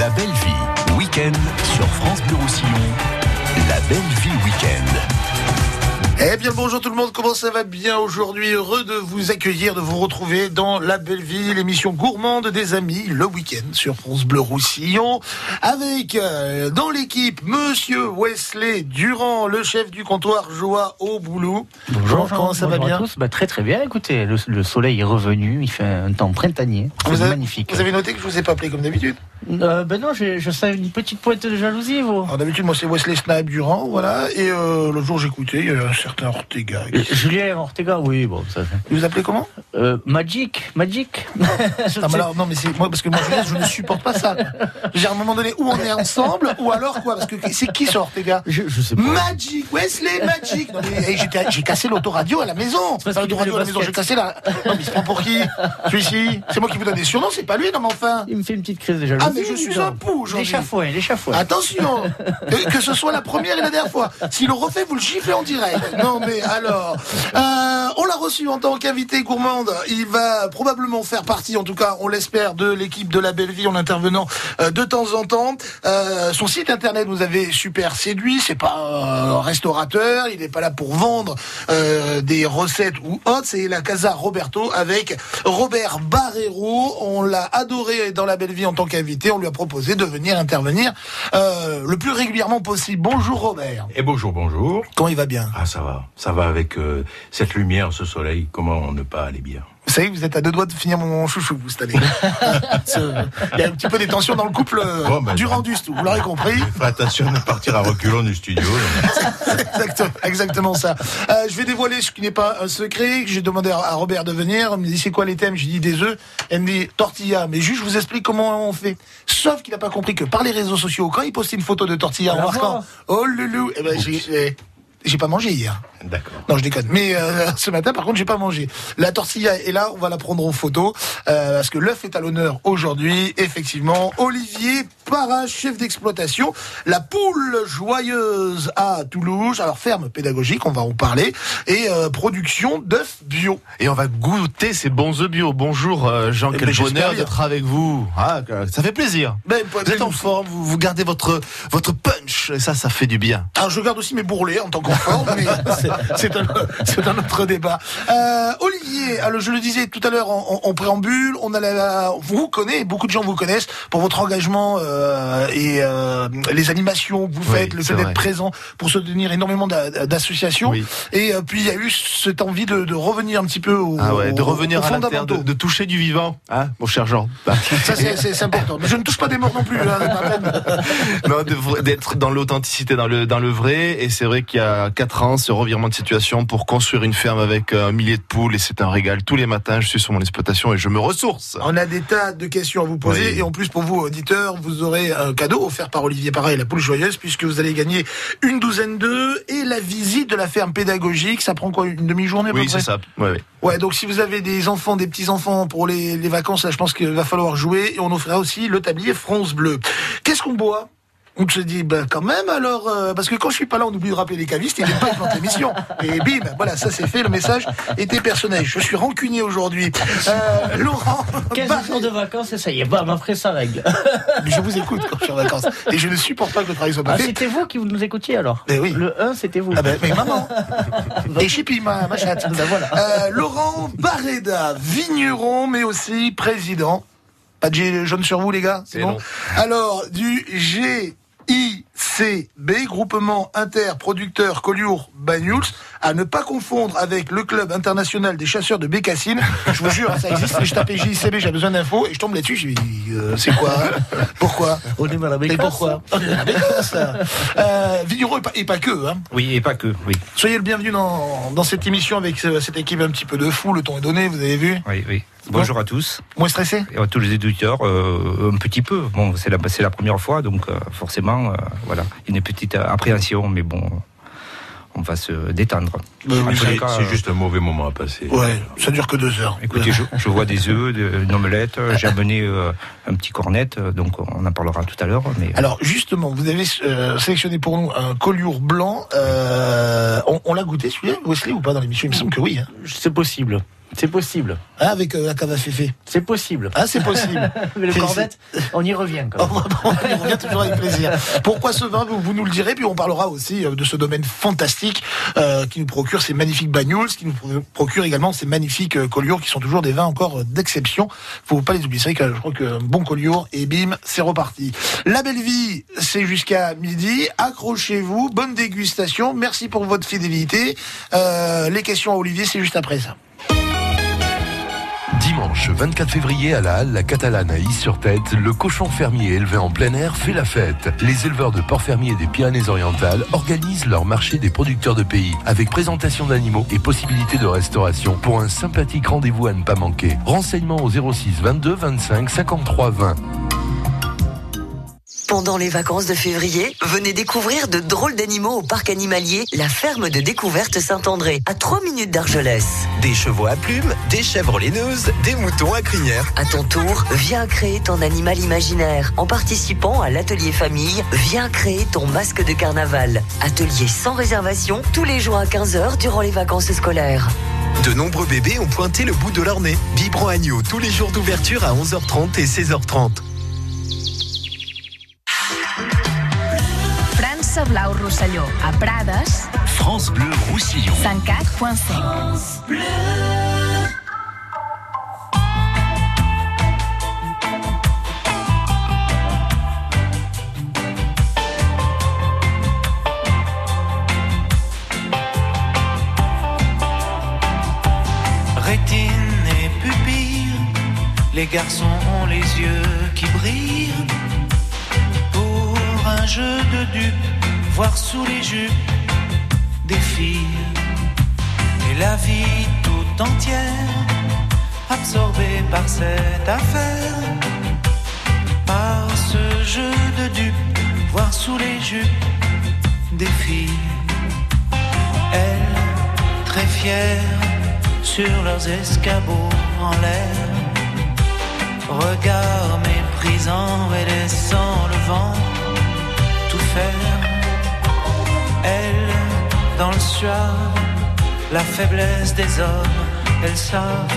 La belle vie, week-end sur France Bleu Roussillon. La belle vie week-end. Eh bien bonjour tout le monde, comment ça va bien aujourd'hui? Heureux de vous accueillir, de vous retrouver dans La Belle Vie, l'émission gourmande des amis, le week-end sur France Bleu Roussillon, avec euh, dans l'équipe Monsieur Wesley Durand, le chef du comptoir Joie au boulot. Bonjour, comment ça va bonjour à bien? tous. Bah, Très très bien, écoutez, le, le soleil est revenu, il fait un temps printanier, vous c'est avez, magnifique. Vous avez noté que je vous ai pas appelé comme d'habitude? Euh, ben non, je sens une petite pointe de jalousie, vous. Alors d'habitude moi c'est Wesley Snipe Durand, voilà, et euh, l'autre jour j'écoutais, il y a un certain Ortega. Euh, Julien Ortega, oui, bon, ça fait. Vous vous appelez comment Euh, Magic, Magic. Ah, sais- mais alors, non, mais c'est moi, parce que moi, Julien, je ne supporte pas ça. J'ai à un moment donné, où on est ensemble, ou alors quoi Parce que c'est qui ce Ortega je, je sais pas. Magic, Wesley Magic. Non, mais, j'étais- j'ai cassé l'autoradio à la maison. qu'il l'autoradio à la maison, j'ai cassé la. Non, mais c'est pas pour qui? Celui-ci C'est moi qui vous donne des surnoms, c'est pas lui, non, mais enfin. Il me fait une petite crise de jalousie. Ah, mais je suis un pou aujourd'hui. L'échafouin, l'échafouin. Attention que, que ce soit la première et la dernière fois. S'il le refait, vous le chiffrez en direct. Non mais alors, euh, on l'a reçu en tant qu'invité gourmande. Il va probablement faire partie, en tout cas, on l'espère, de l'équipe de la Belle Vie en intervenant euh, de temps en temps. Euh, son site internet vous avez super séduit. C'est pas un restaurateur. Il n'est pas là pour vendre euh, des recettes ou autres. C'est la Casa Roberto avec Robert Barrero. On l'a adoré dans la Belle Vie en tant qu'invité. On lui a proposé de venir intervenir euh, le plus régulièrement possible. Bonjour Robert. Et bonjour, bonjour. Comment il va bien? Ah, ça va. Ça va avec euh, cette lumière, ce soleil. Comment ne pas aller bien? Vous savez que vous êtes à deux doigts de finir mon chouchou, vous, cette année. Il y a un petit peu des tensions dans le couple euh, Bon, ben, du ben. rendu, vous l'aurez compris. Fais attention de partir à reculons du studio. exactement, exactement ça. Euh, je vais dévoiler ce qui n'est pas un secret. J'ai demandé à Robert de venir. Il me dit c'est quoi les thèmes? J'ai dit des œufs. Elle me dit tortilla. Mais juste, je vous explique comment on fait. Sauf qu'il n'a pas compris que par les réseaux sociaux, quand il postait une photo de tortilla en la marquant oh loulou, eh ben j'ai pas mangé hier. D'accord. Non, je déconne. Mais euh, ce matin, par contre, j'ai pas mangé. La tortilla est là, on va la prendre en photo euh, parce que l'œuf est à l'honneur aujourd'hui. Effectivement, Olivier Para, chef d'exploitation, la poule joyeuse à Toulouse. Alors ferme pédagogique, on va en parler, et euh, production d'œufs bio. Et on va goûter ces bons œufs bio. Bonjour euh, Jean, Eh quel ben, bonheur d'être avec vous. Ah, ça fait plaisir. Ben, Vous êtes en forme, vous, vous gardez votre, votre punch, et ça, ça fait du bien. Alors je garde aussi mes bourrelets en tant qu'enfant, mais c'est- c'est un, un autre débat. Euh, Olivier, alors je le disais tout à l'heure en, préambule, on a la, vous connaissez, beaucoup de gens vous connaissent pour votre engagement euh, et euh, les animations que vous Oui, faites, le fait d'être présent pour soutenir énormément d'a- d'associations. Oui. Et puis il y a eu cette envie de, de revenir un petit peu au, Ah ouais, de revenir à la terre, de, de toucher du vivant. Hein, mon cher Jean. Ça c'est- important. Mais je ne touche pas des morts non plus. hein, d'être dans l'authenticité, dans le, dans le vrai. Et c'est vrai qu'il y a quatre ans, ce revirement de situation pour construire une ferme avec un millier de poules. Et c'est un régal. Tous les matins, je suis sur mon exploitation et je me ressource. On a des tas de questions à vous poser Oui. et en plus pour vous auditeurs, vous aurez un cadeau offert par Olivier Parra et la poule joyeuse puisque vous allez gagner une douzaine d'œufs et la visite de la ferme pédagogique. Ça prend quoi une demi-journée Oui, c'est ça. Ouais, ouais. Ouais, donc si vous avez des enfants, des petits enfants pour les, les vacances, là, je pense qu'il va falloir jouer et on offrira aussi le tablier France Bleu. Qu'est-ce qu'on boit? On se dit, ben quand même alors, euh, parce que quand je suis pas là, on oublie de rappeler les cavistes, ils viennent pas planter l'émission. Et bim, voilà, ça c'est fait, le message était personnel. Je suis rancunier aujourd'hui. Euh, Laurent, 15 Barré- jours de vacances et ça y est, bam, après ça règle. Mais je vous écoute quand je suis en vacances. Et je ne supporte pas que le travail soit pas Ah, fait. c'était vous qui vous nous écoutiez alors Ben oui. Le 1, c'était vous. Ah ben, mais maman. Et Chippy, ma, ma chatte. Ben voilà. Euh, Laurent Barreda, vigneron, mais aussi président. Pas de G jaune sur vous, les gars C'est bon non. Alors, du GICB, groupement interproducteur Collioure Banyuls, à ne pas confondre avec le club international des chasseurs de Bécassine. Je vous jure, ça existe. Je tapais GICB, j'ai besoin d'infos, et je tombe là-dessus, je dis, euh, c'est quoi? Pourquoi? On est mal avec Et pourquoi? Bécasse, là. euh, Vigneron et pas, et pas que, hein. Oui, et pas que, oui. Soyez le bienvenu dans, dans cette émission avec euh, cette équipe un petit peu de fou. Le ton est donné, vous avez vu? Oui, oui. Bonjour à tous Moins stressé? Et à tous les éditeurs, euh, un petit peu. Bon, c'est la, première fois, donc euh, forcément, euh, voilà, une petite appréhension, mais bon, on va se détendre. C'est euh, juste un mauvais moment à passer. Ouais, ça dure que deux heures. Écoutez, je, je vois des œufs, de- une omelette, j'ai amené euh, un petit cornet, euh, donc on en parlera tout à l'heure. Mais Alors justement, vous avez euh, sélectionné pour nous un collioure blanc. Euh, on on l'a goûté celui-là, Wesley, ou pas dans l'émission? Il me semble que oui. hein. C'est possible. C'est possible. Hein, avec euh, la cave à féfé. C'est possible. Ah, c'est possible. Mais le Corvette, on y revient quand même. on revient toujours avec plaisir. Pourquoi ce vin vous, vous nous le direz, puis on parlera aussi euh, de ce domaine fantastique euh, qui nous procure ces magnifiques bagnoles, qui nous pro- procure également ces magnifiques euh, collioures qui sont toujours des vins encore euh, d'exception. Faut pas les oublier. C'est vrai que je crois que bon collioure et bim, c'est reparti. La belle vie, c'est jusqu'à midi. Accrochez-vous, bonne dégustation. Merci pour votre fidélité. Euh, les questions à Olivier, c'est juste après ça. Dimanche 24 février à la Halle La Catalane à Is-sur-Tête, le cochon fermier élevé en plein air fait la fête. Les éleveurs de porcs fermiers des Pyrénées-Orientales organisent leur marché des producteurs de pays avec présentation d'animaux et possibilité de restauration pour un sympathique rendez-vous à ne pas manquer. Renseignements au 06 22 25 53 20. Pendant les vacances de février, venez découvrir de drôles d'animaux au parc animalier La Ferme de Découverte Saint-André, à 3 minutes d'Argelès. Des chevaux à plumes, des chèvres laineuses, des moutons à crinière. À ton tour, viens créer ton animal imaginaire. En participant à l'atelier famille, viens créer ton masque de carnaval. Atelier sans réservation, tous les jours à 15h durant les vacances scolaires. De nombreux bébés ont pointé le bout de leur nez. Biberon agneau tous les jours d'ouverture à 11h30 et 16h30. França Blau Rosselló, a Prades, France Bleu Roussillon. 104.5. Rétine et pupille, les garçons ont les yeux qui brillent. Pour un jeu de dupes, voir sous les jupes des filles. Et la vie tout entière, absorbée par cette affaire. Par ce jeu de dupes, voir sous les jupes des filles. Elles, très fières, sur leurs escabeaux en l'air. Regard méprisant et laissant le vent tout faire. Elles, dans le suave, la faiblesse des hommes, elles savent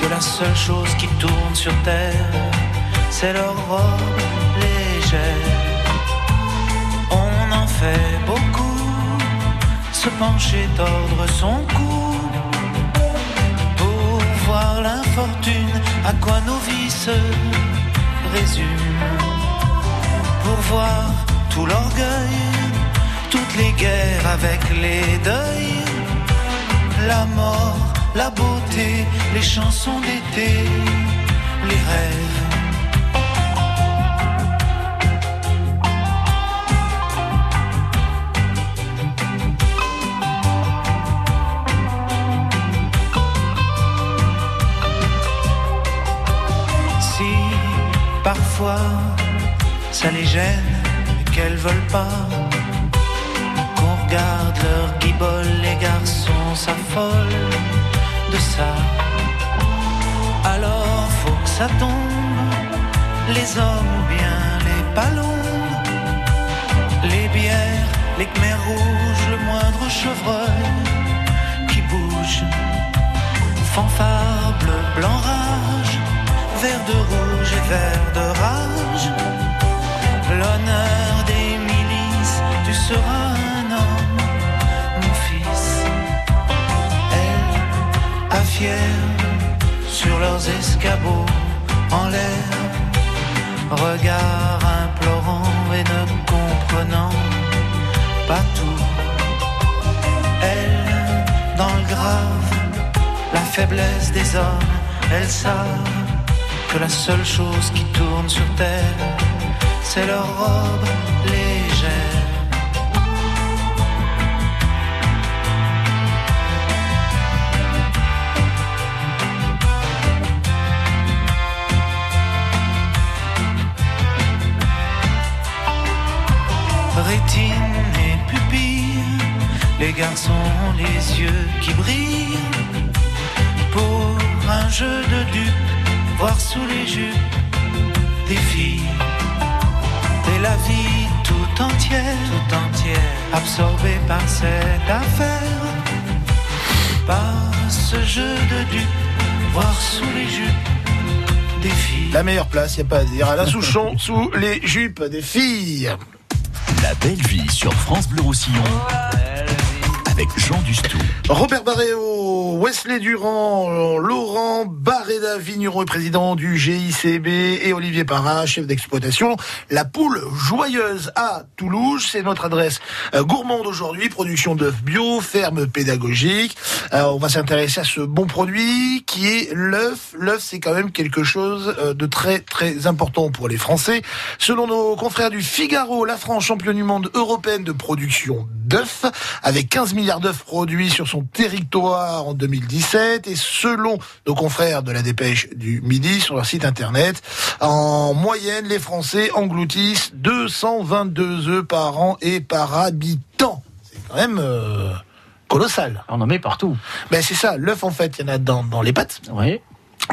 que la seule chose qui tourne sur terre, c'est leur robe légère. On en fait beaucoup, se pencher, tordre son cou pour voir l'infortune, à quoi nos vies se résument. Pour voir tout l'orgueil, toutes les guerres avec les deuils, la mort, la beauté, les chansons d'été, les rêves. Si parfois ça les gêne qu'elles veulent pas qu'on regarde leur guibole, les garçons s'affolent de ça. Alors faut que ça tombe, les hommes ou bien les ballons, les bières, les khmers rouges, le moindre chevreuil qui bouge. Fanfare bleu, blanc, rage, vert de rouge et vert de rage. L'honneur des milices, tu seras Sur leurs escabeaux, en l'air, regard implorant et ne comprenant pas tout. Elle, dans le grave, la faiblesse des hommes, elles savent que la seule chose qui tourne sur terre, c'est leur robe Rétine et pupille, les garçons ont les yeux qui brillent pour un jeu de dupes, voir sous les jupes des filles. Et la vie tout entière, tout entière, absorbée par cette affaire, par ce jeu de dupes, voir sous les jupes des filles. La meilleure place, y a pas à dire. Alain Souchon sous les jupes des filles. La belle vie sur France Bleu Roussillon avec Jean Dustou. Robert Barréo, Wesley Durand, Laurent Barreda, vigneron et président du GICB et Olivier Parra, chef d'exploitation. La poule joyeuse à Toulouse, c'est notre adresse euh, gourmande aujourd'hui, production d'œufs bio, ferme pédagogique. Euh, on va s'intéresser à ce bon produit qui est l'œuf. L'œuf, c'est quand même quelque chose euh, de très très important pour les Français. Selon nos confrères du Figaro, la France championne du monde européenne de production d'œufs avec 15 milliards d'œufs produits sur son territoire en 2017 et selon nos confrères de la dépêche du Midi sur leur site internet, en moyenne, les Français engloutissent 222 œufs par an et par habitant. C'est quand même euh, colossal. On en met partout. Ben c'est ça, l'œuf en fait, il y en a dans, dans les pâtes. Oui.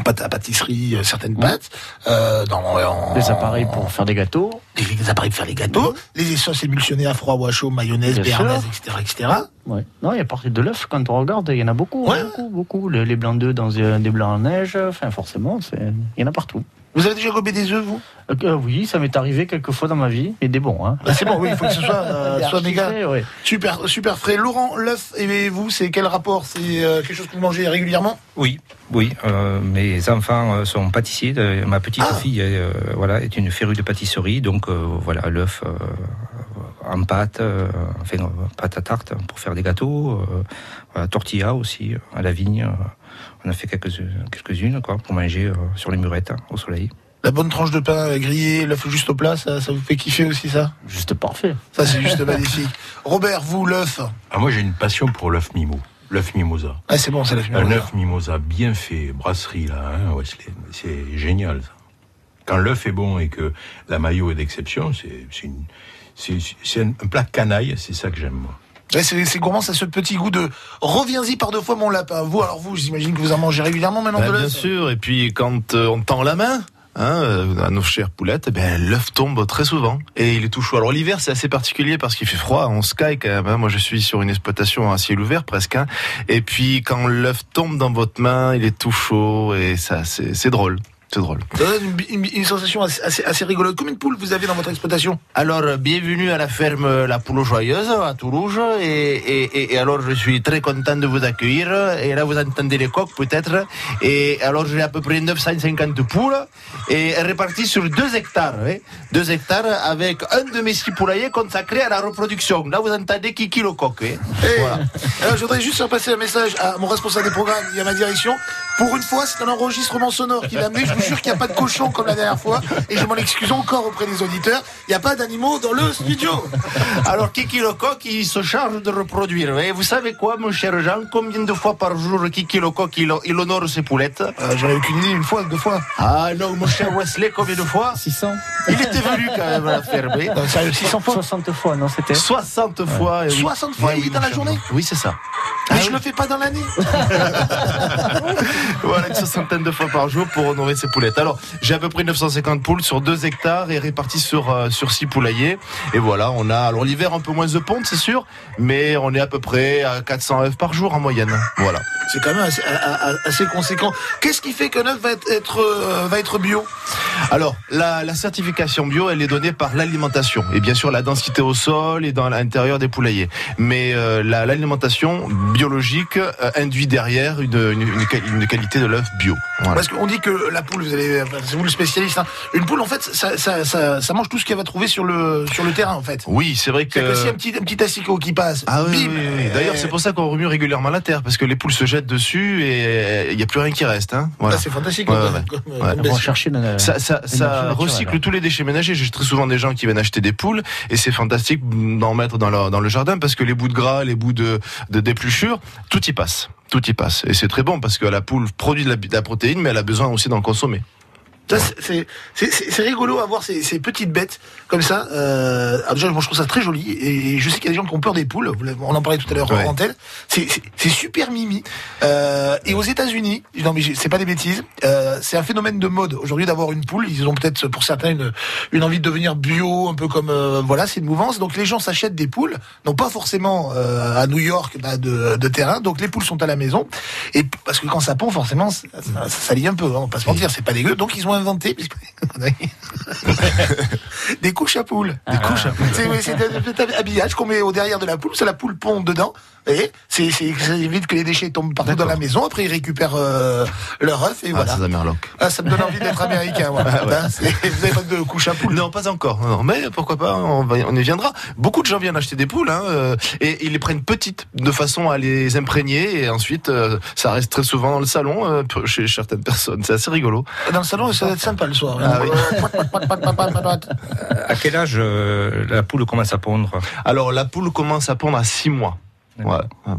Pâtes à pâtisserie, euh, certaines pâtes. Euh, dans, en- Les appareils pour faire des gâteaux. les, les appareils pour faire les gâteaux, les sauces émulsionnées à froid ou à chaud, mayonnaise, béarnaise, etc., etc. Ouais. Non, il y a partie de l'œuf, quand on regarde, il y en a beaucoup. hein, beaucoup, beaucoup. Les, les blancs d'œufs dans euh, des blancs en neige, enfin forcément, c'est- il y en a partout. Vous avez déjà gobé des œufs, vous? Euh, euh, oui, ça m'est arrivé quelques fois dans ma vie, et des bons. Hein. Bah, C'est bon, oui, il faut que ce soit, euh, soit méga ouais. super, super frais. Laurent, l'œuf et vous, c'est quel rapport? C'est euh, quelque chose que vous mangez régulièrement? Oui, oui. euh, mes enfants euh, sont pâtissiers. de- ma petite Ah. fille, euh, voilà, est une férue de pâtisserie, donc euh, voilà, l'œuf euh, en pâte, euh, enfin euh, pâte à tarte pour faire des gâteaux, euh, voilà, tortilla aussi à la vigne. On a fait quelques quelques-unes quoi pour manger euh, sur les murettes hein, au soleil. La bonne tranche de pain grillé, l'œuf juste au plat, ça, ça vous fait kiffer aussi, ça? Juste parfait. Ça, c'est juste magnifique. Robert, vous, l'œuf? Ah, moi, j'ai une passion pour l'œuf mimo. L'œuf mimosa. Ah, c'est bon, c'est l'œuf Un mimosa. œuf mimosa bien fait, brasserie là, hein, Wesley. C'est génial ça. Quand l'œuf est bon et que la maillot est d'exception, c'est un, un plat canaille, c'est ça que j'aime moi. Ouais, c'est gourmand, ça ce petit goût de reviens-y par deux fois mon lapin. Vous, alors vous, j'imagine que vous en mangez régulièrement maintenant de bien l'œuf sûr, et puis quand euh, on tend la main hein, euh, à nos chères poulettes, ben, l'œuf tombe très souvent et il est tout chaud. Alors l'hiver c'est assez particulier parce qu'il fait froid, on sky quand même. hein. Moi je suis sur une exploitation à ciel ouvert presque. hein. Et puis quand l'œuf tombe dans votre main, il est tout chaud et ça c'est drôle. C'est drôle. Ça donne une, une- une sensation assez, assez, assez rigolote. Combien de poules vous avez dans votre exploitation? Alors, euh, bienvenue à la ferme euh, La Poule Joyeuse à Toulouse. Et, et, et- et alors, je suis très content de vous accueillir. Et là, vous entendez les coqs peut-être. Et alors, j'ai à peu près 950 poules et réparties sur 2 hectares. 2 hectares avec un de mes six poulaillers consacré à la reproduction. Là, vous entendez Kiki le coq. hein. Eh, Voilà. alors, je voudrais juste faire passer un message à mon responsable des programmes et à ma direction. Pour une fois, c'est un enregistrement sonore qu'il a amené. Je vous jure qu'il n'y a pas de cochon comme la dernière fois. Et je m'en excuse encore auprès des auditeurs. Il n'y a pas d'animaux dans le studio. Alors, Kiki le coq, il se charge de reproduire. Et vous savez quoi, mon cher Jean? Combien de fois par jour Kiki le coq, il, il honore ses poulettes? Euh, J'en ai aucune idée, une fois, deux fois. Ah non, mon cher Wesley, combien de fois? 600 Il était venu quand même à la ferme. hein. Non, sérieux, 600 fois 60 fois, non, c'était 60 fois. oui. 60 fois, oui, dans la journée Oui, c'est ça. Mais je le fais pas dans l'année. Voilà, une soixantaine de fois par jour pour honorer ses Alors, j'ai à peu près 950 poules sur 2 hectares et réparties sur, euh, sur 6 poulaillers. Et voilà, on a, alors l'hiver un peu moins de ponte, c'est sûr, mais on est à peu près à 400 œufs par jour en moyenne. Voilà. C'est quand même assez, assez conséquent. Qu'est-ce qui fait qu'un œuf va être, euh, va être bio? Alors, la, la certification bio, elle est donnée par l'alimentation. Et bien sûr, la densité au sol et dans l'intérieur des poulaillers. Mais euh, la- l'alimentation biologique euh, induit derrière une, une, une quali- une qualité de l'œuf bio. Voilà. Parce qu'on dit que la poule, vous allez, vous le spécialiste, hein. une poule en fait, ça, ça, ça, ça mange tout ce qu'elle va trouver sur le, sur le terrain en fait. Oui, c'est vrai que... C'est un petit, un petit asticot qui passe, Ah oui, bim, oui, oui. D'ailleurs, euh, c'est pour ça qu'on remue régulièrement la terre, parce que les poules se jettent dessus et il n'y a plus rien qui reste. Hein. Voilà. ah, c'est fantastique. Ouais, ouais. comme On va chercher une, Ça, ça, ça recycle tous les déchets ménagers. J'ai très souvent des gens qui viennent acheter des poules et c'est fantastique d'en mettre dans, leur, dans le jardin parce que les bouts de gras, les bouts de, de d'épluchure, tout y passe. Tout y passe. Et c'est très bon parce que la poule produit de la, de la protéine, mais elle a besoin aussi d'en consommer. C'est- rigolo à voir ces, ces petites bêtes comme ça. Euh, déjà, moi, je trouve ça très joli. Et je sais qu'il y a des gens qui ont peur des poules. On en parlait tout à l'heure Ouais. en antenne. C'est- super mimi. Euh, et aux États-Unis, non mais c'est pas des bêtises. euh, c'est un phénomène de mode aujourd'hui d'avoir une poule. Ils ont peut-être pour certains une, une envie de devenir bio, un peu comme euh, voilà, c'est une mouvance. Donc les gens s'achètent des poules, non pas forcément euh, à New York bah, de, de terrain. Donc les poules sont à la maison. Et parce que quand ça pond, forcément, ça, ça, ça salit un peu. hein, on va pas se mentir, c'est pas dégueu. Donc ils ont inventé des couches à poules. Des couches à poules. C'est un habillage qu'on met au derrière de la poule. C'est la poule pond dedans. Et c'est c'est ça évite que les déchets tombent partout dans la maison. Après ils récupèrent euh, leur œuf et Ah, voilà. c'est. Ah, ça me donne envie d'être américain. Voilà. Ouais. Hein, c'est- vous avez pas de couche à poule Non, pas encore. Non, mais pourquoi pas On, va- on y viendra. Beaucoup de gens viennent acheter des poules hein, euh, et ils les prennent petites de façon à les imprégner et ensuite euh, ça reste très souvent dans le salon euh, chez certaines personnes. C'est assez rigolo. Dans le salon, ça va être sympa le soir. Ah oui. À quel âge euh, la poule commence à pondre? Alors la poule commence à pondre à 6 mois. Ouais. ouais.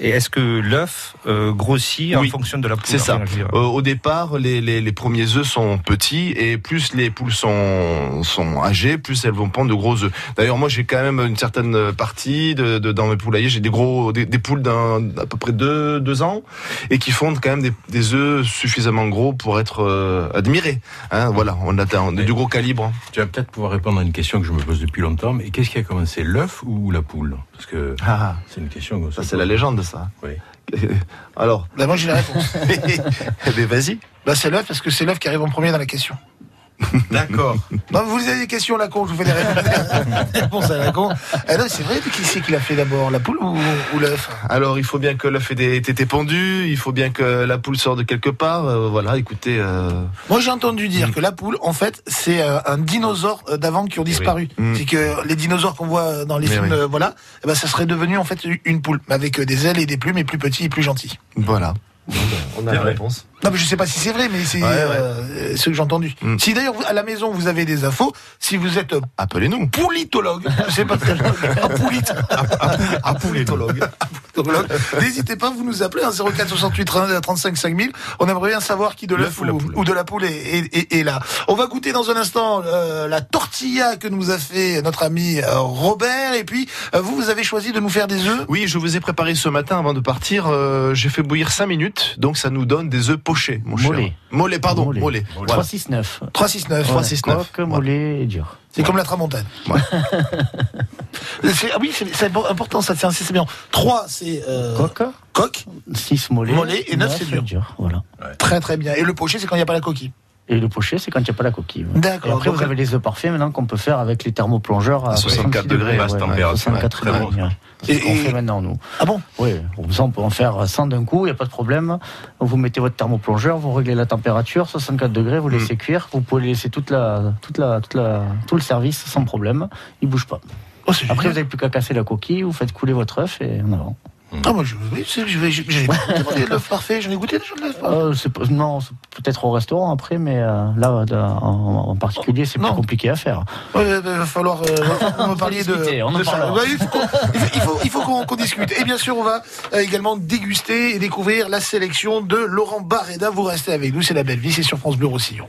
Et est-ce que l'œuf euh, grossit en fonction de la poule C'est ça. Euh, au départ, les, les, les premiers œufs sont petits et plus les poules sont, sont âgées, plus elles vont pondre de gros œufs. D'ailleurs, moi, j'ai quand même une certaine partie de, de- dans mes poulaillers. J'ai des gros, des, des poules d'un à peu près deux, deux ans et qui fondent quand même des, des œufs suffisamment gros pour être euh, admirés. Hein, voilà, on atteint du gros calibre. Tu vas peut-être pouvoir répondre à une question que je me pose depuis longtemps, mais qu'est-ce qui a commencé, l'œuf ou la poule? Parce que Ah, c'est une question. ça, c'est la légende, ça. Oui. Alors, Bah, moi j'ai la réponse. eh ben, vas-y. Bah, c'est l'œuf parce que c'est l'œuf qui arrive en premier dans la question. D'accord. Non, vous avez des questions à la con, je vous fais des réponses, des réponses à la con. Ah non, c'est vrai, qui c'est qui l'a fait d'abord, la poule ou, ou l'œuf? Alors, il faut bien que l'œuf ait été pondu, il faut bien que la poule sorte de quelque part. euh, voilà, écoutez. euh, Moi j'ai entendu dire que la poule, en fait, c'est euh, un dinosaure d'avant qui ont disparu. Mm. C'est que les dinosaures qu'on voit dans les Mais films, oui. voilà, eh ben, ça serait devenu en fait une poule, avec des ailes et des plumes et plus petit et plus gentil. Voilà. On a la vrai. réponse. Non, mais je sais pas si c'est vrai, mais c'est Ouais, ouais. euh, ce que j'ai entendu. Mm. Si d'ailleurs à la maison vous avez des infos, si vous êtes euh, Appelez-nous. poulitologue, je sais pas, poulitologue, n'hésitez pas, vous nous appelez hein, 04 68 35 5000. On aimerait bien savoir qui de l'œuf ou la ou, poule. ou de la poule est, est- est- est là. On va goûter dans un instant euh, la tortilla que nous a fait notre ami euh, Robert. Et puis euh, vous, vous avez choisi de nous faire des œufs. Oui, je vous ai préparé ce matin avant de partir. euh, J'ai fait bouillir 5 minutes, donc ça nous donne des œufs pochés, mon cher. Mollet. Mollet, pardon, Mollet. mollet. Voilà. 369. 369. Trois, six, neuf. Coque, mollet et dur. C'est comme la tramontane. C'est- ah oui, c'est important ça, c'est bien. 3, c'est euh, Coque, coque. 6 mollet. Mollet et neuf, c'est dur. Voilà. Très très bien. Et le poché, c'est quand il n'y a pas la coquille. Et le pochet, c'est quand il n'y a pas la coquille. ouais. D'accord. Et après, vous avez les œufs parfaits maintenant qu'on peut faire avec les thermoplongeurs à, À 64 degrés, basse ouais, température, 64 ouais, très degrés. C'est ce qu'on et- fait maintenant, nous. Ah bon? Oui, ça, on peut en faire 100 d'un coup, il n'y a pas de problème. Vous mettez votre thermoplongeur, vous réglez la température, 64 degrés, vous laissez cuire. Vous pouvez laisser toute la, toute la, toute la, tout le service sans problème. Il ne bouge pas. Oh, Après, vous n'avez plus qu'à casser la coquille, vous faites couler votre œuf et en avant. Ah, moi, je, oui, je vais, j'ai goûté l'œuf parfait. J'en ai goûté déjà de l'œuf parfait. Euh, c'est non, c'est peut-être au restaurant après, mais euh, là, de- en, en particulier, c'est plus compliqué à faire. Ouais, il va falloir euh, on parler de, discuter, on en de ça. Ouais, il faut qu'on il faut- il faut, il faut qu'on qu'on discute. Et bien sûr, on va euh, également déguster et découvrir la sélection de Laurent Barreda. Vous restez avec nous, c'est la belle vie, c'est sur France Bleu Roussillon.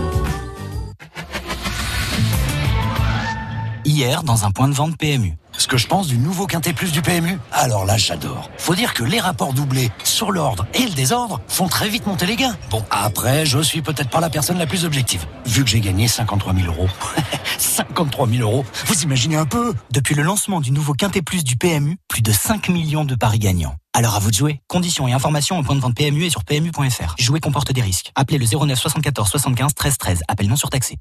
Hier, dans un point de vente PMU. Ce que je pense du nouveau Quintet Plus du PMU Alors là, j'adore. Faut dire que les rapports doublés sur l'ordre et le désordre font très vite monter les gains. Bon, après, je suis peut-être pas la personne la plus objective. Vu que j'ai gagné 53 000 euros. 53 000 euros Vous imaginez un peu Depuis le lancement du nouveau Quintet Plus du PMU, plus de 5 millions de paris gagnants. Alors à vous de jouer. Conditions et informations au point de vente PMU et sur PMU.fr. Jouer comporte des risques. Appelez le 09 74 75 13 13. Appel non surtaxé.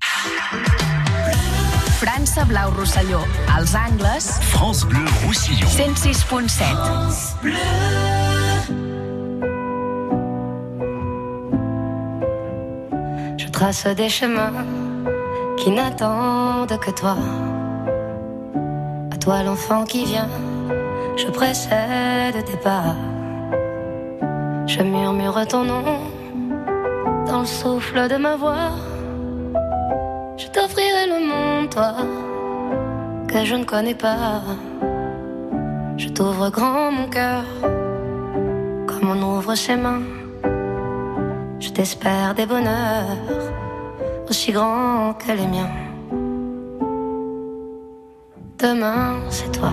França Blau Rosselló, als angles, France Bleu Roussillon. 106.7. trace des chemins qui n'attendent que toi. À toi l'enfant qui vient, je précède tes pas. Je murmure ton nom dans le souffle de ma voix. Je t'offrirai le monde, toi, que je ne connais pas. Je t'ouvre grand mon cœur, comme on ouvre ses mains. Je t'espère des bonheurs aussi grands que les miens. Demain, c'est toi.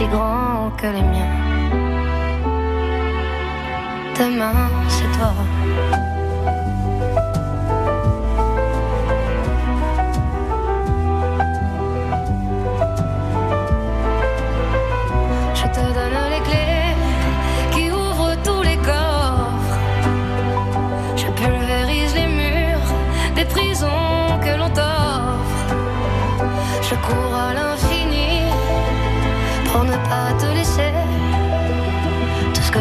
si grands que les miens. Demain, c'est toi.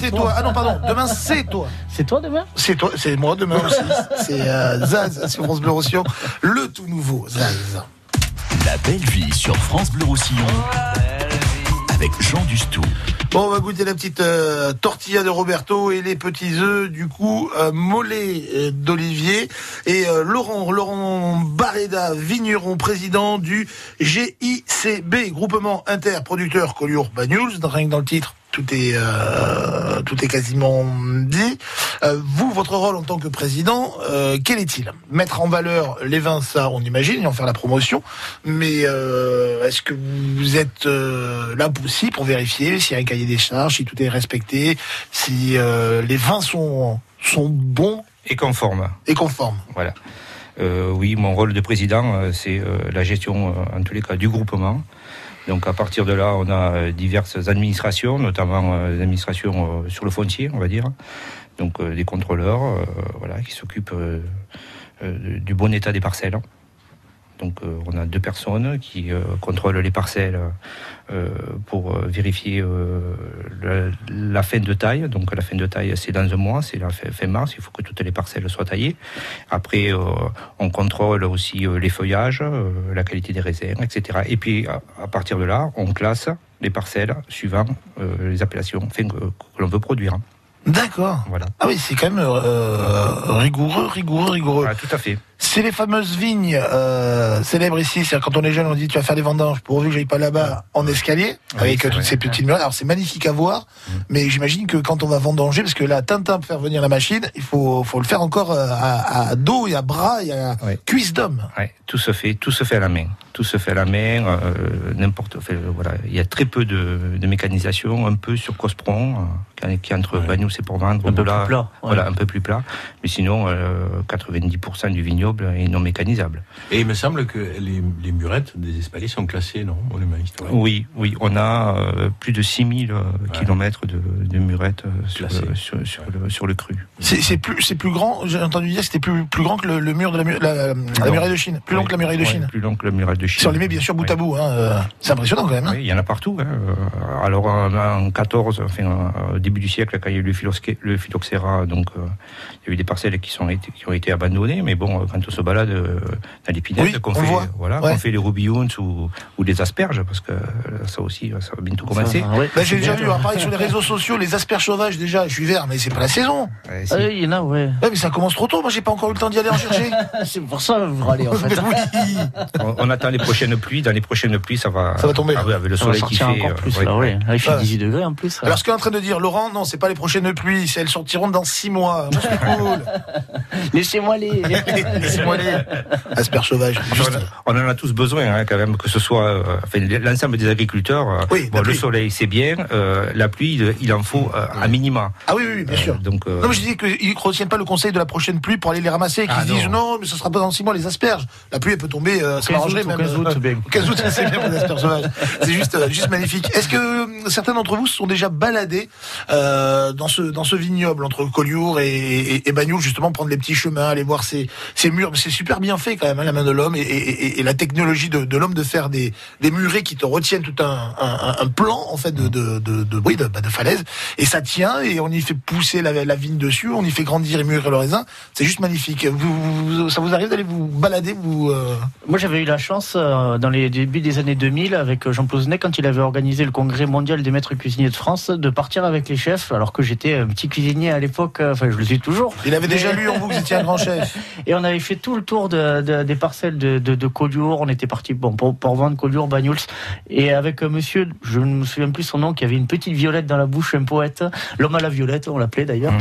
C'est t'es toi. toi. Ah non, pardon. Demain, c'est toi. C'est toi demain C'est toi, c'est moi demain aussi. C'est euh, Zaz sur France Bleu Roussillon, le tout nouveau Zaz. La belle vie sur France Bleu Roussillon avec Jean Dustou. Bon, on va goûter la petite euh, tortilla de Roberto et les petits œufs du coup euh, mollets euh, d'Olivier et euh, Laurent Laurent Barreda, vigneron président du GICB, groupement interproducteur Collioure Banyuls, rien que dans le titre. Tout est, euh, tout est quasiment dit. Euh, vous, votre rôle en tant que président, euh, quel est-il? Mettre en valeur les vins, ça, on imagine, et en faire la promotion. Mais est-ce que vous êtes là aussi pour vérifier s'il y a un cahier des charges, si tout est respecté, si les vins sont, sont bons Et conforme. et conformes? Voilà. Oui, mon rôle de président, c'est la gestion, en tous les cas, du groupement. Donc à partir de là, on a euh, diverses administrations, notamment euh, des administrations euh, sur le foncier, on va dire. Donc euh, des contrôleurs, euh, voilà, qui s'occupent euh, euh, du bon état des parcelles. Donc euh, on a deux personnes qui euh, contrôlent les parcelles euh, pour vérifier la, la fin de taille. Donc la fin de taille, c'est dans un mois, c'est la fin, fin mars. Il faut que toutes les parcelles soient taillées. Après, on contrôle aussi les feuillages, la qualité des raisins, etc. Et puis à, à partir de là, on classe les parcelles suivant les appellations enfin, que, que l'on veut produire. D'accord. Voilà. Ah oui, c'est quand même euh, rigoureux, rigoureux, rigoureux. Ah, tout à fait. C'est les fameuses vignes euh, célèbres ici. C'est quand on est jeune, on dit tu vas faire des vendanges pourvu que j'aille pas là-bas en escalier Oui, avec c'est euh, toutes vrai. ces petites murailles. Alors c'est magnifique à voir, mais j'imagine que quand on va vendanger, parce que là, Tintin pour faire venir la machine, il faut, faut le faire encore euh, à, à dos et à bras et à cuisse d'homme. Ouais, tout se fait, tout se fait à la main. Tout se fait à la main. euh, N'importe. enfin, voilà, il y a très peu de, de mécanisation, un peu sur Cospron, euh, qui, est entre Bagnous et pour vendre. Un peu plus plat, ouais. Voilà, un peu plus plat. Mais sinon, euh, 90% du vignoble est non mécanisable. Et il me semble que les, les murettes des espaliers sont classées, non Monument historique? Oui, oui, on a euh, plus de 6000 euh, kilomètres de, de murettes euh, sur, sur, sur le, sur le cru. C'est plus, c'est plus grand. J'ai entendu dire que c'était plus, plus grand que le, le mur de la, muraille de Chine. Plus long que la muraille de ouais, Chine. Plus long que la muraille de Chine. Si on les met bien sûr bout à bout, hein, euh, c'est impressionnant quand même. hein. Oui, il y en a partout. hein. Alors en, en 14, enfin au début du siècle, quand il y a eu le, le phylloxéra, donc euh, il y a eu des parcelles qui, sont qui ont été abandonnées, mais bon, quand on se balade euh, dans l'épinette, Oui, qu'on on fait, voit. voilà, Ouais. qu'on fait les roubillons ou, ou des asperges, parce que euh, ça aussi, ça va bientôt commencer. Bah, j'ai déjà vu, pareil sur les réseaux sociaux, les asperges sauvages déjà, je suis vert, mais c'est pas la saison. Ah oui, il y en a, ouais. Ouais, mais ça commence trop tôt, moi j'ai pas encore eu le temps d'y aller en chercher. c'est pour ça que vous râlez en fait. oui. On, on attend les prochaines pluies. Dans les prochaines pluies, ça va. Ça va tomber. Ah oui, avec le soleil qui fait. encore euh, plus, ouais. là, ouais. Là, il fait Ouais. 18 degrés en plus. Alors ce qu'est en train de dire Laurent, non, c'est pas les prochaines pluies, elles sortiront dans 6 mois. Moi, c'est cool. Laissez-moi les. Laissez-moi les. Asperges sauvages. Enfin, on, en a tous besoin, hein, quand même, que ce soit euh, enfin, l'ensemble des agriculteurs. euh, Oui, bon, le soleil, c'est bien. euh, la pluie, il, en faut euh, à minima. Ah oui, oui, oui, bien sûr. Donc, euh, Non, mais je dis qu'ils ne retiennent pas le conseil de la prochaine pluie pour aller les ramasser, qu'ils Ah, se disent non. mais ce sera pas dans 6 mois les asperges. La pluie, elle peut tomber, euh, ça 15 m'arrangerait août, même. au 15 août, c'est bien. au 15 août, c'est bien pour les asperges sauvages. C'est juste, juste magnifique. Est-ce que certains d'entre vous se sont déjà baladés euh, dans ce dans ce vignoble entre Collioure et, et, et Bagnoul, justement prendre les petits chemins, aller voir ces, ces murs. C'est super bien fait quand même, hein, la main de l'homme et, et, et- et la technologie de, de l'homme de faire des, des murets qui te retiennent tout un, un, un plan en fait de de de, de, oui, de, bah, de falaise et ça tient et on y fait pousser la, la vigne dessus, on y fait grandir et mûrir le raisin. C'est juste magnifique. Vous, vous- ça vous arrive d'aller vous balader vous euh, Moi, j'avais eu la chance, euh, dans les débuts des années 2000, avec euh, Jean Plouznet, quand il avait organisé le congrès mondial des maîtres cuisiniers de France, de partir avec les chefs, alors que j'étais un petit cuisinier à l'époque, enfin, je le suis toujours. Il avait déjà lu en vous que vous étiez un grand chef. Et on avait fait tout le tour de, de- des parcelles de, de, de Collioure. On était parti bon, pour, pour vendre Collioure, Bagnouls. Et avec un monsieur, je ne me souviens plus son nom, qui avait une petite violette dans la bouche, un poète. L'homme à la violette, on l'appelait d'ailleurs.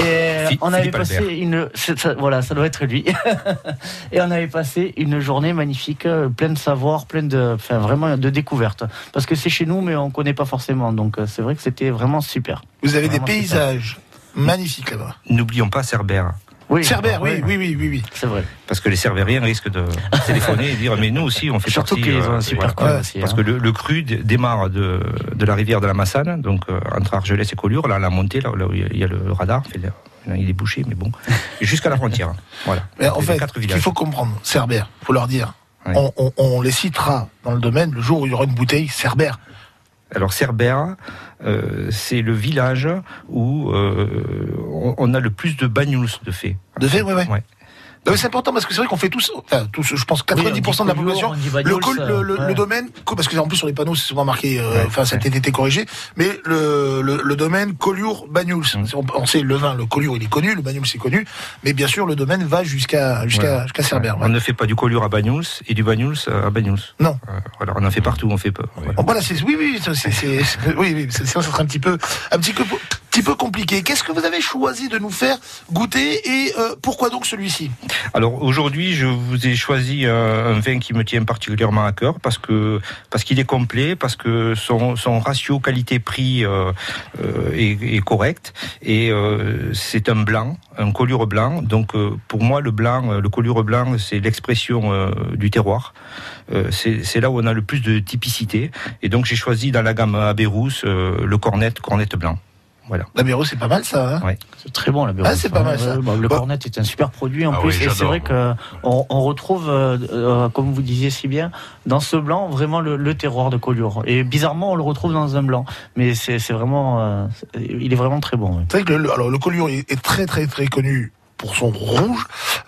Et Phi- on avait Philippe passé Albert. une. ça- voilà, ça doit être lui. Et on avait passé une journée magnifique, euh, pleine de savoir, pleine de. Enfin, vraiment de découvertes. Parce que c'est chez nous, mais on ne connaît pas forcément. Donc euh, c'est vrai que c'était vraiment super. Vous avez des super. paysages magnifiques là-bas. N'oublions pas Cerbère. Oui, Cerbère, oui, Ouais. oui, oui, oui, oui. C'est vrai. Parce que les Cerbériens risquent de téléphoner et dire mais nous aussi on fait Surtout partie. qu'ils euh, super aussi, Parce hein. que le, le cru démarre de, de la rivière de la Massane, donc euh, entre Argelès et Collioure, là la montée, là, là où il y a le radar, il est bouché, mais bon, jusqu'à la frontière. Voilà. Mais en fait, quatre ce qu'il villages. faut comprendre, Cerbère, faut leur dire. Ouais. On, on- on les citera dans le domaine le jour où il y aura une bouteille Cerbère. Alors Cerbère, euh, c'est le village où euh, on, a le plus de bagnouls de fait. De fait, oui, oui. Ouais. C'est important parce que c'est vrai qu'on fait tous, enfin tous, je pense 90% Oui, on dit de la population, le, col- le, le- le domaine, parce que en plus sur les panneaux c'est souvent marqué, euh, enfin ça a été corrigé, mais le, le, le domaine Collioure Bagnouls, Mm. on, sait le vin, le Collioure il est connu, le Bagnouls c'est connu, mais bien sûr le domaine va jusqu'à jusqu'à jusqu'à Cerbère. On ne fait pas du Collioure à Bagnouls et du Bagnouls à Bagnouls. Non. Euh, voilà, on en fait partout, on fait pas. Voilà, c'est, oui, oui, c'est, oui, oui, ça serait un petit peu, un petit peu, petit peu compliqué. Qu'est-ce que vous avez choisi de nous faire goûter et euh, pourquoi donc celui-ci? Alors aujourd'hui, je vous ai choisi euh, un vin qui me tient particulièrement à cœur parce que parce qu'il est complet, parce que son, son ratio qualité-prix euh, euh, est, est correct et euh, c'est un blanc, un collure blanc. Donc euh, pour moi, le blanc, le collure blanc, c'est l'expression du terroir. C'est là où on a le plus de typicité. Et donc j'ai choisi dans la gamme Abérous euh, le cornet, cornet blanc. Voilà. L'Abéro, c'est pas mal ça. Hein Ouais. C'est très bon la bière. Ah, c'est pas mal, ça. Ouais, bah, le Bon. cornet est un super produit en Ah plus oui, et c'est vrai que on, retrouve, euh, euh, comme vous disiez si bien, dans ce blanc vraiment le, le terroir de Collioure. Et bizarrement, on le retrouve dans un blanc, mais c'est vraiment, euh, il est vraiment très bon. ouais. C'est vrai que le, alors, le Collioure est, est très très très connu pour son rouge.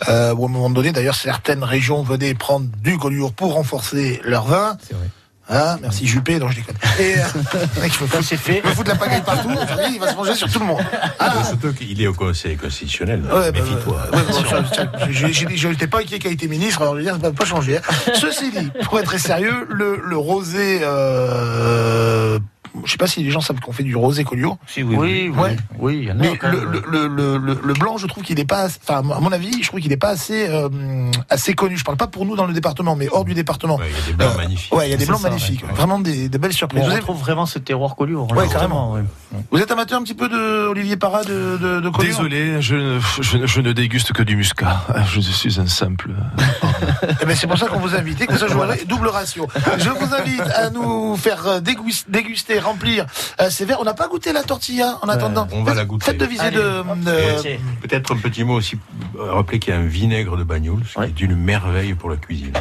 Euh, où à un moment donné, d'ailleurs, certaines régions venaient prendre du Collioure pour renforcer leur vin. C'est vrai. Ah, merci Juppé, non je déconne. Et euh, mec, c'est fait. il me fout de la pagaille partout, aujourd'hui, il va se manger sur tout le monde. Ah, Surtout qu'il est au Conseil constitutionnel. Ouais, bah, Méfie-toi. ouais, bon, ça, ça, j'ai- j'ai dit, je n'étais pas inquiet qui a été ministre, alors je veux dire, ça ne va pas changer. hein. Ceci dit, pour être très sérieux, le, le rosé, euh, je sais pas si les gens savent qu'on fait du rosé Collioure. Si, oui, Oui, oui, Ouais. oui, il y en a. Mais le, même. le, le, le, le blanc, je trouve qu'il n'est pas, enfin, à mon avis, je trouve qu'il n'est pas assez, euh, assez connu. Je parle pas pour nous dans le département, mais hors du département. Ouais, il y a des blancs Euh, magnifiques. Ouais, il y a des blancs ça, magnifiques. ouais. Vraiment des, des belles surprises. on retrouve vraiment ce terroir Collioure. Ouais, carrément. vous êtes amateur un petit peu de Olivier Parra de, de, de Collioure Désolé, je, je, je ne déguste que du muscat. Je suis un simple. Eh ben, c'est pour ça qu'on vous a invité, que ça jouerait double ratio. Je vous invite à nous faire euh, dégus- déguster, remplir euh, ces verres. On n'a pas goûté la tortilla en attendant. on va la goûter. Faites de. de- tiens. Peut-être un petit mot aussi, euh, rappeler qu'il y a un vinaigre de Bagnoul, ce qui Ouais. est une merveille pour la cuisine.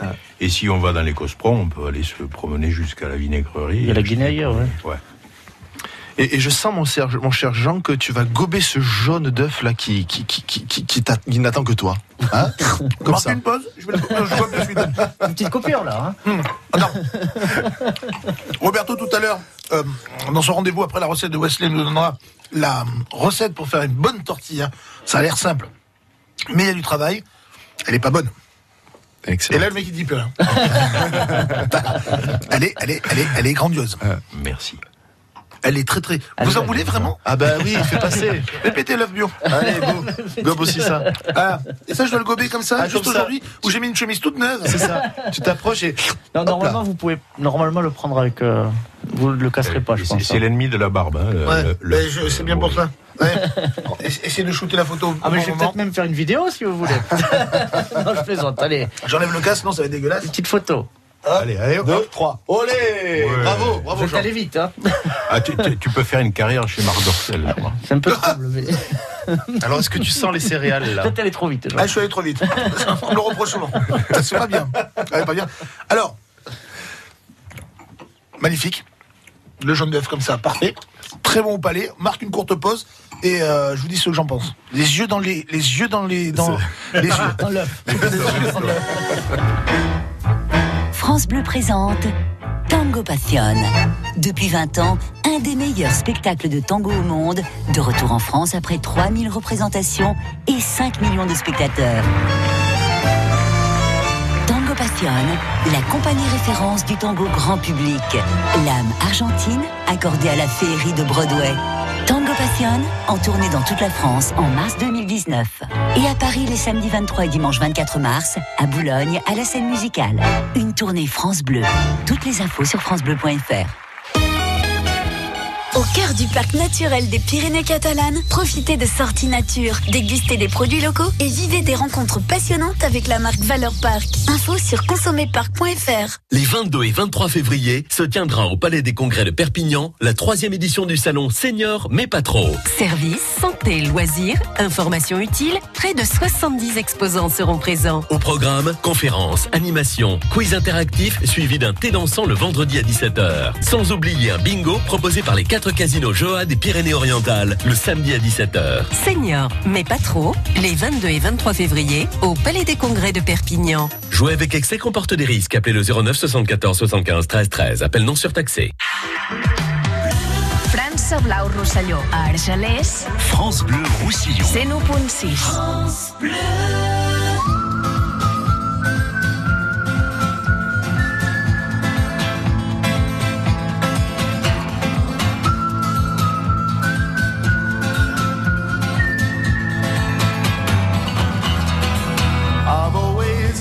Ah. Et si on va dans les Cospron, on peut aller se promener jusqu'à la vinaigrerie. Il y a la ailleurs, ouais. Ouais. Et, et je sens, mon, cher- mon cher Jean, que tu vas gober ce jaune d'œuf là qui, qui, qui, qui, qui- qui t'a- qui n'attend que toi. Hein Comme Marque ça. une pause, je vais le je de suite. Une petite coupure là. hein. Roberto, tout à l'heure, euh, dans son rendez-vous après la recette de Wesley, nous donnera la recette pour faire une bonne tortilla. Ça a l'air simple, mais il y a du travail. Elle est pas bonne. Et là, le mec, il dit plus rien. elle, est, elle, est, elle, est, elle est grandiose. merci. Elle est très très. Vous en voulez vraiment? Ah bah oui, fais passer. Répétez l'œuf bio. Allez, go. Gobe aussi ça. Ah, et ça, je dois le gober comme ça, Ah, juste aujourd'hui, où j'ai mis une chemise toute neuve. C'est ça. Tu t'approches et. Non, normalement, vous pouvez normalement le prendre avec. euh, vous le casserez pas, je pense. c'est l'ennemi de la barbe. hein, le- Ouais, le- c'est bien pour ça. Ouais. Essayez de shooter la photo. Ah, mais je vais peut-être même faire une vidéo si vous voulez. non, je plaisante. Allez, J'enlève le casque, non, ça va être dégueulasse. petite photo. Allez, allez, hop. Deux, trois. Olé Ouais. Bravo, bravo Vous êtes Jean. allé vite, hein. Ah, tu, tu- tu peux faire une carrière chez Marc Dorcel. je crois. C'est un peu trouble, mais. Alors, est-ce que tu sens les céréales là Peut-être aller trop vite. Ah, je suis allé trop vite. On me le reproche souvent. C'est pas bien. Ouais, pas bien. Alors, magnifique. Le jaune d'œuf comme ça, parfait. Très bon au palais. Marque une courte pause et euh, je vous dis ce que j'en pense. Les yeux dans les, les yeux dans les, dans les yeux. Dans l'œuf. France Bleu présente Tango Passion. Depuis 20 ans, un des meilleurs spectacles de tango au monde, de retour en France après 3000 représentations et 5 millions de spectateurs. Tango Passion, la compagnie référence du tango grand public. L'âme argentine accordée à la féerie de Broadway. Tango Passion, en tournée dans toute la France en mars 2019. Et à Paris les samedis 23 et dimanche 24 mars, à Boulogne, à la scène musicale. Une tournée France Bleu. Toutes les infos sur francebleu.fr. Au cœur du parc naturel des Pyrénées catalanes, profitez de sorties nature, dégustez des produits locaux et vivez des rencontres passionnantes avec la marque Valeur Parc. Info sur consommerparc.fr. Les 22 et 23 février se tiendra au Palais des Congrès de Perpignan la troisième édition du salon Senior mais pas trop. Services, santé, loisirs, informations utiles, près de 70 exposants seront présents. Au programme, conférences, animations, quiz interactifs suivi d'un thé dansant le vendredi à 17h. Sans oublier un bingo proposé par les casinos Joa des Pyrénées-Orientales le samedi à 17h. Senior, mais pas trop, les 22 et 23 février au Palais des Congrès de Perpignan. Jouer avec excès comporte des risques. Appelez le 09 74 75 13 13. Appel non surtaxé. França Blau Rosselló, a Argelers, France Bleu Roussillon. 101.6. I've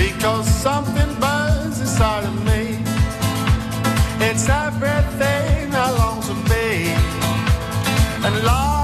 because something burns inside of me. It's everything I long to be, and lies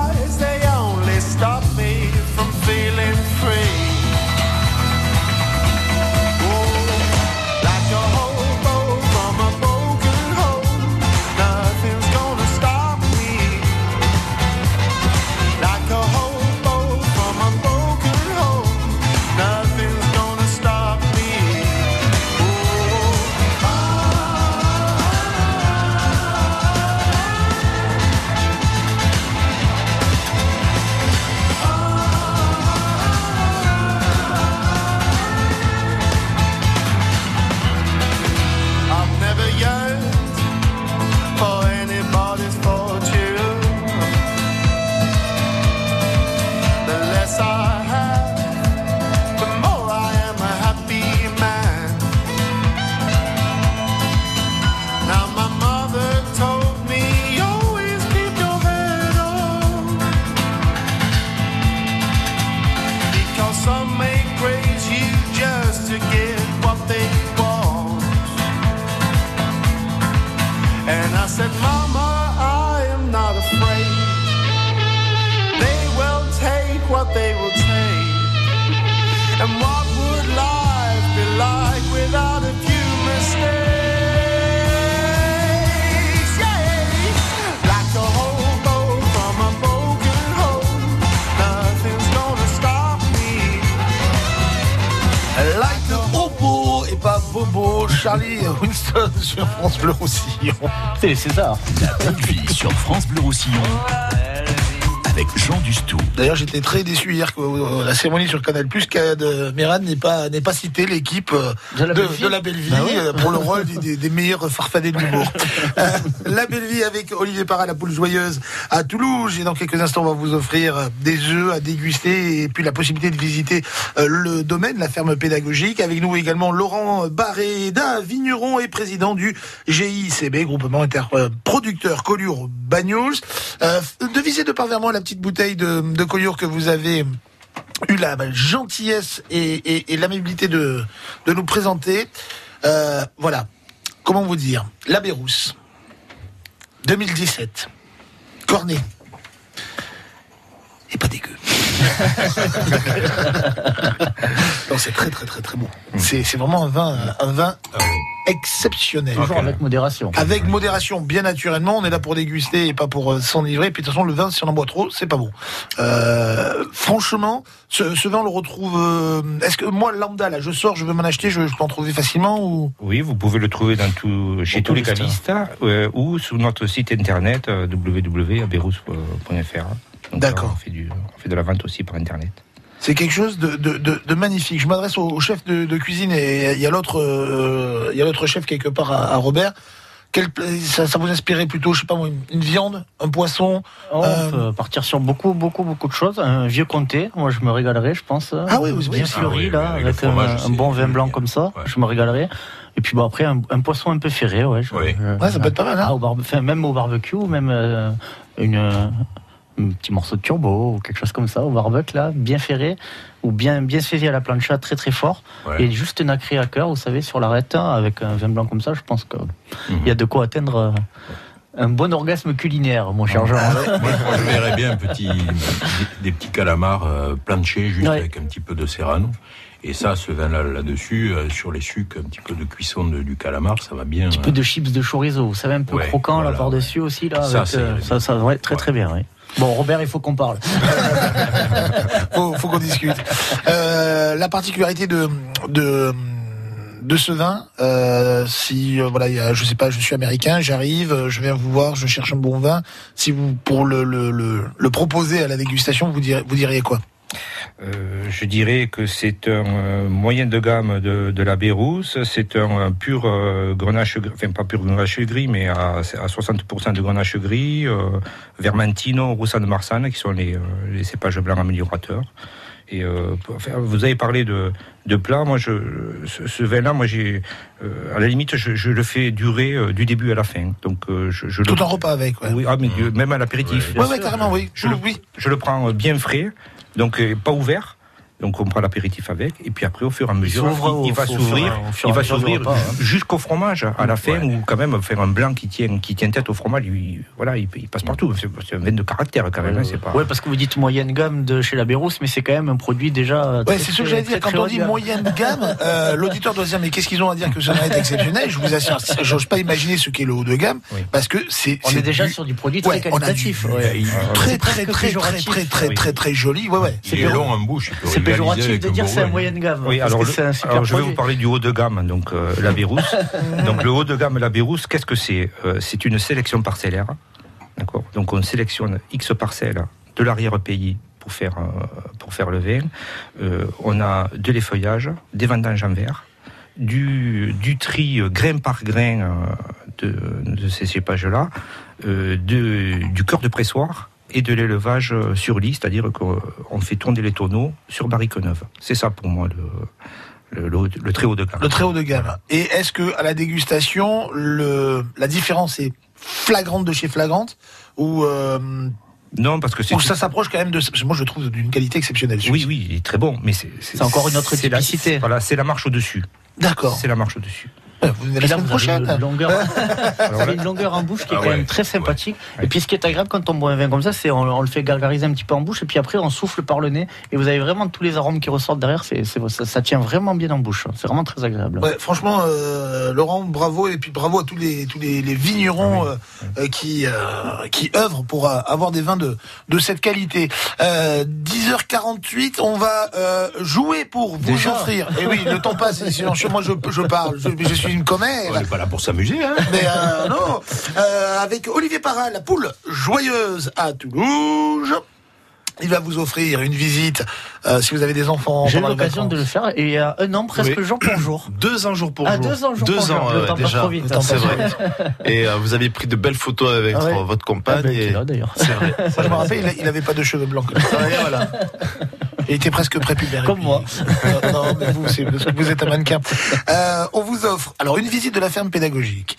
get what they Charlie Winston sur France Bleu Roussillon. C'est les Césars. La belle vie sur France Bleu Roussillon avec Jean Dustou. D'ailleurs, j'étais très déçu hier que euh, la cérémonie sur Canal Plus, de Mérad n'ait pas pas cité l'équipe euh, de, de la Belle Vie Bah ouais. euh, pour le rôle des, des- des meilleurs farfadets de l'humour. Euh, la Belle Vie avec Olivier Parra, la poule joyeuse à Toulouse. Et dans quelques instants, on va vous offrir euh, des œufs à déguster et puis la possibilité de visiter euh, le domaine, la ferme pédagogique. Avec nous également Laurent Barréda, vigneron et président du GICB, groupement interproducteur Collioure Bagnols. Euh, devisez de par vers moi la petite bouteille de, de Collioure que vous avez eu la gentillesse et, et- et l'amabilité de, de nous présenter. Euh, voilà. Comment vous dire? La Bérousse. 2017. Cornet. Et pas dégueu. non, c'est très très très très bon. C'est c'est vraiment un vin, un vin exceptionnel. Toujours avec modération. Avec modération, bien naturellement. On est là pour déguster et pas pour euh, s'enivrer. Puis de toute façon, le vin, si on en boit trop, c'est pas bon. Euh, franchement, ce, ce vin, on le retrouve. euh, Est-ce que moi, lambda, là, je sors, je veux m'en acheter, je, je peux en trouver facilement ou? Oui, vous pouvez le trouver dans tout, chez tous les cavistes euh, ou sur notre site internet euh, www.aberous.fr. D'accord. On, fait du- on fait de la vente aussi par internet. C'est quelque chose de, de, de- de magnifique. Je m'adresse au, au chef de, de cuisine et il y a l'autre, euh, il y a l'autre chef quelque part à, à Robert. Quel, ça, ça vous inspirait plutôt, je sais pas moi, une, une viande, un poisson Oh, euh, On peut partir sur beaucoup, beaucoup, beaucoup de choses. Un vieux comté, moi je me régalerais, je pense. Ah oui, vous- bien oui. fleuri, Ah oui, là, avec un, bon vin blanc comme ça, je me régalerais. Et puis bon, après, un, un poisson un peu ferré, ouais. je- je- Ouais, ça peut être pas mal, hein. Ah, au barbe- enfin, même au barbecue, même euh, une, euh, un petit morceau de turbo ou quelque chose comme ça, au barbecue, là, bien ferré, ou bien, bien saisi à la plancha, très très fort. Ouais. Et juste nacré à cœur, vous savez, sur l'arête, hein, avec un vin blanc comme ça, je pense qu'il Mhm. y a de quoi atteindre euh, un bon orgasme culinaire, mon cher Jean. Moi, moi, je verrais bien un petit, des, petits calamars euh, planchés juste Ouais. avec un petit peu de serrano. Et ça, ce vin-là là-dessus, euh, sur les sucs, un petit peu de cuisson de- du calamar, ça va bien. Un petit peu de chips de chorizo, vous savez, un peu Ouais, croquant là par-dessus aussi. Là, Ça, avec, ça euh, ça, ça, ouais, très très bien. oui. Bon, Robert, il faut qu'on parle. faut, faut qu'on discute. Euh, la particularité de, de, ce vin, euh, si euh, voilà, je sais pas, je suis américain, j'arrive, euh, je viens vous voir, je cherche un bon vin. Si vous pour le, le, le, proposer à la dégustation, vous vous diriez quoi? Euh, je dirais que c'est un euh, moyen de gamme de, de la Bérousse. C'est un, un pur euh, grenache, gris- enfin pas pur grenache gris, mais à, à 60% de grenache gris, euh, Vermentino, Roussan de Marsanne, qui sont les, euh, les cépages blancs améliorateurs. Et euh, vous avez parlé de, de plat. Moi, je, ce, ce vin-là, moi, j'ai, euh, à la limite, je, je le fais durer euh, du début à la fin. Donc, je, je Tout le, un repas avec. Ouais. oui, ah, mais même à l'apéritif. Ouais, ouais, carrément, oui. Je le, je le prends bien frais, donc euh, pas ouvert. Donc on prend l'apéritif avec, et puis après au fur et à mesure, il, il va s'ouvrir, il va s'ouvrir hein. jusqu'au fromage à la fin, ou quand même faire un blanc qui tient, qui tient tête au fromage. Lui, voilà, il, il passe partout. C'est c'est un vin de caractère quand même. hein, c'est pas. Ouais, parce que vous dites moyenne gamme de chez la Bérousse, mais c'est quand même un produit déjà. Ouais, c'est ce que j'allais dire. Quand on dit moyenne gamme, euh, l'auditeur doit se dire mais qu'est-ce qu'ils ont à dire que ce vin est exceptionnel? Je vous assure, j'ose pas imaginer ce qu'est le haut de gamme parce que c'est. On c'est est déjà du- sur du produit très qualitatif. Très C'est très très très très très très très joli. Ouais ouais. Il est long en bouche. Péjoratif de dire c'est moyenne gamme. Oui, alors, le- alors je vais vous parler du haut de gamme, donc euh, la Bérousse. donc le haut de gamme, la Bérousse, qu'est-ce que c'est Euh, C'est une sélection parcellaire, d'accord? Donc on sélectionne X parcelles de l'arrière-pays pour faire euh, pour faire le vin. On a de l'effeuillage, des vendanges en verre, du, du tri grain par grain de, de ces cépages-là, du cœur de pressoir et de l'élevage euh, sur lit, c'est-à-dire qu'on on fait tourner les tonneaux sur barrique neuve. C'est ça pour moi le, le, le- le très haut de gamme. Le très haut de gamme. Et est-ce que à la dégustation, le la différence est flagrante de chez flagrante ou euh, Non, parce que c'est ou ça s'approche quand même de. Moi, je trouve d'une qualité exceptionnelle. Oui, oui, il est très bon, mais c'est C'est encore une autre la- typicité. Voilà, c'est la marche au-dessus. D'accord. C'est la marche au-dessus. Vous venez la semaine prochaine. une longueur, vous avez une longueur en bouche qui est Ah quand ouais, même très sympathique. Et puis ce qui est agréable quand on boit un vin comme ça, c'est on, on le fait gargariser un petit peu en bouche et puis après on souffle par le nez et vous avez vraiment tous les arômes qui ressortent derrière. C'est, c'est- ça, ça tient vraiment bien en bouche. C'est vraiment très agréable. Ouais, franchement, euh, Laurent, bravo et puis bravo à tous les tous les, les vignerons euh, euh, qui euh, qui œuvrent pour euh, avoir des vins de de cette qualité. Euh, 10h48, on va euh, jouer pour vous Déjà offrir. Et oui, le temps passe. sinon, moi, je je parle. Je, je suis une commère. On n'est pas là pour s'amuser, hein Mais euh, non, Euh, avec Olivier Parra, la poule joyeuse à Toulouse. Il va vous offrir une visite euh, si vous avez des enfants. J'ai eu l'occasion de le faire et il y a un an, presque Oui. jour pour jour. Deux ans jour pour Ah, jour. deux ans jour pour jour. Le temps déjà. trop vite. C'est vrai. Et euh, vous avez pris de belles photos avec Ah ouais. votre compagne. Ah ben, et... là, d'ailleurs. C'est vrai. Moi, je me rappelle, il, a- il avait pas de cheveux blancs. comme ça. Et voilà. Il était presque prépubère. Comme moi. Euh, non, mais vous, c'est parce que vous êtes un mannequin. Euh, on vous offre alors une visite de la ferme pédagogique.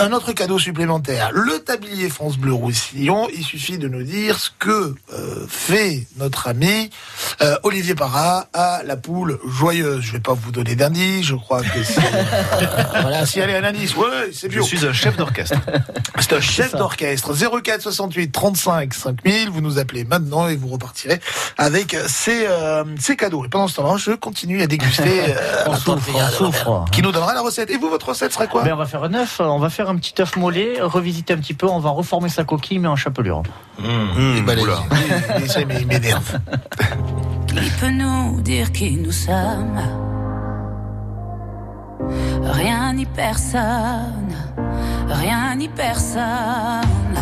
Un autre cadeau supplémentaire, le tablier France Bleu Roussillon. Il suffit de nous dire ce que euh, fait notre ami euh, Olivier Parra à la poule joyeuse. Je vais pas vous donner d'indice, je crois que c'est... euh, voilà, si elle est un indice, ouais, c'est Je bio. suis un chef d'orchestre. C'est un chef d'orchestre. 04 68 35 5000. Vous nous appelez maintenant et vous repartirez avec ces, euh, ces cadeaux. Et pendant ce temps-là, je continue à déguster euh, On souffre, on souffre. Qui nous donnera la recette. Et vous, votre recette sera quoi? Ben, on va faire un œuf, on va faire un petit œuf mollet, revisiter un petit peu, on va reformer sa coquille, mais en chapelure. Mais ça il m'énerve. Qui peut nous dire qui nous sommes. Rien ni personne, rien ni personne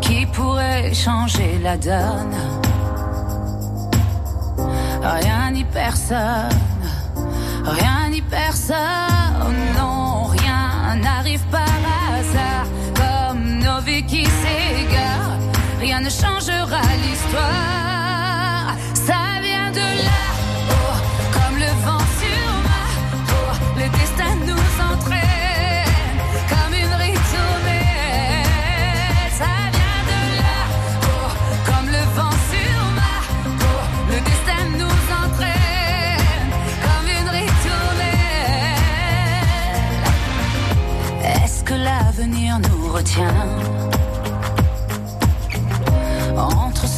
qui pourrait changer la donne. Rien ni personne, rien ni personne, non, rien n'arrive par Rien ne changera l'histoire, ça vient de là, oh, comme le vent sur ma peau, le destin nous entraîne comme une ritournelle. Ça vient de là, oh, comme le vent sur ma peau, le destin nous entraîne comme une ritournelle. Est-ce que l'avenir nous retient?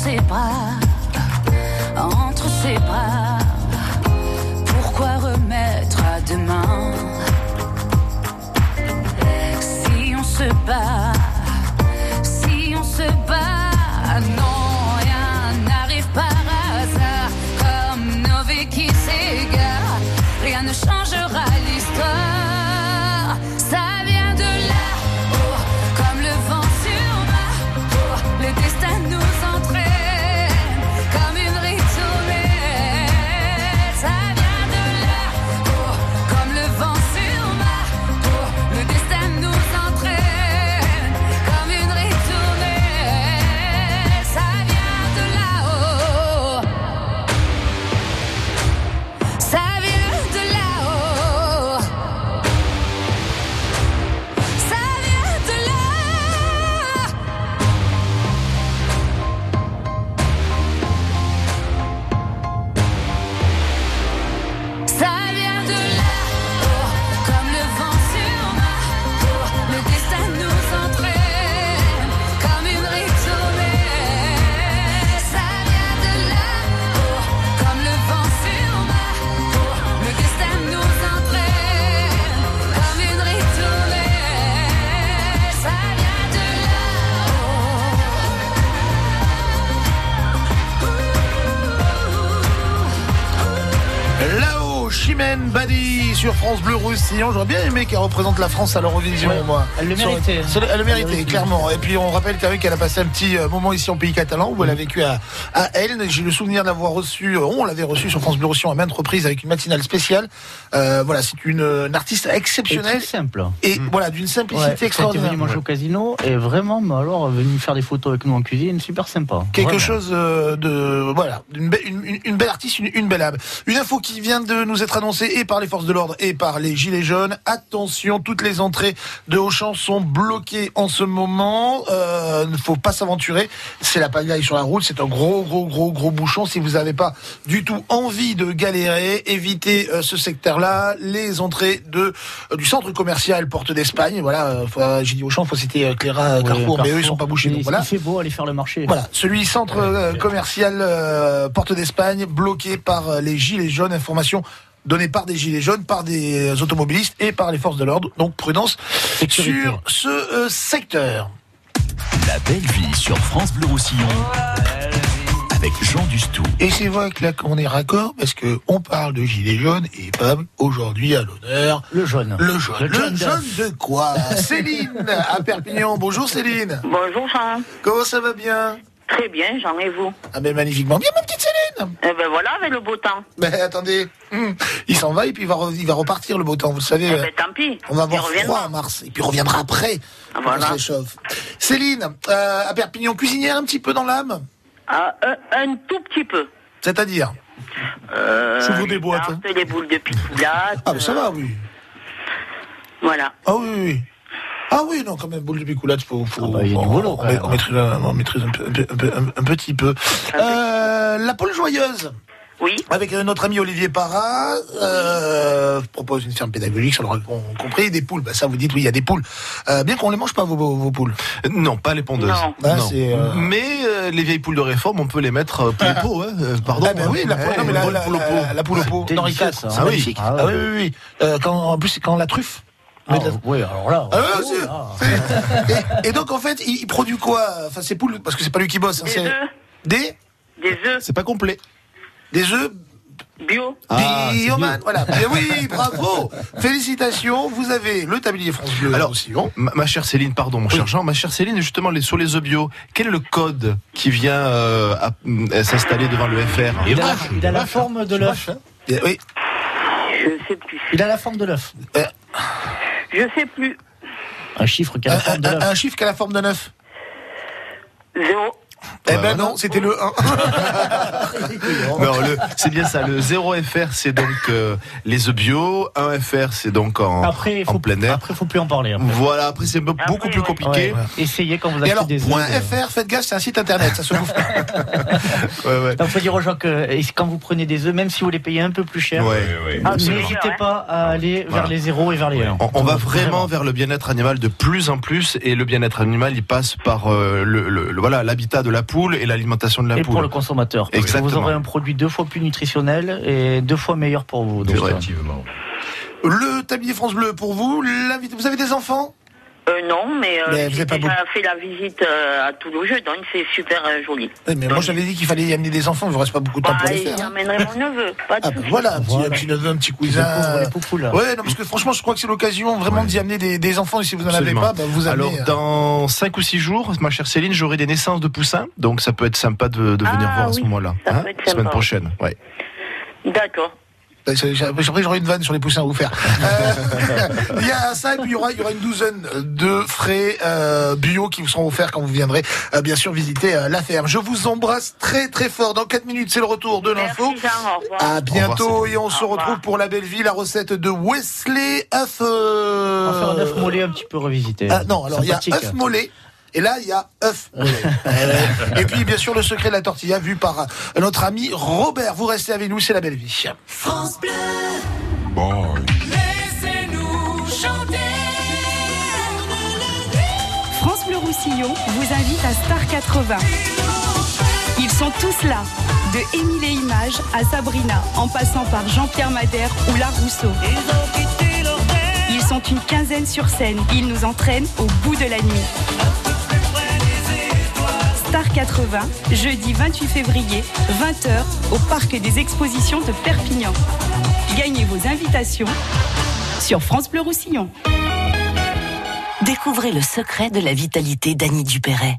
Ses bras, entre ses bras? Pourquoi remettre à demain? Si on se bat, si on se bat? Sur France Bleu Roussillon. J'aurais bien aimé qu'elle représente la France à l'Eurovision, Ouais, moi. elle le méritait. Elle le méritait, Elle clairement. Et puis on rappelle quand même qu'elle a passé un petit euh, moment ici en pays catalan où elle a vécu à, à Elne. J'ai le souvenir d'avoir reçu, euh, on l'avait reçu sur France Bleu Roussillon à maintes reprises avec une matinale spéciale. Euh, voilà, c'est une, une artiste Et exceptionnelle très simple. et voilà d'une Ouais, simplicité elle était extraordinaire. venue manger au casino et vraiment, alors, venue faire des photos avec nous en cuisine, super sympa. Quelque Vraiment. chose de voilà, une, une- belle artiste, une belle âme. Une info qui vient de nous être annoncée et par les forces de l'ordre et par les gilets jaunes. Attention, toutes les entrées de Auchan sont bloquées en ce moment. Euh, Il ne faut pas s'aventurer. C'est la pagaille sur la route. C'est un gros, gros, gros, gros bouchon. Si vous n'avez pas du tout envie de galérer, évitez euh, ce secteur-là. Les entrées de euh, du centre commercial Porte d'Espagne. Voilà, euh, euh, j'ai dit Auchan, faut citer euh, Cléra, Carrefour, mais eux ils sont pas bouchés. Donc voilà. Il fait beau, aller faire le marché. Voilà, celui centre euh, commercial euh, Porte d'Espagne, bloqué par euh, les Gilets jaunes. Information donnée par des Gilets jaunes, par des automobilistes et par les forces de l'ordre. Donc prudence sur ce euh, secteur. La belle vie sur France Bleu Roussillon. avec Jean Dustou. Et c'est vrai que là qu'on est raccord parce que on parle de gilets jaunes et Pam aujourd'hui à l'honneur Le jaune. le jaune. Le Le jaune jaune, d'œuf. de quoi? Céline à Perpignan. Bonjour Céline. Bonjour Jean. Comment ça va bien? Très bien, Jean et vous Ah ben magnifiquement bien ma petite Céline. Eh ben voilà, avec le beau temps. Mais attendez, hum, il s'en va et puis il va, re- il va repartir le beau temps, vous le savez. Eh euh, ben tant pis. On va avoir froid en mars et puis il reviendra après. quand Voilà. On se réchauffe. Céline, euh, à Perpignan, cuisinière un petit peu dans l'âme? Ah, un, un tout petit peu. C'est-à-dire? Euh, les boîtes, tartes, les boules de picoulade. Ah, mais ça va, oui. Voilà. Ah oui, oui, oui. Ah oui, non, quand même, boule de picoulade, faut, faut, Ah bah, il y a du boulot, on, maîtrise, un, on maîtrise un, peu- un peu- un peu- un- un petit peu. Euh, la pôle joyeuse. Oui. Avec euh, notre ami Olivier Parra, euh, propose une ferme pédagogique, ça l'aura compris, des poules. Bah, ça, vous dites, oui, il y a des poules. Euh, bien qu'on les mange pas, vos, vos, poules. Non, pas les pondeuses. Non. Ah, c'est, euh, Mais euh, les vieilles poules de réforme, on peut les mettre euh, pour les pots, hein, euh, pardon. Ah ben oui, la, poule- non, poule au pot. la poule au pot. c'est hein. magnifique. Ah Ah, oui, oui, oui. Euh, quand, en plus, c'est quand la truffe. Ah, oui, alors là. Ah, oh, là. et, et donc, en fait, il, il produit quoi? Enfin, c'est poules, parce que c'est pas lui qui bosse. hein, Des c'est œufs. Des Des œufs C'est pas complet. Des œufs bio. Ah, Bioman, bio. voilà. Mais oui, bravo. Félicitations. Vous avez le tablier France Bleu. Alors, bon. ma, ma chère Céline, pardon, mon cher Jean, ma chère Céline, justement, les, sur les œufs bio, quel est le code qui vient euh, à- s'installer devant le FR Il a, il a la forme de l'œuf. Eh Oui. Je sais plus. Il a la forme de l'œuf. Je sais plus. Un chiffre qui a la Un, forme de un- l'œuf. un chiffre qui a la forme d'un œuf. Zéro. Eh ben non, c'était le 1. Non, le- c'est bien ça. Le 0 FR, c'est donc euh, les œufs bio. 1 FR, c'est donc en, Après, il en faut, plein air. après, faut plus en parler. après. Voilà, après, c'est be- beaucoup plus compliqué. Ouais. Essayez quand vous Et achetez alors, des œufs. point de- .fr, faites gaffe, c'est un site internet, ça se bouffe pas. Ouais, ouais. Il faut dire aux gens que et quand vous prenez des œufs, même si vous les payez un peu plus cher, Ouais, ah, n'hésitez pas à aller vers Voilà. les zéros et vers les 1. On, on va vraiment vers le bien-être animal de plus en plus, et le bien-être animal, il passe par euh, le, le- le- voilà l'habitat de la poule et l'alimentation de la Et poule. pour le consommateur. Parce que Exactement. vous aurez un produit deux fois plus nutritionnel et deux fois meilleur pour vous. Donc, euh, Le tablier France Bleu pour vous. Vous avez des enfants? Euh, non, mais, euh, Mais j'ai fait la visite euh, à Toulouse, donc c'est super euh, joli. Oui, mais moi j'avais dit qu'il fallait y amener des enfants, il ne reste pas beaucoup de temps Bah, pour les et faire. hein. j'emmènerai mon neveu. Pas de Ah ben souci. voilà, un petit, un petit neveu, un petit cousin. les poupoules. Ouais, non, parce que franchement, je crois que c'est l'occasion vraiment d'y amener des, des enfants. Et si vous n'en avez pas, ben, vous amenez. Alors, dans 5 ou 6 jours, ma chère Céline, j'aurai des naissances de poussins, donc ça peut être sympa de, de venir Ah voir à ce moment-là. hein, semaine prochaine. Ouais. D'accord. Ben, c'est- j'ai- Après, j'aurai une vanne sur les poussins à vous faire. Euh, Il y a ça, et puis il y aura, il y aura une douzaine de frais euh, bio qui vous seront offerts quand vous viendrez, euh, bien sûr, visiter euh, la ferme. Je vous embrasse très très fort. Dans 4 minutes, c'est le retour de l'info. À bientôt revoir, et on se retrouve pour la belle vie, la recette de Wesley œuf. euh, On va faire un œuf mollet un petit peu revisité. Ah, non, alors il y a œuf mollet. Et là, il y a œuf mollet. et puis, bien sûr, le secret de la tortilla vu par euh, notre ami Robert. Vous restez avec nous, c'est la belle vie. France Bleu. Bon, Laissez-nous chanter. France Bleu Roussillon vous invite à Star 80. Ils sont tous là, de Émile et Images à Sabrina, en passant par Jean-Pierre Madère ou La Rousseau. Ils sont une quinzaine sur scène. Ils nous entraînent au bout de la nuit. Star 80, jeudi 28 février, 20h, au Parc des Expositions de Perpignan. Gagnez vos invitations sur France Bleu Roussillon. Découvrez le secret de la vitalité d'Annie Dupéret.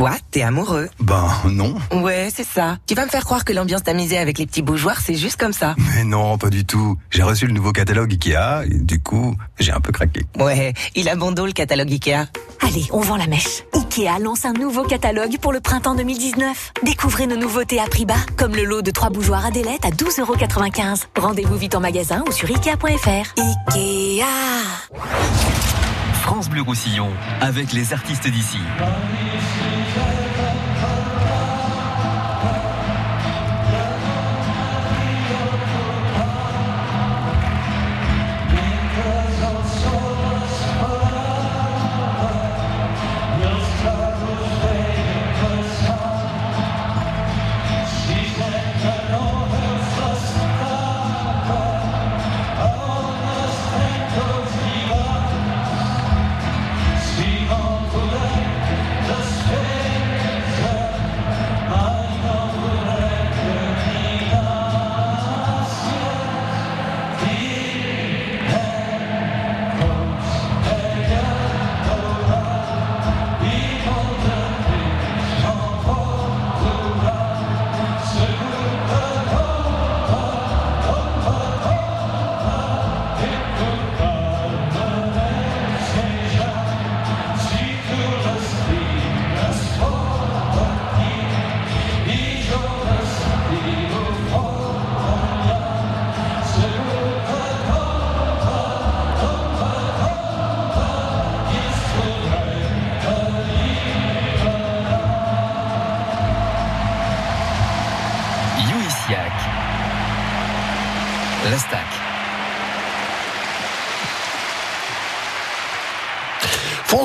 Toi, t'es amoureux. Ben non. Ouais, c'est ça. Tu vas me faire croire que l'ambiance tamisée avec les petits bougeoirs, c'est juste comme ça. Mais non, pas du tout. J'ai reçu le nouveau catalogue Ikea et du coup, j'ai un peu craqué. Ouais, il a bon dos le catalogue Ikea. Allez, on vend la mèche. Ikea lance un nouveau catalogue pour le printemps 2019. Découvrez nos nouveautés à prix bas, comme le lot de trois bougeoirs Adélette à 12,95€. Rendez-vous vite en magasin ou sur Ikea.fr. Ikea France Bleu Roussillon, avec les artistes d'ici.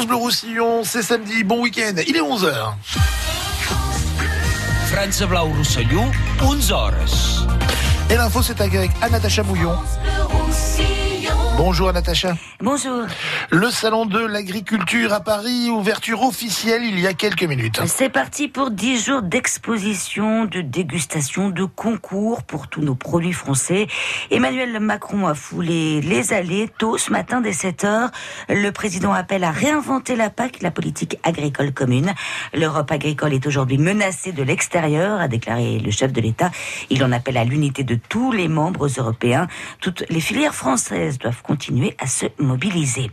France Bleu Roussillon, c'est samedi, bon week-end, il est 11h. France Blau Roussillon, 11 horas. Et l'info, c'est avec Anatacha Bouillon. Bonjour Natacha. Bonjour. Le salon de l'agriculture à Paris, ouverture officielle il y a quelques minutes. C'est parti pour 10 jours d'exposition, de dégustation, de concours pour tous nos produits français. Emmanuel Macron a foulé les allées tôt ce matin dès 7h. Le président appelle à réinventer la PAC, la politique agricole commune. L'Europe agricole est aujourd'hui menacée de l'extérieur, a déclaré le chef de l'État. Il en appelle à l'unité de tous les membres européens. Toutes les filières françaises doivent continuer à se mobiliser.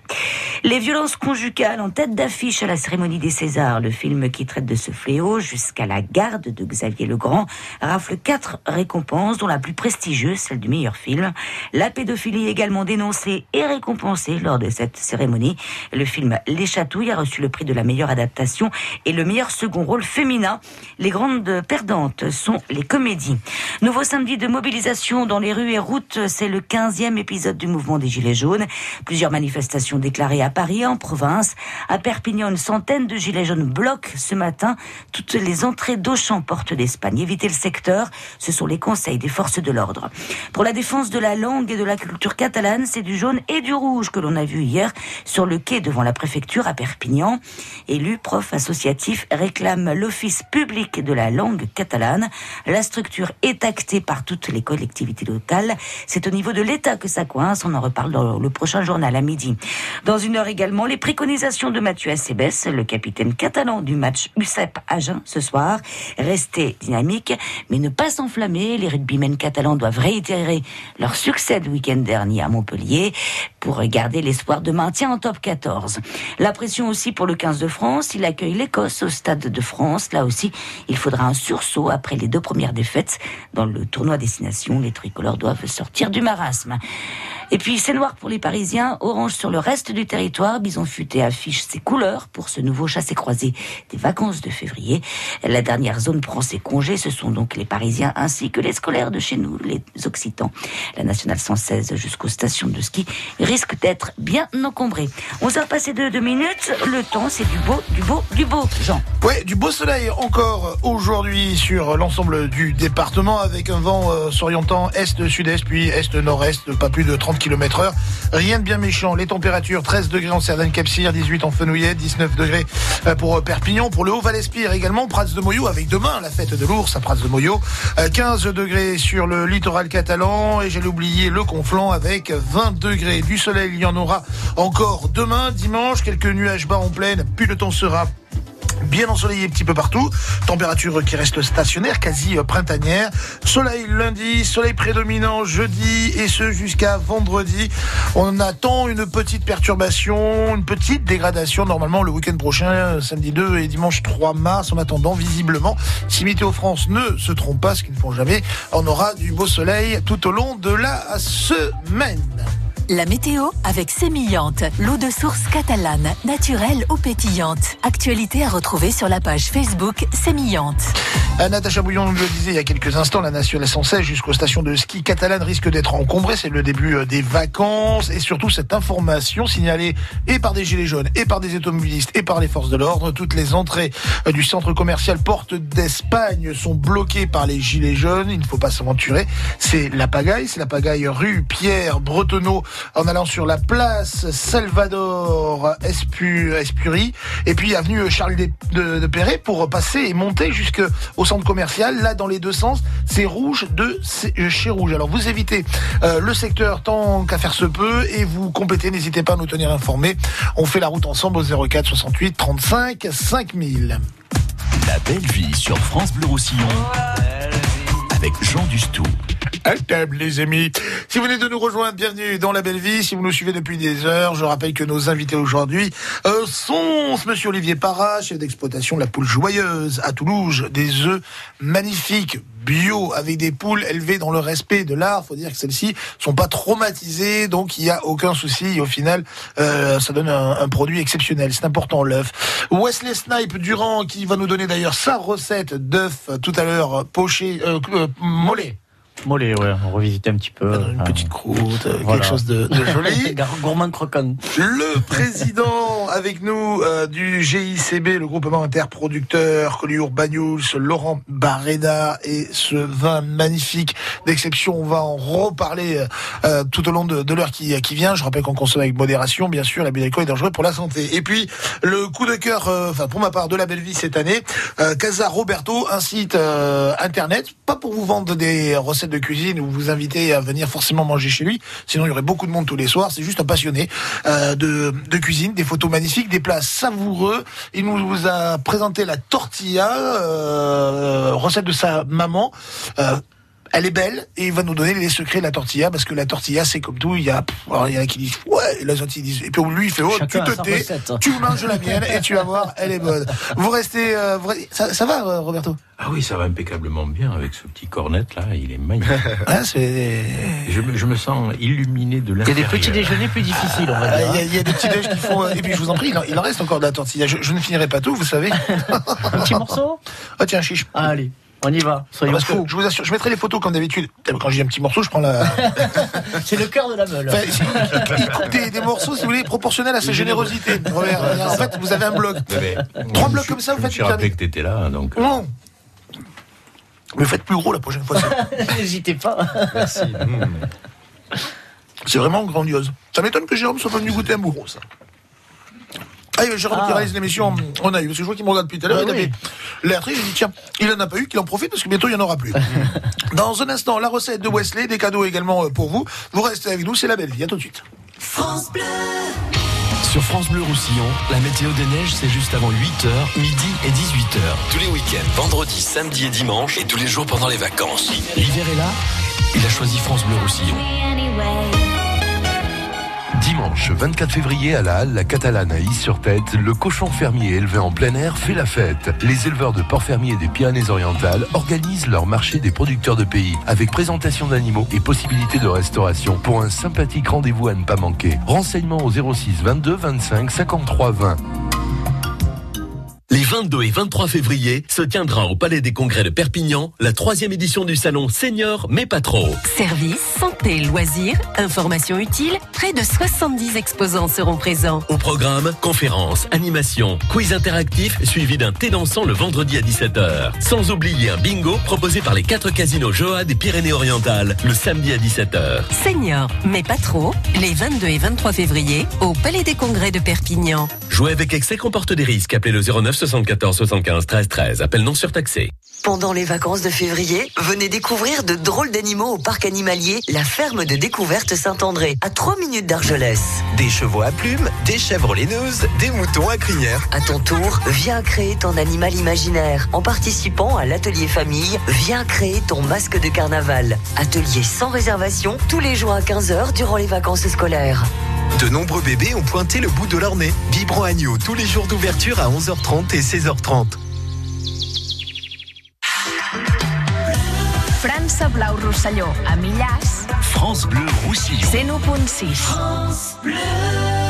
Les violences conjugales en tête d'affiche à la cérémonie des Césars, le film qui traite de ce fléau jusqu'à la garde de Xavier Legrand, rafle quatre récompenses, dont la plus prestigieuse, celle du meilleur film. La pédophilie également dénoncée et récompensée lors de cette cérémonie. Le film Les Chatouilles a reçu le prix de la meilleure adaptation et le meilleur second rôle féminin. Les grandes perdantes sont les comédies. Nouveau samedi de mobilisation dans les rues et routes, c'est le 15e épisode du mouvement des Gilets jaunes. Plusieurs manifestations déclarées à Paris, en province. À Perpignan, une centaine de Gilets jaunes bloquent ce matin toutes les entrées d'Auchan, porte d'Espagne. Éviter le secteur, ce sont les conseils des forces de l'ordre. Pour la défense de la langue et de la culture catalane, c'est du jaune et du rouge que l'on a vu hier sur le quai devant la préfecture à Perpignan. Élus, profs associatifs réclament l'office public de la langue catalane. La structure est actée par toutes les collectivités locales. C'est au niveau de l'État que ça coince. On en reparle dans le prochain journal à midi. Dans une heure également, les préconisations de Mathieu Acebes, le capitaine catalan du match UCEP Agen ce soir. Rester dynamique, mais ne pas s'enflammer. Les rugbymen catalans doivent réitérer leur succès du week-end dernier à Montpellier pour garder l'espoir de maintien en top 14. La pression aussi pour le 15 de France. Il accueille l'Écosse au Stade de France. Là aussi, il faudra un sursaut après les deux premières défaites dans le tournoi destination. Les tricolores doivent sortir du marasme. Et puis c'est noir pour les Parisiens, orange sur le reste du territoire. Bison futé affiche ses couleurs pour ce nouveau chassé-croisé des vacances de février. La dernière zone prend ses congés. Ce sont donc les Parisiens ainsi que les scolaires de chez nous, les Occitans. La nationale 116 jusqu'aux stations de ski risque d'être bien encombrée. 11h passées de deux minutes. Le temps, c'est du beau, du beau, du beau. Jean. Ouais, du beau soleil encore aujourd'hui sur l'ensemble du département avec un vent euh, s'orientant est-sud-est puis est-nord-est, pas plus de 30 km heure. Rien de bien méchant. Les températures 13 degrés en Cerdane-Capcir, 18 en Fenouillet, 19 degrés euh, pour euh, Perpignan, pour le Haut-Val-Espire également, Prats de Moyau avec demain la fête de l'ours à Prats de Euh, 15 degrés sur le littoral catalan et j'allais oublier le Conflent avec 20 degrés. Du soleil, il y en aura encore demain, dimanche, quelques nuages bas en pleine, puis le temps sera bien ensoleillé un petit peu partout, température qui reste stationnaire, quasi euh, printanière, soleil lundi, soleil prédominant jeudi et ce jusqu'à vendredi. On attend une petite perturbation, une petite dégradation normalement le week-end prochain, samedi 2 et dimanche 3 mars. En attendant, visiblement, si Météo France ne se trompe pas, ce qu'ils ne font jamais, on aura du beau soleil tout au long de la semaine. La météo avec Sémillante, l'eau de source catalane, naturelle ou pétillante. Actualité à retrouver sur la page Facebook Sémillante. Euh, Natacha Bouillon nous le disait il y a quelques instants, la nationale 116 jusqu'aux stations de ski catalanes risque d'être encombrée. C'est le début euh, des vacances et surtout cette information signalée et par des gilets jaunes et par des automobilistes et par les forces de l'ordre. Toutes les entrées euh, du centre commercial Porte d'Espagne sont bloquées par les gilets jaunes. Il ne faut pas s'aventurer. C'est la pagaille. C'est la pagaille rue Pierre Bretonneau en allant sur la place Salvador Espu, Espurie et puis avenue Charles de, de, de Perret pour passer et monter jusqu'au centre commercial. Là, dans les deux sens, c'est rouge de chez rouge. Alors, vous évitez euh, le secteur tant qu'à faire se peut et vous complétez. N'hésitez pas à nous tenir informés. On fait la route ensemble au 04 68 35 5000. La belle vie sur France Bleu Roussillon avec Jean Dustou. À table, les amis. Si vous venez de nous rejoindre, bienvenue dans La Belle Vie. Si vous nous suivez depuis des heures, je rappelle que nos invités aujourd'hui euh, sont Monsieur Olivier Parra, chef d'exploitation de la poule joyeuse à Toulouse. Des œufs magnifiques, bio, avec des poules élevées dans le respect de l'art. faut dire que celles-ci sont pas traumatisées, donc il n'y a aucun souci. Au final, euh, ça donne un, un produit exceptionnel. C'est important, l'œuf. Wesley Snipe Durand, qui va nous donner d'ailleurs sa recette d'œuf tout à l'heure, poché, euh, euh, mollet. Mollet, ouais, on revisiter un petit peu. Une petite croûte, euh, Voilà. quelque chose de, de joli. Gourmand croquant. Le président avec nous euh, du GICB, le groupement interproducteur, Collioure Bagnols, Laurent Barreda et ce vin magnifique d'exception. On va en reparler euh, tout au long de, de l'heure qui, qui vient. Je rappelle qu'on consomme avec modération, bien sûr. L'abus d'alcool est dangereux pour la santé. Et puis, le coup de cœur, euh, enfin pour ma part, de la belle vie cette année, euh, Casa Roberto, un site euh, internet, pas pour vous vendre des recettes de cuisine ou vous inviter à venir forcément manger chez lui, sinon il y aurait beaucoup de monde tous les soirs. C'est juste un passionné euh, de, de cuisine, des photos magnifiques, des plats savoureux. Il nous a présenté la tortilla, euh, recette de sa maman. Euh, elle est belle et il va nous donner les secrets de la tortilla parce que la tortilla c'est comme tout il y a alors, il y en a qui disent ouais et les autres ils disent et puis lui il fait oh Chacun tu te tais recette. tu manges la mienne et tu vas voir elle est bonne vous restez euh, vous ça, ça va euh, Roberto? Ah oui, ça va impeccablement bien avec ce petit cornet là, il est magnifique. Hein, c'est je, me- je me sens illuminé de Il y a l'intérieur. des petits déjeuners plus difficiles, on va Ah, dire. il y, a- il y a des petits déj qui font euh, et puis je vous en prie il en, il en reste encore de la tortilla je, je ne finirai pas tout vous savez Un petit morceau? Ah tiens chiche Ah, Allez, on y va. Soyons parce que je vous assure je mettrai les photos comme d'habitude quand je dis un petit morceau je prends la C'est le cœur de la meule. Enfin, il coupe des, des morceaux, si vous voulez, proportionnels à sa générosité. Robert. En fait, vous avez un bloc. Mais, Trois blocs me comme ça, vous je me faites suis une rappelé que t'étais là, donc. euh, Non. Mais faites plus gros la prochaine fois. N'hésitez pas. Merci. C'est vraiment grandiose. Ça m'étonne que Jérôme soit pas venu goûter un bourreau, ça. Ah, Jérôme Ah. qui réalise l'émission, on a eu, parce que je vois qu'il me regarde depuis tout à l'heure, Ah il oui. avait l'air triste, j'ai dit tiens, il en a pas eu, qu'il en profite, parce que bientôt il n'y en aura plus. Dans un instant, la recette de Wesley, des cadeaux également euh, pour vous. Vous restez avec nous, c'est la belle vie, à tout de suite. Sur France Bleu Roussillon, la météo des neiges, c'est juste avant 8h, midi et 18h. Tous les week-ends, vendredi, samedi et dimanche, et tous les jours pendant les vacances. L'hiver est là, il a choisi France Bleu Roussillon. Dimanche 24 février à la Halle La Catalane à Is-sur-Tête, le cochon fermier élevé en plein air fait la fête. Les éleveurs de porcs fermiers des Pyrénées-Orientales organisent leur marché des producteurs de pays avec présentation d'animaux et possibilité de restauration pour un sympathique rendez-vous à ne pas manquer. Renseignements au 06 22 25 53 20. Les 22 et 23 février se tiendra au Palais des Congrès de Perpignan la troisième édition du salon Senior mais pas trop. Services, santé, loisirs, informations utiles, près de 70 exposants seront présents. Au programme, conférences, animations, quiz interactifs suivi d'un thé dansant le vendredi à 17h. Sans oublier un bingo proposé par les quatre casinos Joa des Pyrénées-Orientales le samedi à 17h. Senior, mais pas trop, les 22 et 23 février au Palais des Congrès de Perpignan. Jouer avec excès comporte des risques. Appelez le 09 74 75 13 13. Appel non surtaxé. Pendant les vacances de février, venez découvrir de drôles d'animaux au parc animalier La Ferme de Découverte Saint-André, à 3 minutes d'Argelès. Des chevaux à plumes, des chèvres laineuses, des moutons à crinière. À ton tour, viens créer ton animal imaginaire. En participant à l'atelier famille, viens créer ton masque de carnaval. Atelier sans réservation, tous les jours à 15h durant les vacances scolaires. De nombreux bébés ont pointé le bout de leur nez. Biberon agneau tous les jours d'ouverture à 11h30 et 16h30. França Blau Rosselló, a Millàs, France Bleu Roussillon. 101.6. Holding out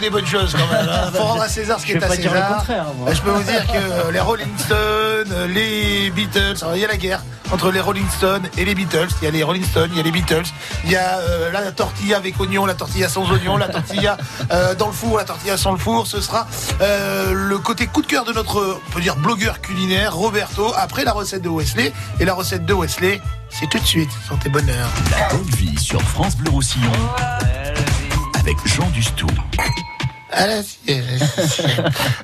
Des bonnes choses quand même. hein. Faut rendre à César ce qui est à pas dire le César. Je peux vous dire que euh, les Rolling Stones, euh, les Beatles, il y a la guerre entre les Rolling Stones et les Beatles. Il y a les Rolling Stones, il y a les Beatles. Il y a euh, la tortilla avec oignon, la tortilla sans oignon, la tortilla euh, dans le four, la tortilla sans le four. Ce sera euh, le côté coup de cœur de notre, on peut dire, blogueur culinaire, Roberto, après la recette de Wesley. Et la recette de Wesley, c'est tout de suite. Santé bonheur. La bonne vie sur France Bleu Roussillon avec Jean Dustou.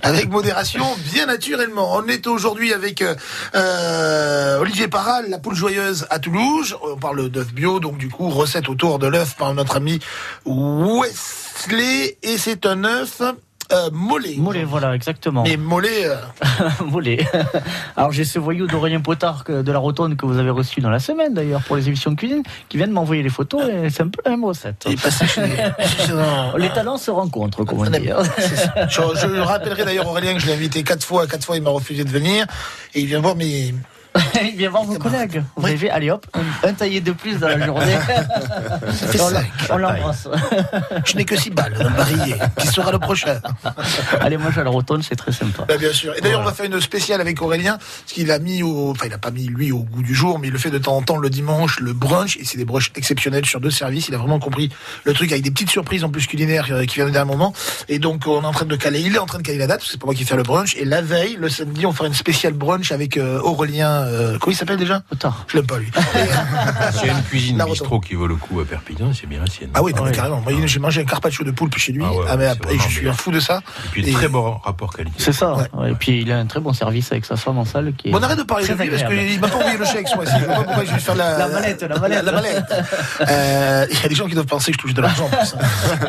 Avec modération, bien naturellement. On est aujourd'hui avec euh, euh, Olivier Paral, la poule joyeuse à Toulouse. On parle d'œuf bio, donc du coup, recette autour de l'œuf par notre ami Wesley. Et c'est un œuf euh, mollet. Mollet, voilà, exactement. Mais mollet, euh, Mollet. Alors j'ai ce voyou d'Aurélien Potard de la Rotonde que vous avez reçu dans la semaine d'ailleurs pour les émissions de cuisine qui vient de m'envoyer les photos et c'est un peu la même recette. il est passé chez les... Talents se rencontrent, comme on dit. hein. Je rappellerai d'ailleurs Aurélien que je l'ai invité quatre fois. Quatre fois, il m'a refusé de venir. Et il vient voir mes... Il vient voir vos collègues. Vous avez vu, allez hop, un, un taillé de plus dans la journée. On on l'embrasse. Je n'ai que six balles dans le barillet. Qui sera le prochain Allez, moi, je vais à la Rotonde, c'est très sympa. Bah, bien sûr. Et d'ailleurs, on va faire une spéciale avec Aurélien, parce qu'il a mis au, enfin, il a pas mis lui au goût du jour, mais il le fait de temps en temps le dimanche, le brunch, et c'est des brunchs exceptionnels sur deux services. Il a vraiment compris le truc avec des petites surprises en plus culinaires euh, qui viennent d'un moment. Et donc, on est en train de caler, il est en train de caler la date, parce que c'est pas moi qui fais le brunch. Et la veille, le samedi, on fera une spéciale brunch avec euh, Aurélien, euh, comment il s'appelle déjà? Potard. Je l'aime pas lui. S'il y a une cuisine La bistrot qui vaut le coup à Perpignan, c'est bien la sienne. Ah oui, non, mais carrément. Moi, j'ai mangé un carpaccio de poulpe chez lui. Ah ouais, Ah, mais c'est après, vraiment je suis un fou de ça. Et puis, Et- très bon rapport qualité. C'est ça. ouais. Et puis il a un très bon service avec sa femme en salle qui est. Bon, on arrête de parler de lui parce qu'il m'a pas envoyé le chèque ce mois-ci. Je sais pas pourquoi je vais faire la, La mallette, la mallette. La, mallette. Euh, Il y a des gens qui doivent penser que je touche de l'argent pour ça.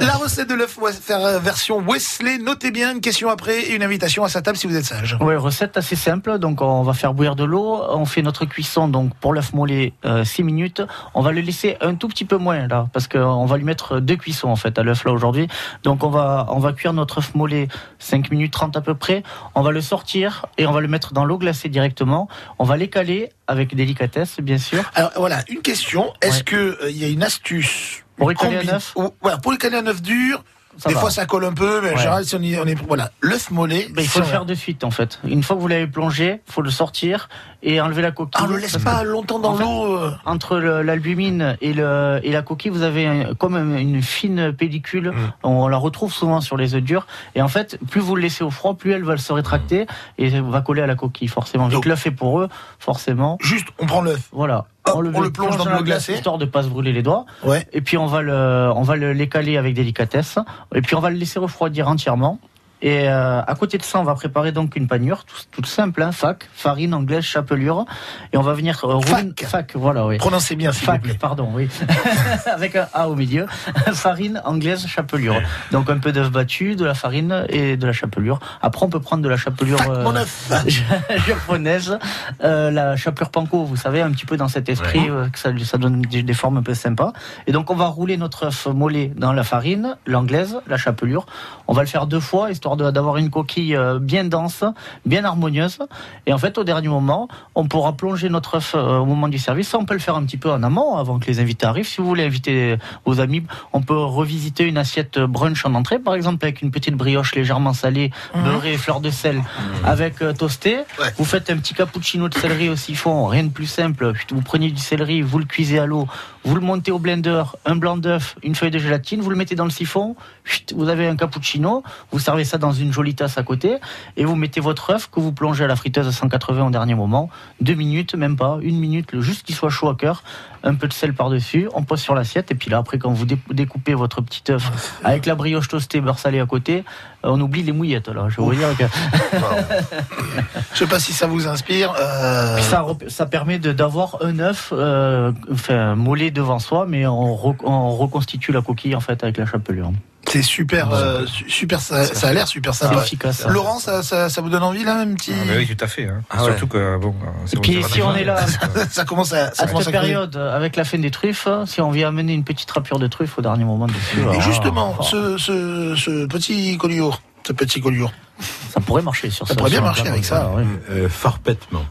La recette de l'œuf euh, version Wesley. Notez bien une question après et une invitation à sa table si vous êtes sage. Oui, recette assez simple. Donc, on va faire bouillir de l'eau. On fait notre cuisson. Donc, pour l'œuf mollet, 6 minutes. On va le laisser un tout petit peu moins là, parce qu'on va lui mettre deux cuissons en fait à l'œuf là aujourd'hui. Donc, on va on va cuire notre œuf mollet 5 minutes 30 à peu près. On va le sortir et on va le mettre dans l'eau glacée directement. On va l'écaler avec délicatesse, bien sûr. Alors voilà, une question. Est-ce que euh, il y a une astuce Pour écaler un œuf ou- voilà, pour écaler un œuf dur. Ça des va. fois ça colle un peu, mais en Ouais. général si on, y- on est voilà, l'œuf mollet. Ben, il faut le faire de suite en fait. Une fois que vous l'avez plongé, il faut le sortir et enlever la coquille. Ah, on le laisse pas longtemps dans en fait, l'eau. euh. Entre l'albumine et, le, et la coquille, vous avez un- comme un- une fine pellicule. Mm. On la retrouve souvent sur les œufs durs. Et en fait, plus vous le laissez au froid, plus elle va se rétracter et va coller à la coquille, forcément. Vu que l'œuf est pour eux, forcément. Juste, on prend l'œuf. Voilà. Hop, on le plonge dans l'eau glacée. Histoire de pas se brûler les doigts. Ouais. Et puis on va le, on va le l'écaler avec délicatesse. Et puis on va le laisser refroidir entièrement. Et euh, à côté de ça, on va préparer donc une panure, tout- toute simple, hein, fac, farine anglaise, chapelure. Et on va venir euh, rouler Fac. fac, voilà, oui. Prononcez bien, s'il vous Fac, plaît. pardon, oui. avec un A au milieu. farine anglaise, chapelure. Donc un peu d'œuf battu, de la farine et de la chapelure. Après, on peut prendre de la chapelure Fac, euh, mon japonaise, euh, la chapelure panko, vous savez, un petit peu dans cet esprit, euh, que ça, ça donne des, des formes un peu sympas. Et donc, on va rouler notre œuf mollet dans la farine, l'anglaise, la chapelure. On va le faire deux fois, histoire d'avoir une coquille euh, bien dense, bien harmonieuse. Et en fait, au dernier moment, on pourra plonger notre œuf euh, au moment du service. Ça, on peut le faire un petit peu en amont, avant que les invités arrivent. Si vous voulez inviter vos amis, on peut revisiter une assiette brunch en entrée, par exemple, avec une petite brioche légèrement salée, beurrée et fleur de sel, avec euh, toasté. Vous faites un petit cappuccino de céleri au siphon, rien de plus simple. Vous prenez du céleri, vous le cuisez à l'eau, vous le montez au blender, un blanc d'œuf, une feuille de gélatine, vous le mettez dans le siphon, vous avez un cappuccino, vous servez ça dans une jolie tasse à côté, et vous mettez votre œuf que vous plongez à la friteuse à 180 au dernier moment, deux minutes, même pas, une minute, juste qu'il soit chaud à cœur, un peu de sel par-dessus, on pose sur l'assiette, et puis là, après, quand vous dé- découpez votre petit œuf avec la brioche toastée, beurre salé à côté, euh, on oublie les mouillettes, là. Je vais vous dire que... Je sais pas si ça vous inspire. euh, ça, ça permet de- d'avoir un œuf euh, enfin, mollet devant soi, mais on, re- on reconstitue la coquille en fait avec la chapelure. C'est super, euh, su- super, ça, ça a l'air super sympa. C'est efficace. Laurent, ça, ça, ça vous donne envie là, un petit. Ah, oui, tout à fait. hein. Ah ouais. Surtout que, bon, c'est Et puis si on est là, ça commence à, ça à commence cette à période, avec la fin des truffes, si on vient amener une petite râpure de truffe au dernier moment dessus. Et alors, justement, ah, ce, ce, ce petit collier, ce petit collier, Ça pourrait marcher sur Ça ça. pourrait bien marcher avec ça. ouais. Euh, farpètement.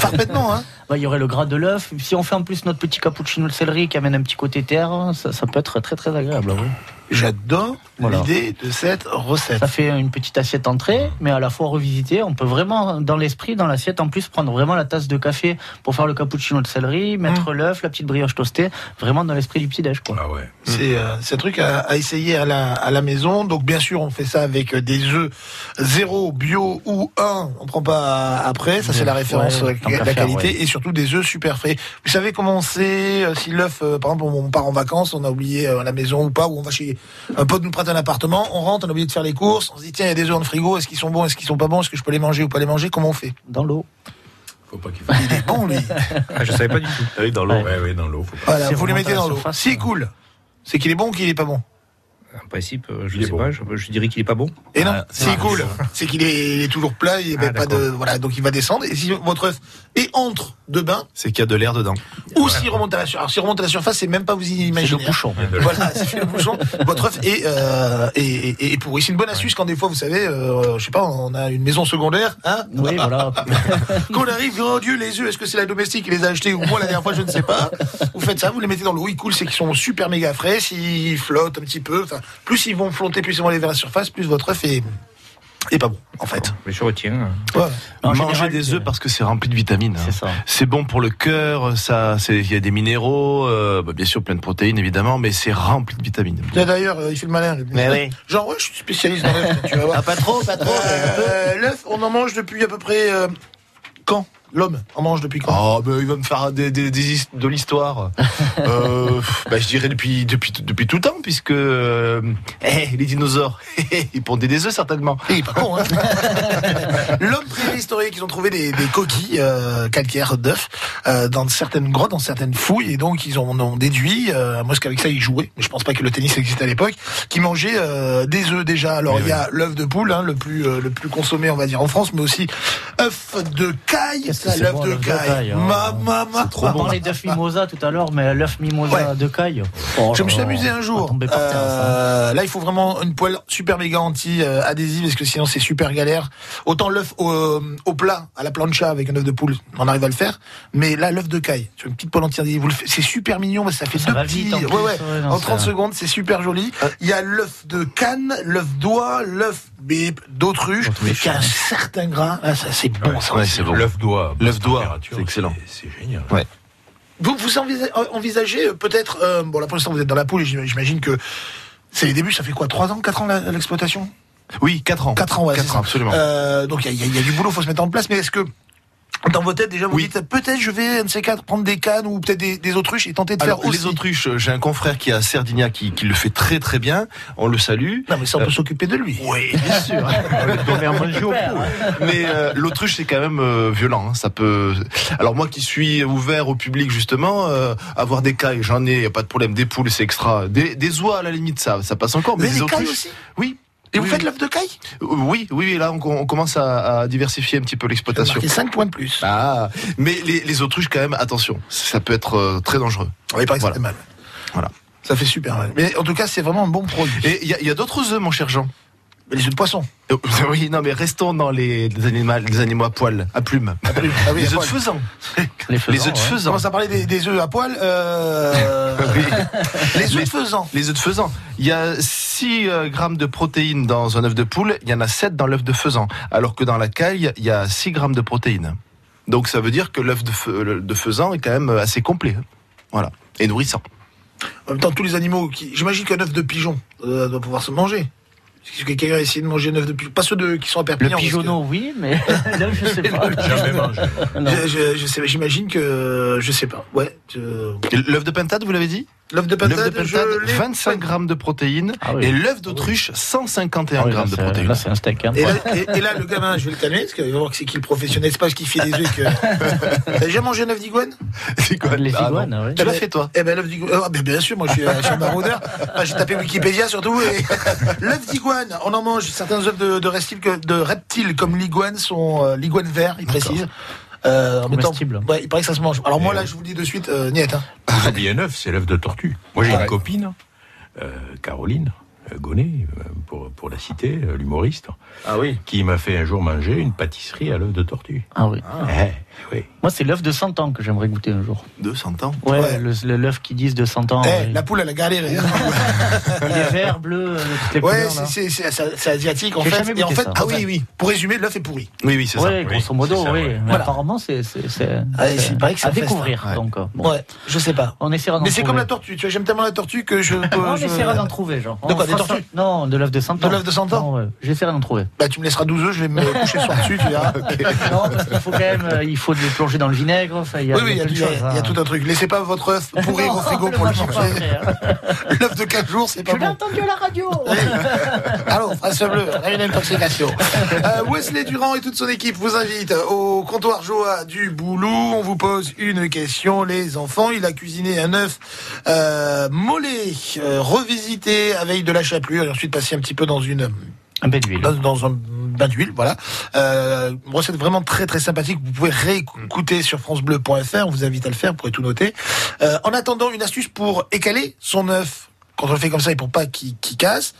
Parfaitement, hein. Bah, il y aurait le gras de l'œuf. Si on fait en plus notre petit cappuccino de céleri qui amène un petit côté terre, ça, ça peut être très très agréable. oui. J'adore Voilà. l'idée de cette recette. Ça fait une petite assiette entrée, mais à la fois revisiter. On peut vraiment, dans l'esprit, dans l'assiette, en plus, prendre vraiment la tasse de café pour faire le cappuccino de céleri, mettre l'œuf, la petite brioche toastée, vraiment dans l'esprit du petit-déj. Ah ouais. C'est euh, un truc à, à essayer à la, à la maison. Donc bien sûr, on fait ça avec euh, des œufs zéro, bio ou 1. On prend pas après. Ça c'est la référence, Ouais, la faire, qualité ouais. et surtout des œufs super frais. Vous savez comment on sait euh, si l'œuf, euh, par exemple, on part en vacances, on a oublié euh, à la maison ou pas, ou on va chez un pote nous prête un appartement, on rentre, on a oublié de faire les courses, on se dit tiens, il y a des œufs dans le frigo, est-ce qu'ils sont bons, est-ce qu'ils sont pas bons, est-ce que je peux les manger ou pas les manger, comment on fait Dans l'eau. Faut pas qu'il Il est bon lui. Ah, je savais pas du tout. Oui, dans l'eau. Ouais, ouais, dans l'eau. Voilà, vous les mettez dans l'eau. S'il coule, c'est qu'il est bon ou qu'il est pas bon En principe, euh, je est sais bon. pas, je, je dirais qu'il est pas bon. Et non, Ah, s'il ah, coule, c'est qu'il est, toujours plat, il Ah, pas de, voilà, donc il va descendre. Et si votre œuf est entre deux bains, C'est qu'il y a de l'air dedans. ou s'il remonte à la surface, alors s'il remonte à la surface, c'est même pas vous C'est imaginer. le bouchon. Voilà, c'est le bouchon. Votre œuf est, euh, est, est- est pourri. C'est une bonne astuce quand des fois, vous savez, euh, je sais pas, on a une maison secondaire, hein Oui, voilà. Qu'on arrive, oh Dieu, les œufs, est-ce que c'est la domestique qui les a achetés ou moi la dernière fois, je ne sais pas. Vous faites ça, vous les mettez dans l'eau, ils coulent, c'est qu'ils sont super méga frais, s'ils flottent un petit peu, enfin, plus ils vont flotter, plus ils vont aller vers la surface, plus votre œuf est, pas bon, en fait. Mais je retiens. Ouais. En Manger général, des œufs parce que c'est rempli de vitamines. hein. C'est ça. C'est bon pour le cœur, ça, c'est- il y a des minéraux, euh, bah, bien sûr plein de protéines évidemment, mais c'est rempli de vitamines. D'ailleurs, euh, il fait le malin. Mais oui. Genre, ouais, je suis spécialiste dans l'œuf, tu vas voir. Ah, pas trop, pas trop. Euh, L'œuf, on en mange depuis à peu près euh, quand? L'homme en mange depuis quand Oh, ben il va me faire des, des- des his- de l'histoire. euh, bah, je dirais depuis, depuis, depuis tout temps, puisque euh, eh, les dinosaures, ils pondaient des œufs certainement. Est pas con, hein L'homme préhistorique, ils ont trouvé des, des coquilles euh, calcaires d'œufs euh, dans certaines grottes, dans certaines fouilles, et donc ils en ont déduit, moi, ce qu'avec ça ils jouaient, mais je pense pas que le tennis existait à l'époque, qui mangeaient des œufs déjà. Alors il y a l'œuf de poule, hein, le plus le plus consommé, on va dire, en France, mais aussi œuf de caille, ça, c'est l'œuf bon, de caille. hein. Ma, ma, ma. On parlait d'œuf mimosa tout à l'heure, mais l'œuf mimosa Ouais. de caille. oh Je là me suis là, amusé un jour. terre. Euh, là, il faut vraiment une poêle super méga anti-adhésive parce que sinon c'est super galère. Autant l'œuf au, au plat, à la plancha avec un œuf de poule, on arrive à le faire. Mais là, l'œuf de caille, sur une petite poêle anti-adhésive, c'est super mignon, mais ça fait Ça deux va petits. vite, en ouais, plus, ouais. ouais, non, en 30 ça- secondes, c'est super joli. Il y a l'œuf de canne, l'œuf d'oie, l'œuf bip, d'autruche, qui a un certain gras. Ah, ça, c'est bon, ça. Ouais, c'est bon. L'œuf d'oie. L'œuf basse d'oie, température, c'est excellent. C'est génial. Ouais. Vous, vous envisagez, envisagez euh, peut-être, euh, bon là pour l'instant vous êtes dans la poule j'imagine que c'est les débuts, ça fait quoi 3 ans, 4 ans l'exploitation? Oui, 4 ans. 4 ans, ouais. 4 c'est ans, absolument. Euh, donc il y, a- il y a du boulot, faut se mettre en place, mais est-ce que dans votre tête déjà vous Oui. dites peut-être je vais un de ces quatre prendre des cannes ou peut-être des, des autruches et tenter de Alors, faire aussi les autruches, euh, j'ai un confrère qui est à Sardinia qui, qui le fait très très bien. On le salue. Non mais ça on peut Euh, s'occuper de lui. Oui, bien sûr. Mais euh, l'autruche, c'est quand même euh, violent. hein. Ça peut. Alors moi, qui suis ouvert au public justement, euh, avoir des cailles, j'en ai, y a pas de problème. Des poules, c'est extra. Des, des oies à la limite, ça, ça passe encore. Mais Mais des autruches, aussi? oui. Et vous faites oui. l'œuf de caille? Oui, oui. Là, on, on commence à, à diversifier un petit peu l'exploitation. Marqué 5 points de plus. Ah, mais les, les autruches, quand même, attention, ça peut être euh, très dangereux. Oui, pas Voilà. fait mal. Voilà. Ça fait super mal. Mais en tout cas c'est vraiment un bon produit. Et il y a, d'autres œufs, mon cher Jean. Les œufs de poisson. Euh, Oui, non, mais restons dans les, les animaux, les animaux à poil, à plumes. Ah oui, les œufs de faisan. Les œufs de ouais. On faisan. commence à parler des, des œufs à poil. Euh... Oui. les œufs de faisan. Les œufs de faisan. Il y a 6 euh, grammes de protéines dans un œuf de poule, il y en a 7 dans l'œuf de faisan. Alors que dans la caille, il y a 6 grammes de protéines. Donc ça veut dire que l'œuf de, le- de faisan est quand même assez complet. hein. Voilà. Et nourrissant. En même temps, tous les animaux qui. J'imagine qu'un œuf de pigeon euh, doit pouvoir se manger. Est-ce que quelqu'un a essayé de manger un œuf de pigeon Pas ceux de, qui sont à Le Perpignan. que- pigeonneau, oui, mais là, je sais pas. Jamais mangé. Non. Je, je, je sais, j'imagine que je sais pas. Ouais. je- L'œuf de pintade, vous l'avez dit? L'œuf de pintade, pintade, je l'ai 25 grammes de protéines. Ah oui. Et l'œuf d'autruche, 151 Ah oui, là, grammes de protéines. Là, c'est un steak. hein. Et là, et- et là, le gamin, je vais le calmer, parce qu'il va voir que c'est qui le professionnel, c'est pas parce qu'il fait des œufs que. T'as déjà mangé un œuf d'iguane? C'est quoi? Les Ah, iguanes, oui. Tu l'as fait, toi? Eh ben, l'œuf d'iguane. Ah, ben, bien sûr, moi, je suis, un maraudeur. Ah, J'ai tapé Wikipédia surtout. Et... l'œuf d'iguane, on en mange. Certains œufs de, de, reptiles, que- de reptiles comme l'iguane sont euh, l'iguane vert, il précise. Euh, Comestible. Ouais, il paraît que ça se mange. Alors moi là, je vous le dis de suite, euh, niet. Hein. Vous oubliez un œuf, c'est l'œuf de tortue. Moi, j'ai Ouais. une copine, euh, Caroline, euh, Gonnet, euh, pour, pour la citer, euh, l'humoriste, Ah oui. qui m'a fait un jour manger une pâtisserie à l'œuf de tortue. Ah oui. Eh, oui. Moi, c'est l'œuf de 100 ans que j'aimerais goûter un jour. 200 ans Ouais, Ouais. l'œuf qui disent de 100 ans. Eh, ouais. la poule, elle a galéré. hein. Il est vert, bleu, euh, toutes les Ouais, c'est- c'est c'est- c'est asiatique en J'ai fait. jamais Et en fait, ça. ah oui, oui, oui. Pour résumer, l'œuf est pourri. Oui, oui, c'est Ouais, ça. grosso modo, c'est ça, oui. Mais Voilà. apparemment, c'est c'est- c'est- Ah, et c'est pareil que ça à fait, découvrir. ça. Donc, euh, bon. Ouais, je sais pas. On essaiera d'en Mais c'est comme la tortue. Tu vois, j'aime tellement la tortue que je peux. On essaiera d'en trouver, genre. De quoi, des tortues Non, de l'œuf de 100 ans. De l'œuf de 100 ans. J'essaierai d'en trouver. Bah, tu me laisseras 12 œufs, je vais me coucher sur dessus, tu verras. Non, parce qu'il faut quand même, euh, faut les plonger dans le vinaigre. Enfin, il y a, Oui, oui, il y, a il y tout un truc. Laissez pas votre œuf pourrir Non, au frigo pour le manger. hein. L'œuf de 4 jours, c'est pas Je l'ai bon. entendu à la radio. Allô, France Bleu, on a une intoxication. Euh, Wesley Durand et toute son équipe vous invitent au comptoir Joa du Boulou. On vous pose une question, les enfants. Il a cuisiné un œuf euh, mollet, euh, revisité avec de la chapelure et ensuite passé un petit peu dans une Un bain d'huile. dans, dans un bain d'huile, voilà. Euh, une recette vraiment très très sympathique. Vous pouvez réécouter sur francebleu.fr. On vous invite à le faire, vous pourrez tout noter. Euh, en attendant, une astuce pour écaler son œuf quand on le fait comme ça et pour pas qu'il casse.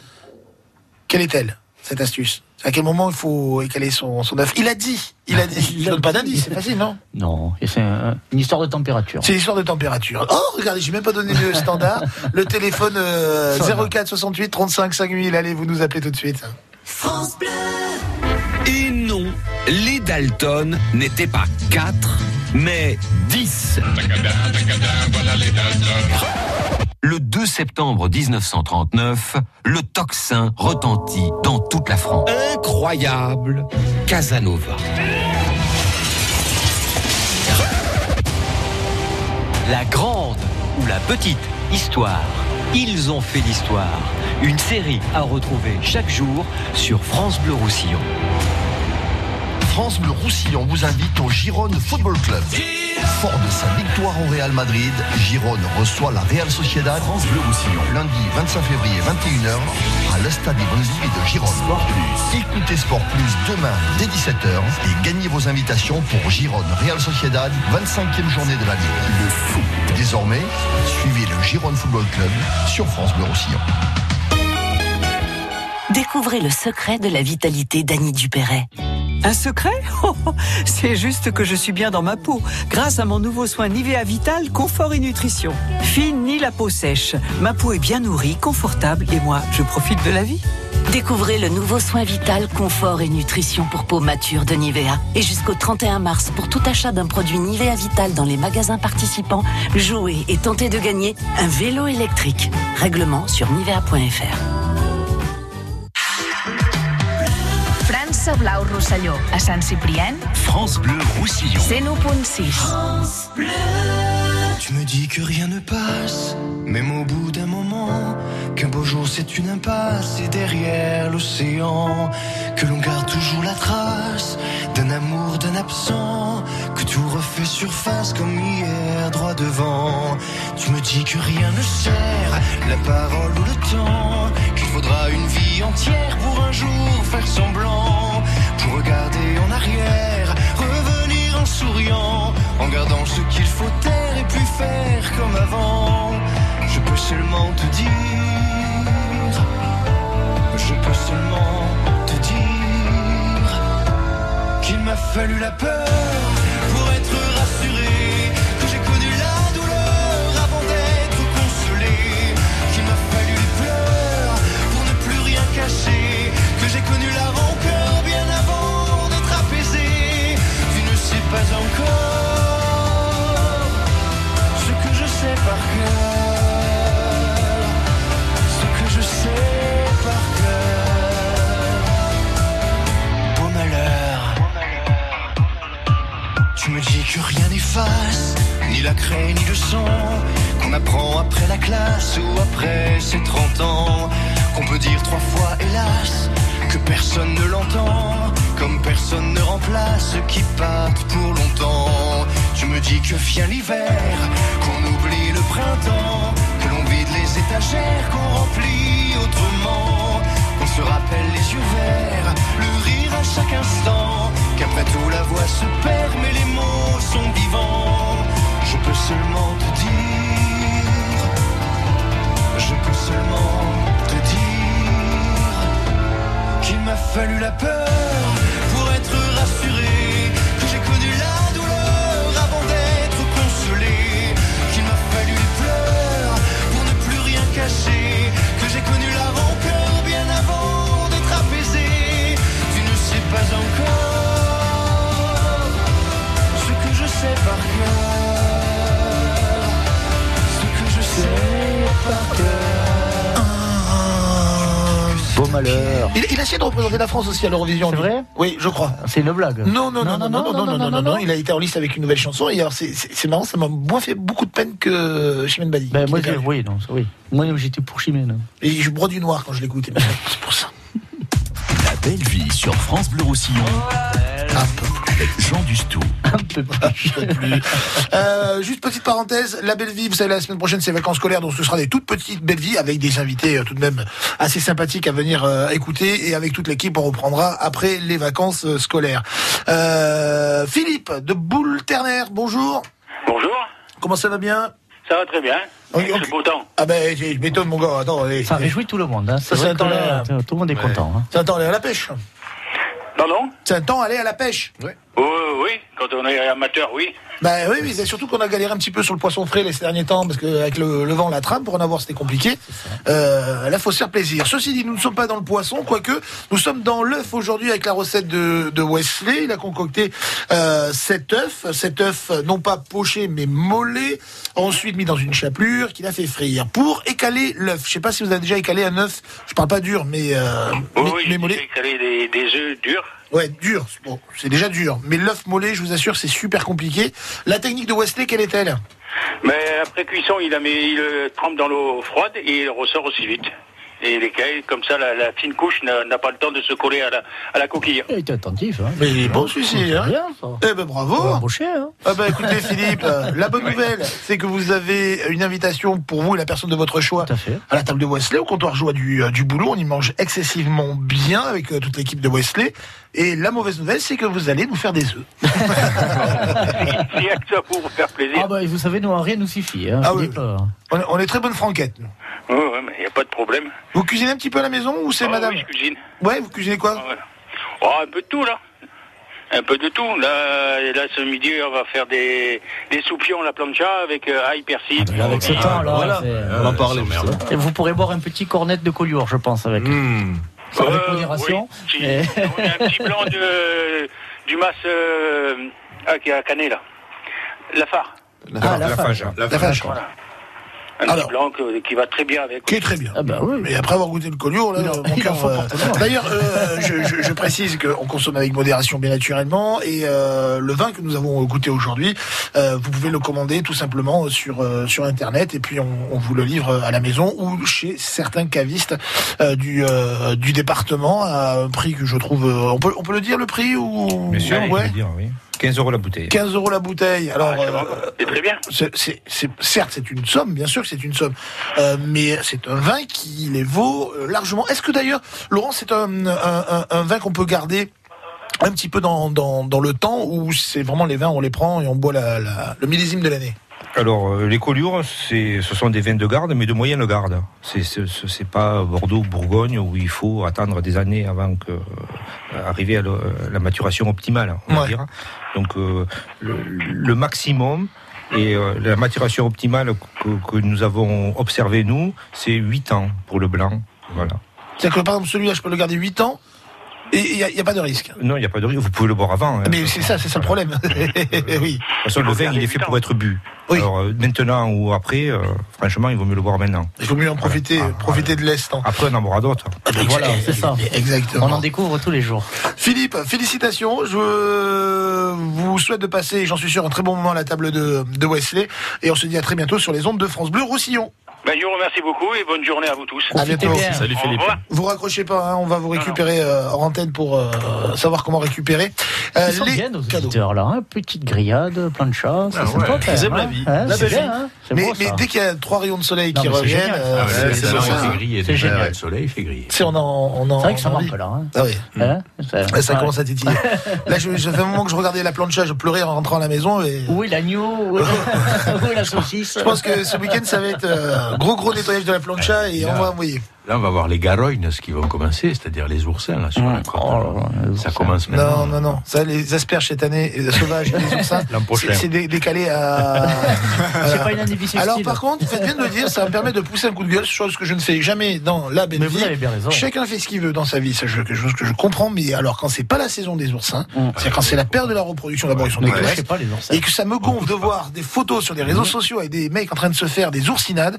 Quelle est-elle cette astuce? À quel moment il faut écaler son, son œuf? Il a dit, il a dit. Il Je donne pas d'indice, c'est facile, non? Non, c'est un- une histoire de température. C'est l'histoire de température. Oh, regardez, j'ai même pas donné le standard. Le téléphone euh, 04 68 35 5000. Allez, vous nous appelez tout de suite. Et non, les Dalton n'étaient pas 4, mais 10. Le 2 septembre 1939, le tocsin retentit dans toute la France. Incroyable Casanova. La grande ou la petite histoire? Ils ont fait l'histoire. Une série à retrouver chaque jour sur France Bleu Roussillon. France Bleu Roussillon vous invite au Gironde Football Club. Fort de sa victoire au Real Madrid, Gironde reçoit la Real Sociedad France Bleu Roussillon. Lundi 25 février 21h à l'Estade Bonnevilles de Gironde. Écoutez Sport Plus demain dès 17h et gagnez vos invitations pour Gironde Real Sociedad, 25e journée de la Ligue. Le foot. Désormais, suivez le Gironde Football Club sur France Bleu Roussillon. Découvrez le secret de la vitalité d'Annie Dupéret. Un secret Oh, oh, C'est juste que je suis bien dans ma peau, grâce à mon nouveau soin Nivea Vital Confort et Nutrition. Fine ni la peau sèche. Ma peau est bien nourrie, confortable et moi, je profite de la vie. Découvrez le nouveau soin vital, confort et nutrition pour peau mature de Nivea. Et jusqu'au 31 mars, pour tout achat d'un produit Nivea Vital dans les magasins participants, jouez et tentez de gagner un vélo électrique. Règlement sur nivea.fr. Blau Rosselló, a Sant Ciprien, France Bleu Roussillon. 101.6. Tu me dis que rien ne passe, même au bout d'un moment, qu'un beau jour c'est une impasse et derrière l'océan, que l'on garde toujours la trace d'un amour, d'un absent, que tout refait surface comme hier, droit devant. Tu me dis que rien ne sert, la parole ou le temps, qu'il faudra une vie entière pour un jour faire semblant, pour regarder en arrière, souriant, en gardant ce qu'il faut taire et puis faire comme avant. Je peux seulement te dire, je peux seulement te dire qu'il m'a fallu la peur que rien n'efface, ni la craie ni le sang, qu'on apprend après la classe ou après ses 30 ans, qu'on peut dire trois fois hélas, que personne ne l'entend, comme personne ne remplace ce qui part pour longtemps. Tu me dis que vient l'hiver, qu'on oublie le printemps, que l'on vide les étagères, qu'on remplit autrement, qu'on se rappelle les yeux verts, le rire à chaque instant, qu'après tout la voix se perd, mais les mots sont vivants. Je peux seulement te dire, je peux seulement te dire qu'il m'a fallu la peur. Par cœur, ce que je sais par cœur. Beau malheur. Il, il a essayé de représenter la France aussi à l'Eurovision. C'est vrai? Oui, je crois. C'est une blague. Non, non, non, non, non, non, non, non, non, non, Il a été en liste avec une nouvelle chanson. Et alors, c'est- marrant, ça m'a moins fait beaucoup de peine que Chimène Badi. Ben, moi, j'ai- oui, non, oui. Moi, j'étais pour Chimène. Et je broie du noir quand je l'écoute. C'est pour ça. La belle vie sur France Bleu Roussillon. Avec Jean Dustou. Euh, juste petite parenthèse, la belle vie, vous savez, la semaine prochaine c'est vacances scolaires, donc ce sera des toutes petites belles vies avec des invités euh, tout de même assez sympathiques à venir euh, écouter et avec toute l'équipe on reprendra après les vacances euh, scolaires. Euh, Philippe de Boule Ternaire, bonjour. Bonjour. Comment ça va bien? Ça va très bien. Ok, C'est ok. beau temps. Ah ben je m'étonne mon gars, attends. allez. Ça réjouit tout le monde. Hein. Ça, C'est c'est vrai un temps que là. là, tout le monde est content. hein. C'est un temps aller à la pêche. Pardon? C'est un temps aller à la pêche. Oui, oui, quand on est amateur, oui. Ben oui, oui, c'est surtout qu'on a galéré un petit peu sur le poisson frais les derniers temps, parce qu'avec le, le vent, la trame, pour en avoir, c'était compliqué. Euh, là, faut se faire plaisir. Ceci dit, nous ne sommes pas dans le poisson, quoique nous sommes dans l'œuf aujourd'hui avec la recette de, de Wesley. Il a concocté euh, cet œuf, cet œuf euh, non pas poché, mais mollet, ensuite mis dans une chapelure qu'il a fait frire pour écaler l'œuf. Je sais pas si vous avez déjà écalé un œuf. Je parle pas dur, mais euh, Oui, mais, oui, mais mollet. déjà écalé des, des œufs durs. Ouais, dur. C'est déjà dur. Mais l'œuf mollet, je vous assure, c'est super compliqué. La technique de Wesley, quelle est-elle? Mais après cuisson, il, la met, il le trempe dans l'eau froide et il ressort aussi vite. Et les cailles, comme ça, la, la fine couche n'a pas le temps de se coller à la, à la coquille. Il était attentif. Hein. Mais il est bon celui-ci, hein Bien, ça. Eh ben bravo Embauché, hein. Ah bah écoutez Philippe, la bonne nouvelle, c'est que vous avez une invitation pour vous et la personne de votre choix Tout à fait. à la table de Wesley, au comptoir joie du, euh, du boulot. On y mange excessivement bien avec euh, toute l'équipe de Wesley. Et la mauvaise nouvelle, c'est que vous allez nous faire des œufs. Il y a que ça pour vous faire plaisir. Ah bah, vous savez, nous, rien nous suffit. Hein, Ah oui. On est, on est très bonne franquette. nous. Oui, mais il n'y a pas de problème. Vous cuisinez un petit peu à la maison ou c'est Ah madame Oui, je cuisine. Ouais, vous cuisinez quoi Ouais. Oh, un peu de tout, là. Un peu de tout. Là, et là ce midi, on va faire des, des soupions à la plancha avec euh, ail, persil. Ah, Avec ce temps, là, Voilà, on en parlait justement. Et vous pourrez boire un petit cornet de collioure, je pense, avec. Mmh. Avec Euh, modération. oui. Si, mais- On a un petit blanc de, du mas euh, ah, qui est à Canet, là. La phare. Ah, la fage. La La. Voilà. Un Alors. blanc que- qui va très bien avec. Qui est très bien. Ah bah oui. Mais après avoir goûté le collier, là, Il en- mon cœur, euh. D'ailleurs, euh, je, je- je précise qu'on consomme avec modération, bien naturellement, et euh, le vin que nous avons goûté aujourd'hui, euh, vous pouvez le commander tout simplement sur euh, sur internet, et puis on, on vous le livre à la maison ou chez certains cavistes euh, du euh, du département à un prix que je trouve. euh, on peut on peut le dire le prix ou Bien sûr, il ouais. faut le dire, oui. 15 euros la bouteille. 15 euros la bouteille. Alors, Ah, c'est bon, euh, c'est très bien. c'est, certes, c'est une somme, bien sûr que c'est une somme, euh, mais c'est un vin qui les vaut euh, largement. Est-ce que d'ailleurs, Laurent, c'est un, un- un- un vin qu'on peut garder un petit peu dans, dans, dans le temps, ou c'est vraiment les vins, on les prend et on boit la- la- le millésime de l'année? Alors, euh, les collioures, c'est, ce sont des vins de garde, mais de moyenne garde. C'est, c'est, c'est pas Bordeaux ou Bourgogne où il faut attendre des années avant que euh, arriver à le- la maturation optimale, on va Ouais. dire. Donc, euh, le, le maximum et euh, la maturation optimale que, que nous avons observé nous, c'est 8 ans pour le blanc. Voilà. C'est-à-dire que par exemple, celui-là, je peux le garder 8 ans, et il n'y a, a pas de risque. Non, il n'y a pas de risque. Vous pouvez le boire avant. hein. Mais c'est ça, c'est ça le problème. oui. De toute façon, le vin, il est fait pour être bu. Alors, euh, maintenant ou après, euh, franchement, il vaut mieux le boire maintenant. Il vaut mieux en profiter, profiter de l'instant. Après, on en boira d'autres. Voilà, c'est ça. Exactement. On en découvre tous les jours. Philippe, félicitations. Je vous souhaite de passer, j'en suis sûr, un très bon moment à la table de, de Wesley. Et on se dit à très bientôt sur les ondes de France Bleu Roussillon. Ben, je vous remercie beaucoup et bonne journée à vous tous. À bientôt. Salut Philippe. Vous raccrochez pas, hein, on va vous récupérer euh, en antenne pour euh, savoir comment récupérer. Euh, Ils sont bien, nos auditeurs, là. hein. Petite grillade, plein de chats. C'est Ah ouais. Ils aiment la hein. vie. Hein, La belle bien, vie. hein. Mais, beau, mais ça. dès qu'il y a trois rayons de soleil Non, qui reviennent, euh, Ah ouais, c'est- génial. le soleil fait griller. C'est on en, on en, C'est vrai que ça manque, là, hein. Ah oui. Ouais, ça commence à titiller. Là, je, je fais un moment que je regardais la plancha, je pleurais en rentrant à la maison. Et... Oui, l'agneau, oui, oui, la saucisse? Je pense que ce week-end, ça va être gros gros nettoyage de la plancha et on va envoyer. Là, on va voir les garoignes, ce qui vont commencer, c'est-à-dire les oursins, là, sur la côte. ça commence maintenant. Non, non, non. Ça, les asperges cette année, euh, sauvages et les oursins, L'an prochain. c'est- c'est dé- décalé à. C'est pas une année difficile. Alors, par contre, faites bien de le dire, ça me permet de pousser un coup de gueule, chose que je ne fais jamais dans la belle Mais vous avez bien raison. Chacun fait ce qu'il veut dans sa vie, c'est quelque chose que je comprends, mais alors quand c'est pas la saison des oursins, c'est quand c'est la période de la reproduction, d'abord ils sont dégueulasses, les et que ça me gonfle de voir des photos sur les réseaux sociaux avec des mecs en train de se faire des oursinades.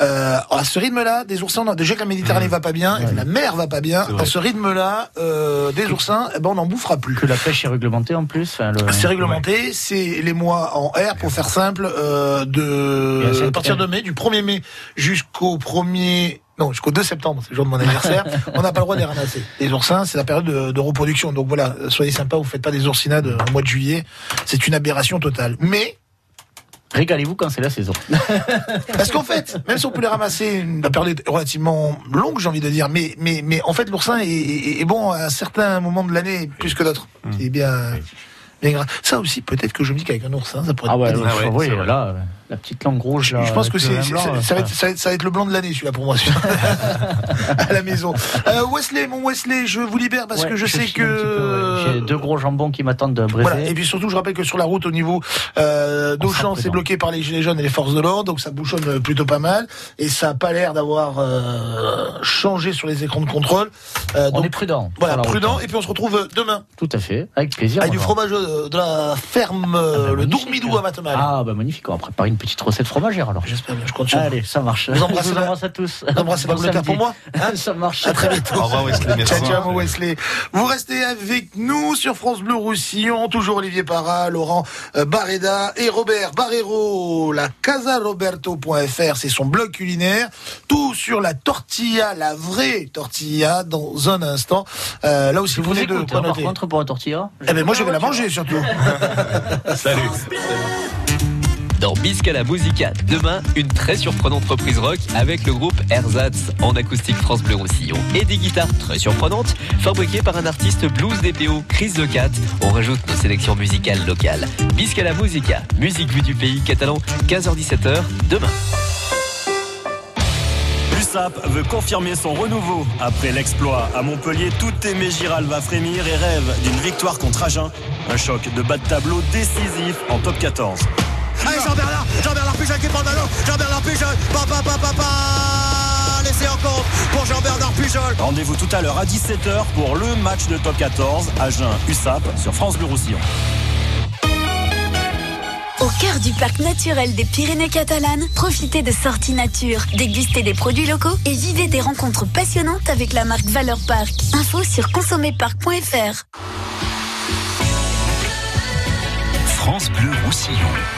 Euh, à ce rythme-là, des oursins, on a- déjà que la Méditerranée va pas bien, la mer va pas bien, à ce rythme-là, euh, des oursins, eh ben, on n'en bouffera plus. Que la pêche est réglementée en plus. enfin, le- C'est réglementé, c'est les mois en R pour faire simple, euh, de à partir de mai, du 1er mai jusqu'au 1er non, jusqu'au 2 septembre, c'est le jour de mon anniversaire, on n'a pas le droit de les ramasser. Les oursins, c'est la période de, de reproduction. Donc voilà, soyez sympas, vous faites pas des oursinades au mois de juillet. C'est une aberration totale. Mais, Régalez-vous quand c'est la saison. parce qu'en fait, même si on peut les ramasser, la période est relativement longue, j'ai envie de dire, mais, mais, mais en fait, l'oursin est, est- est bon à certains moments de l'année plus que d'autres. C'est bien, bien grave. Ça aussi, peut-être que je me dis qu'avec un oursin, ça pourrait Ah être pas ouais, oui, là, euh, la petite langue rouge. Là, Je pense que c'est, ça, va être, ça- ça, va être, ça va être le blanc de l'année, celui-là, pour moi, celui-là. à la maison. Euh, Wesley, mon Wesley, je vous libère parce Ouais, que je, sais peu, que. ouais. J'ai deux gros jambons qui m'attendent de briser. Voilà. Et puis surtout, je rappelle que sur la route, au niveau euh, d'Auchan, c'est bloqué par les gilets jaunes et les forces de l'ordre, donc ça bouchonne plutôt pas mal. Et ça a pas l'air d'avoir euh, changé sur les écrans de contrôle. Euh, On donc, est prudent. Voilà, route. prudent. Et puis on se retrouve demain Tout à fait, avec plaisir. avec du on va- fromage de la ferme, euh, le Dourmidou à Matemal. Ah bah magnifique, on va préparer une petite recette fromagère alors. J'espère bien, je compte sur. Allez, ça marche. Vous embrassez Je vous embrasse à tous. Vous embrassez Bon pour moi hein Ça marche. À très bientôt. Au revoir, Wesley, merci. Ciao, ciao, Wesley. Vous restez avec nous sur France Bleu Roussillon. Toujours Olivier Parra, Laurent euh, Barreda et Robert Barrero. La casaroberto.fr, c'est son blog culinaire. Tout sur la tortilla, la vraie tortilla, dans un instant. Euh, là aussi, Je vous venez de hein, par contre, pour la tortilla. Eh ben, moi, je vais la manger, surtout. Salut. Dans Bisca la Musica, demain, une très surprenante reprise rock avec le groupe Ersatz en acoustique France Bleu Roussillon et des guitares très surprenantes fabriquées par un artiste blues DPO, Chris The Cat. On rajoute nos sélections musicales locales. Bisca la Musica, musique vue du pays catalan, 15h-17h, demain. L'USAP veut confirmer son renouveau. Après l'exploit à Montpellier, tout aimé Giral va frémir et rêve d'une victoire contre Agen. Un choc de bas de tableau décisif en top 14. Allez Jean-Bernard, Jean-Bernard Pujol qui prend le ballon, Jean-Bernard Pujol, papa, papa, papa, laissez en compte pour Jean-Bernard Pujol. Rendez-vous tout à l'heure à 17h pour le match de top 14 Agen-USAP sur France Bleu Roussillon. Au cœur du parc naturel des Pyrénées catalanes, profitez de sorties nature, dégustez des produits locaux et vivez des rencontres passionnantes avec la marque Valeur Parc. Info sur consommerparc.fr. France Bleu Roussillon.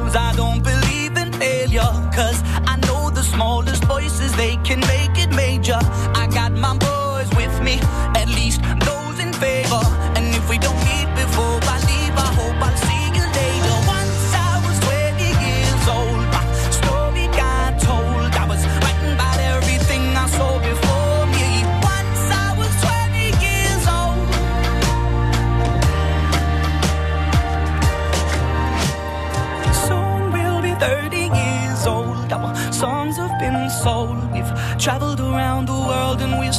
goals. I don't believe in failure. Cause I know the smallest voices, they can make it major. I got my boys with me,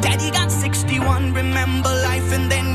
daddy got 61. Remember life, and then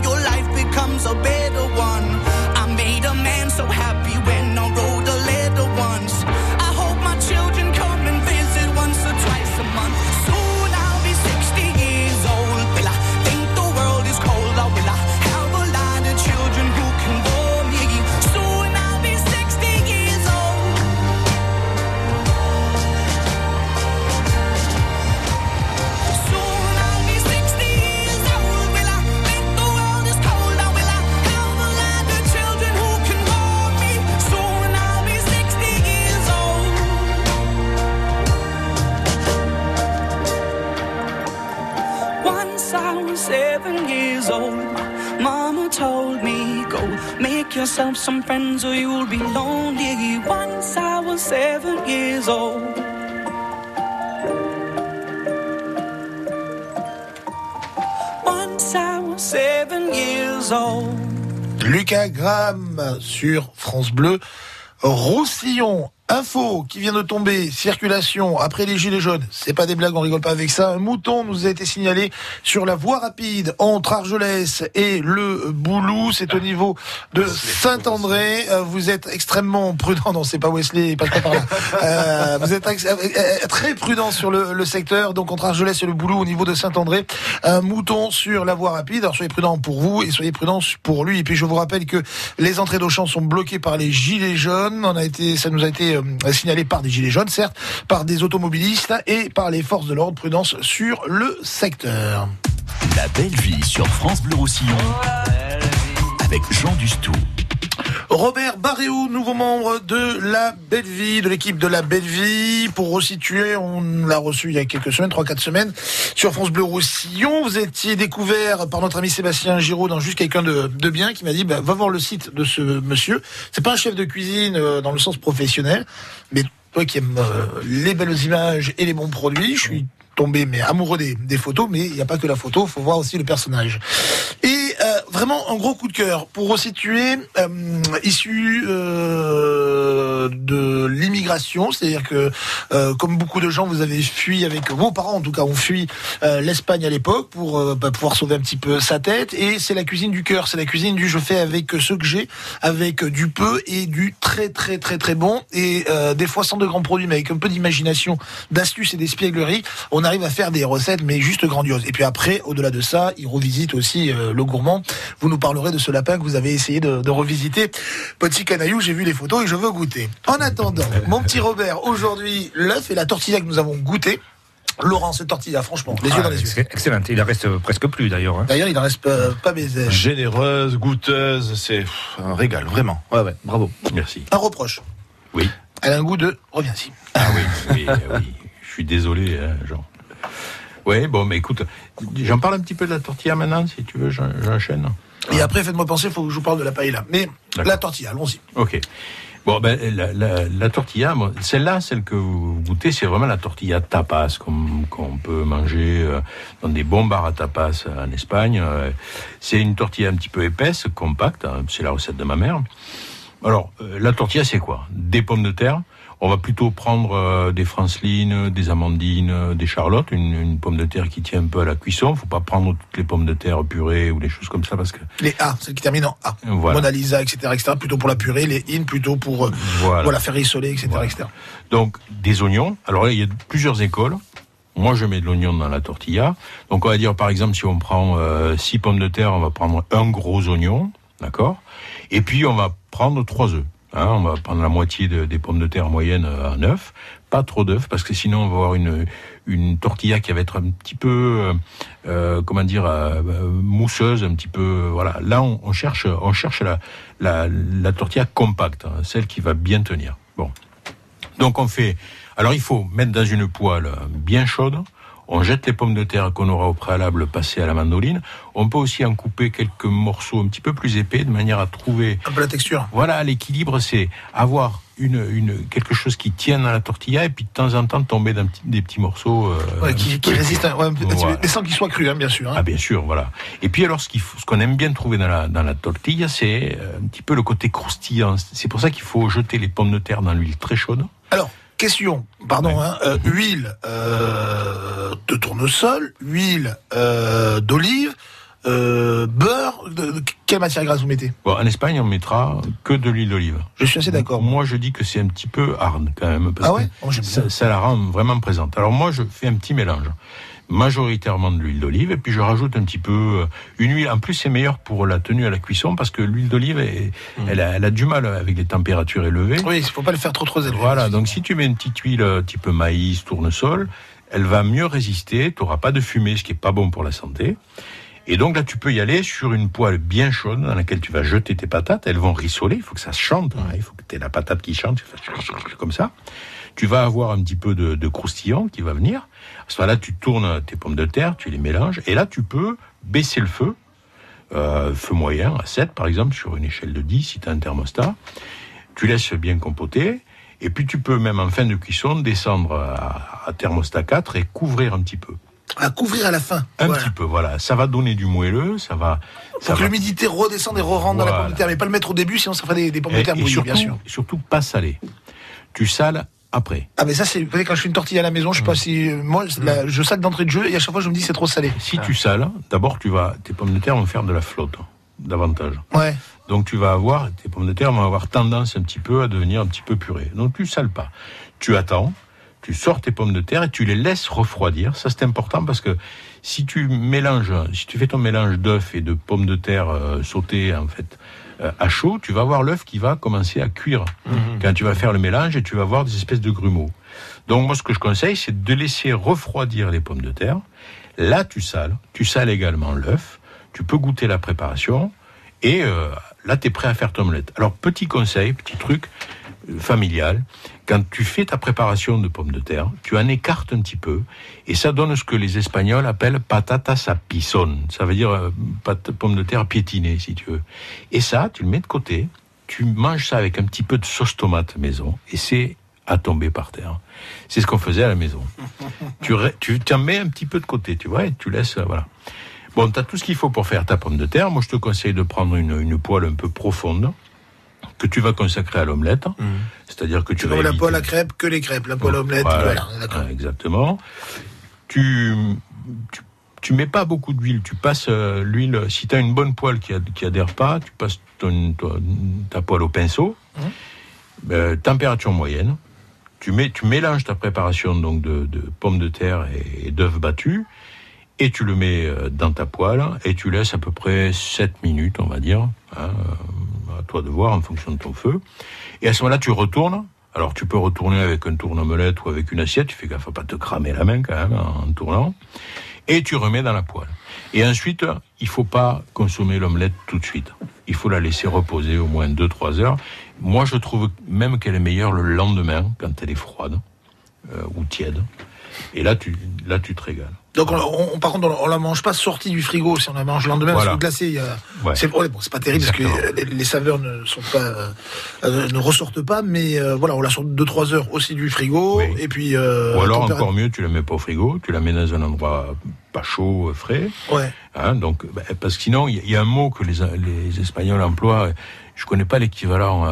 Lucas sur France Bleu. Roussillon, qui vient de tomber, circulation après les gilets jaunes. C'est pas des blagues, on rigole pas avec ça. Un mouton nous a été signalé sur la voie rapide entre Argelès et le Boulou. C'est au niveau de Saint-André. Euh, Vous êtes extrêmement prudent. Non, c'est pas Wesley, pas par là. Euh, vous êtes euh, euh, très prudent sur le, le secteur. Donc entre Argelès et le Boulou au niveau de Saint-André. Un mouton sur la voie rapide. Alors soyez prudents pour vous et soyez prudents pour lui. Et puis je vous rappelle que les entrées d'Auchan sont bloquées par les gilets jaunes. On a été, ça nous a été euh, signalé par des gilets jaunes, certes, par des automobilistes et par les forces de l'ordre. Prudence sur le secteur. La belle vie sur France Bleu Roussillon avec Jean Dustou. Robert Barréou, nouveau membre de la Belle Vie, de l'équipe de la Belle Vie. Pour resituer, on l'a reçu il y a quelques semaines, 3-4 semaines, sur France Bleu Roussillon. Vous étiez découvert par notre ami Sébastien Giraud dans Juste quelqu'un de, de bien qui m'a dit, bah, va voir le site de ce monsieur. C'est pas un chef de cuisine euh, dans le sens professionnel, mais toi qui aimes euh, les belles images et les bons produits, je suis tombé mais amoureux des, des photos, mais il n'y a pas que la photo, faut voir aussi le personnage. Et euh, vraiment un gros coup de cœur pour resituer, euh, issu euh, de l'immigration, c'est-à-dire que euh, comme beaucoup de gens, vous avez fui avec vos parents, en tout cas, ont fui euh, l'Espagne à l'époque pour euh, bah, pouvoir sauver un petit peu sa tête. Et c'est la cuisine du cœur, c'est la cuisine du je fais avec ce que j'ai, avec du peu et du très très très très bon. Et euh, des fois sans de grands produits, mais avec un peu d'imagination, d'astuces et d'espièglerie, on arrive à faire des recettes, mais juste grandioses. Et puis après, au-delà de ça, il revisite aussi le gourmand. Vous nous parlerez de ce lapin que vous avez essayé de, de revisiter. Petit canaillou, j'ai vu les photos et je veux goûter. En attendant, mon petit Robert, aujourd'hui, l'œuf et la tortilla que nous avons goûté. Laurent, cette tortilla, franchement, les yeux dans les yeux. Excellent. Il en reste presque plus d'ailleurs. hein. D'ailleurs, il n'en reste pas, pas baiser. Généreuse, goûteuse, c'est un régal, vraiment. Ouais, ouais, bravo. Merci. Un reproche. Oui. Elle a un goût de reviens-y. Ah oui, oui, oui. Je suis désolé, hein, Jean. Oui, bon, mais écoute, j'en parle un petit peu de la tortilla maintenant, si tu veux, j'en- j'enchaîne. Et après, faites-moi penser, il faut que je vous parle de la paella. Mais la tortilla, allons-y. Ok. Bon, ben, la, la, la tortilla, celle-là, celle que vous goûtez, c'est vraiment la tortilla tapas, comme qu'on peut manger euh, dans des bons bars à tapas en Espagne. Euh, C'est une tortilla un petit peu épaisse, compacte, hein, c'est la recette de ma mère. Alors, euh, la tortilla, c'est quoi? Des pommes de terre. On va plutôt prendre euh, des francelines, des amandines, des charlottes, une, une pomme de terre qui tient un peu à la cuisson. Faut pas prendre toutes les pommes de terre purées ou des choses comme ça parce que Les A, celles qui terminent en A. Voilà. Mona Lisa, etc., etc., plutôt pour la purée. Les IN, plutôt pour euh, Voilà. voilà, faire rissoler, etc., etc. Donc, des oignons. Alors là, il y a plusieurs écoles. Moi, je mets de l'oignon dans la tortilla. Donc, on va dire, par exemple, si on prend euh, six pommes de terre, on va prendre un gros oignon, d'accord? Et puis, on va prendre trois œufs. Hein, on va prendre la moitié de- des pommes de terre moyennes euh, en œufs. Pas trop d'œufs, parce que sinon, on va avoir une, une tortilla qui va être un petit peu, euh, euh, comment dire, euh, euh, mousseuse, un petit peu... voilà. Là, on, on cherche, on cherche la, la, la tortilla compacte, hein, celle qui va bien tenir. Bon. Donc on fait. Alors il faut mettre dans une poêle bien chaude. On jette les pommes de terre qu'on aura au préalable passées à la mandoline. On peut aussi en couper quelques morceaux un petit peu plus épais de manière à trouver. Un peu la texture. Voilà, l'équilibre, c'est avoir une, une, quelque chose qui tienne à la tortilla et puis de temps en temps tomber dans des petits morceaux. euh, Ouais, qui, petit qui peu- résiste, à- ouais, Voilà. mais sans qu'il soit cru, hein, bien sûr. hein. Ah bien sûr, voilà. Et puis alors ce qu'on aime bien trouver dans la, dans la tortilla, c'est euh, un petit peu le côté croustillant. C'est pour ça qu'il faut jeter les pommes de terre dans l'huile très chaude. Alors, question, pardon, hein, euh, huile euh, de tournesol, huile euh, d'olive, beurre, de, quelle matière grasse vous mettez? Bon, en Espagne, on mettra que de l'huile d'olive. Je suis assez d'accord. Moi, je dis que c'est un petit peu hard quand même. Parce Ah ouais? que Oh, ça la rend vraiment présente. Alors moi, je fais un petit mélange. Majoritairement de l'huile d'olive et puis je rajoute un petit peu euh, une huile. En plus, c'est meilleur pour la tenue à la cuisson parce que l'huile d'olive, est- elle, a, elle a du mal avec les températures élevées. Oui, il faut pas le faire trop trop élevé. Voilà, donc si tu mets une petite huile euh, type maïs, tournesol, elle va mieux résister, tu n'auras pas de fumée, ce qui est pas bon pour la santé. Et donc là, tu peux y aller sur une poêle bien chaude dans laquelle tu vas jeter tes patates. Elles vont rissoler, il faut que ça chante. hein, Il faut que tu aies la patate qui chante, comme ça. Tu vas avoir un petit peu de, de croustillant qui va venir. À ce moment-là, tu tournes tes pommes de terre, tu les mélanges. Et là, tu peux baisser le feu, euh, feu moyen, à 7 par exemple, sur une échelle de 10 si tu as un thermostat. Tu laisses bien compoter. Et puis tu peux même en fin de cuisson descendre à, à thermostat 4 et couvrir un petit peu. À couvrir à la fin. Un Voilà. petit peu, voilà. Ça va donner du moelleux, ça va. ça Pour que va- l'humidité redescende et re-rentre dans la pomme de terre, mais pas le mettre au début, sinon ça ferait des, des pommes de terre bouillies, bien sûr. surtout pas salé. Tu sales après. Ah mais ça c'est, vous savez quand je fais une tortilla à la maison, je sais pas si euh, moi la- je sale d'entrée de jeu et à chaque fois je me dis c'est trop salé. Si tu sales, d'abord tu vas, tes pommes de terre vont faire de la flotte, davantage. Ouais. Donc tu vas avoir, tes pommes de terre vont avoir tendance un petit peu à devenir un petit peu purée. Donc tu sales pas. Tu attends, tu sors tes pommes de terre et tu les laisses refroidir. Ça c'est important parce que si tu mélanges, si tu fais ton mélange d'œufs et de pommes de terre euh, sautées en fait à chaud, tu vas voir l'œuf qui va commencer à cuire quand tu vas faire le mélange et tu vas avoir des espèces de grumeaux. Donc moi ce que je conseille c'est de laisser refroidir les pommes de terre. Là tu sales, tu sales également l'œuf, tu peux goûter la préparation et euh, là tu es prêt à faire ton omelette. Alors petit conseil, petit truc euh, familial, quand tu fais ta préparation de pommes de terre, tu en écartes un petit peu et ça donne ce que les Espagnols appellent patatas a pisson. Ça veut dire euh, pommes de terre piétinées si tu veux. Et ça, tu le mets de côté, tu manges ça avec un petit peu de sauce tomate maison et c'est à tomber par terre. C'est ce qu'on faisait à la maison. tu, tu t'en mets un petit peu de côté, tu vois, et tu laisses, euh, voilà. Bon, tu as tout ce qu'il faut pour faire ta pomme de terre. Moi, je te conseille de prendre une, une poêle un peu profonde que tu vas consacrer à l'omelette. C'est-à-dire que tu vas la poêle à crêpes que les crêpes, la poêle à omelette, voilà, voilà, voilà, exactement. Tu, tu, tu mets pas beaucoup d'huile. Tu passes euh, l'huile. Si tu as une bonne poêle qui, qui adhère pas, tu passes ton- ton- ta poêle au pinceau. Euh, température moyenne. Tu, mets, tu mélanges ta préparation donc de, de pommes de terre et, et d'œufs battus et tu le mets euh, dans ta poêle et tu laisses à peu près 7 minutes, on va dire. hein, à toi de voir en fonction de ton feu. Et à ce moment-là, tu retournes. Alors tu peux retourner avec un tourne-omelette ou avec une assiette. Tu fais gaffe à pas te cramer la main quand même en tournant. Et tu remets dans la poêle. Et ensuite, il faut pas consommer l'omelette tout de suite. Il faut la laisser reposer au moins 2-3 heures. Moi, je trouve même qu'elle est meilleure le lendemain, quand elle est froide euh, ou tiède. Et là, tu, là, tu te régales. Donc on, on- par contre on, on la mange pas sortie du frigo si on la mange le lendemain Voilà. parce que glacée, y a- Ouais. c'est ouais, bon, c'est pas terrible Exactement. parce que les, les saveurs ne sont pas euh, euh, ne ressortent pas mais euh, voilà on la sort 2 3 heures aussi du frigo et puis euh, Ou alors température- encore mieux, tu la mets pas au frigo, tu la mets dans un endroit pas chaud, euh, frais. Ouais. Hein, donc, ben, parce que sinon, il y, a- il y a un mot que les, les Espagnols emploient. Je connais pas l'équivalent euh,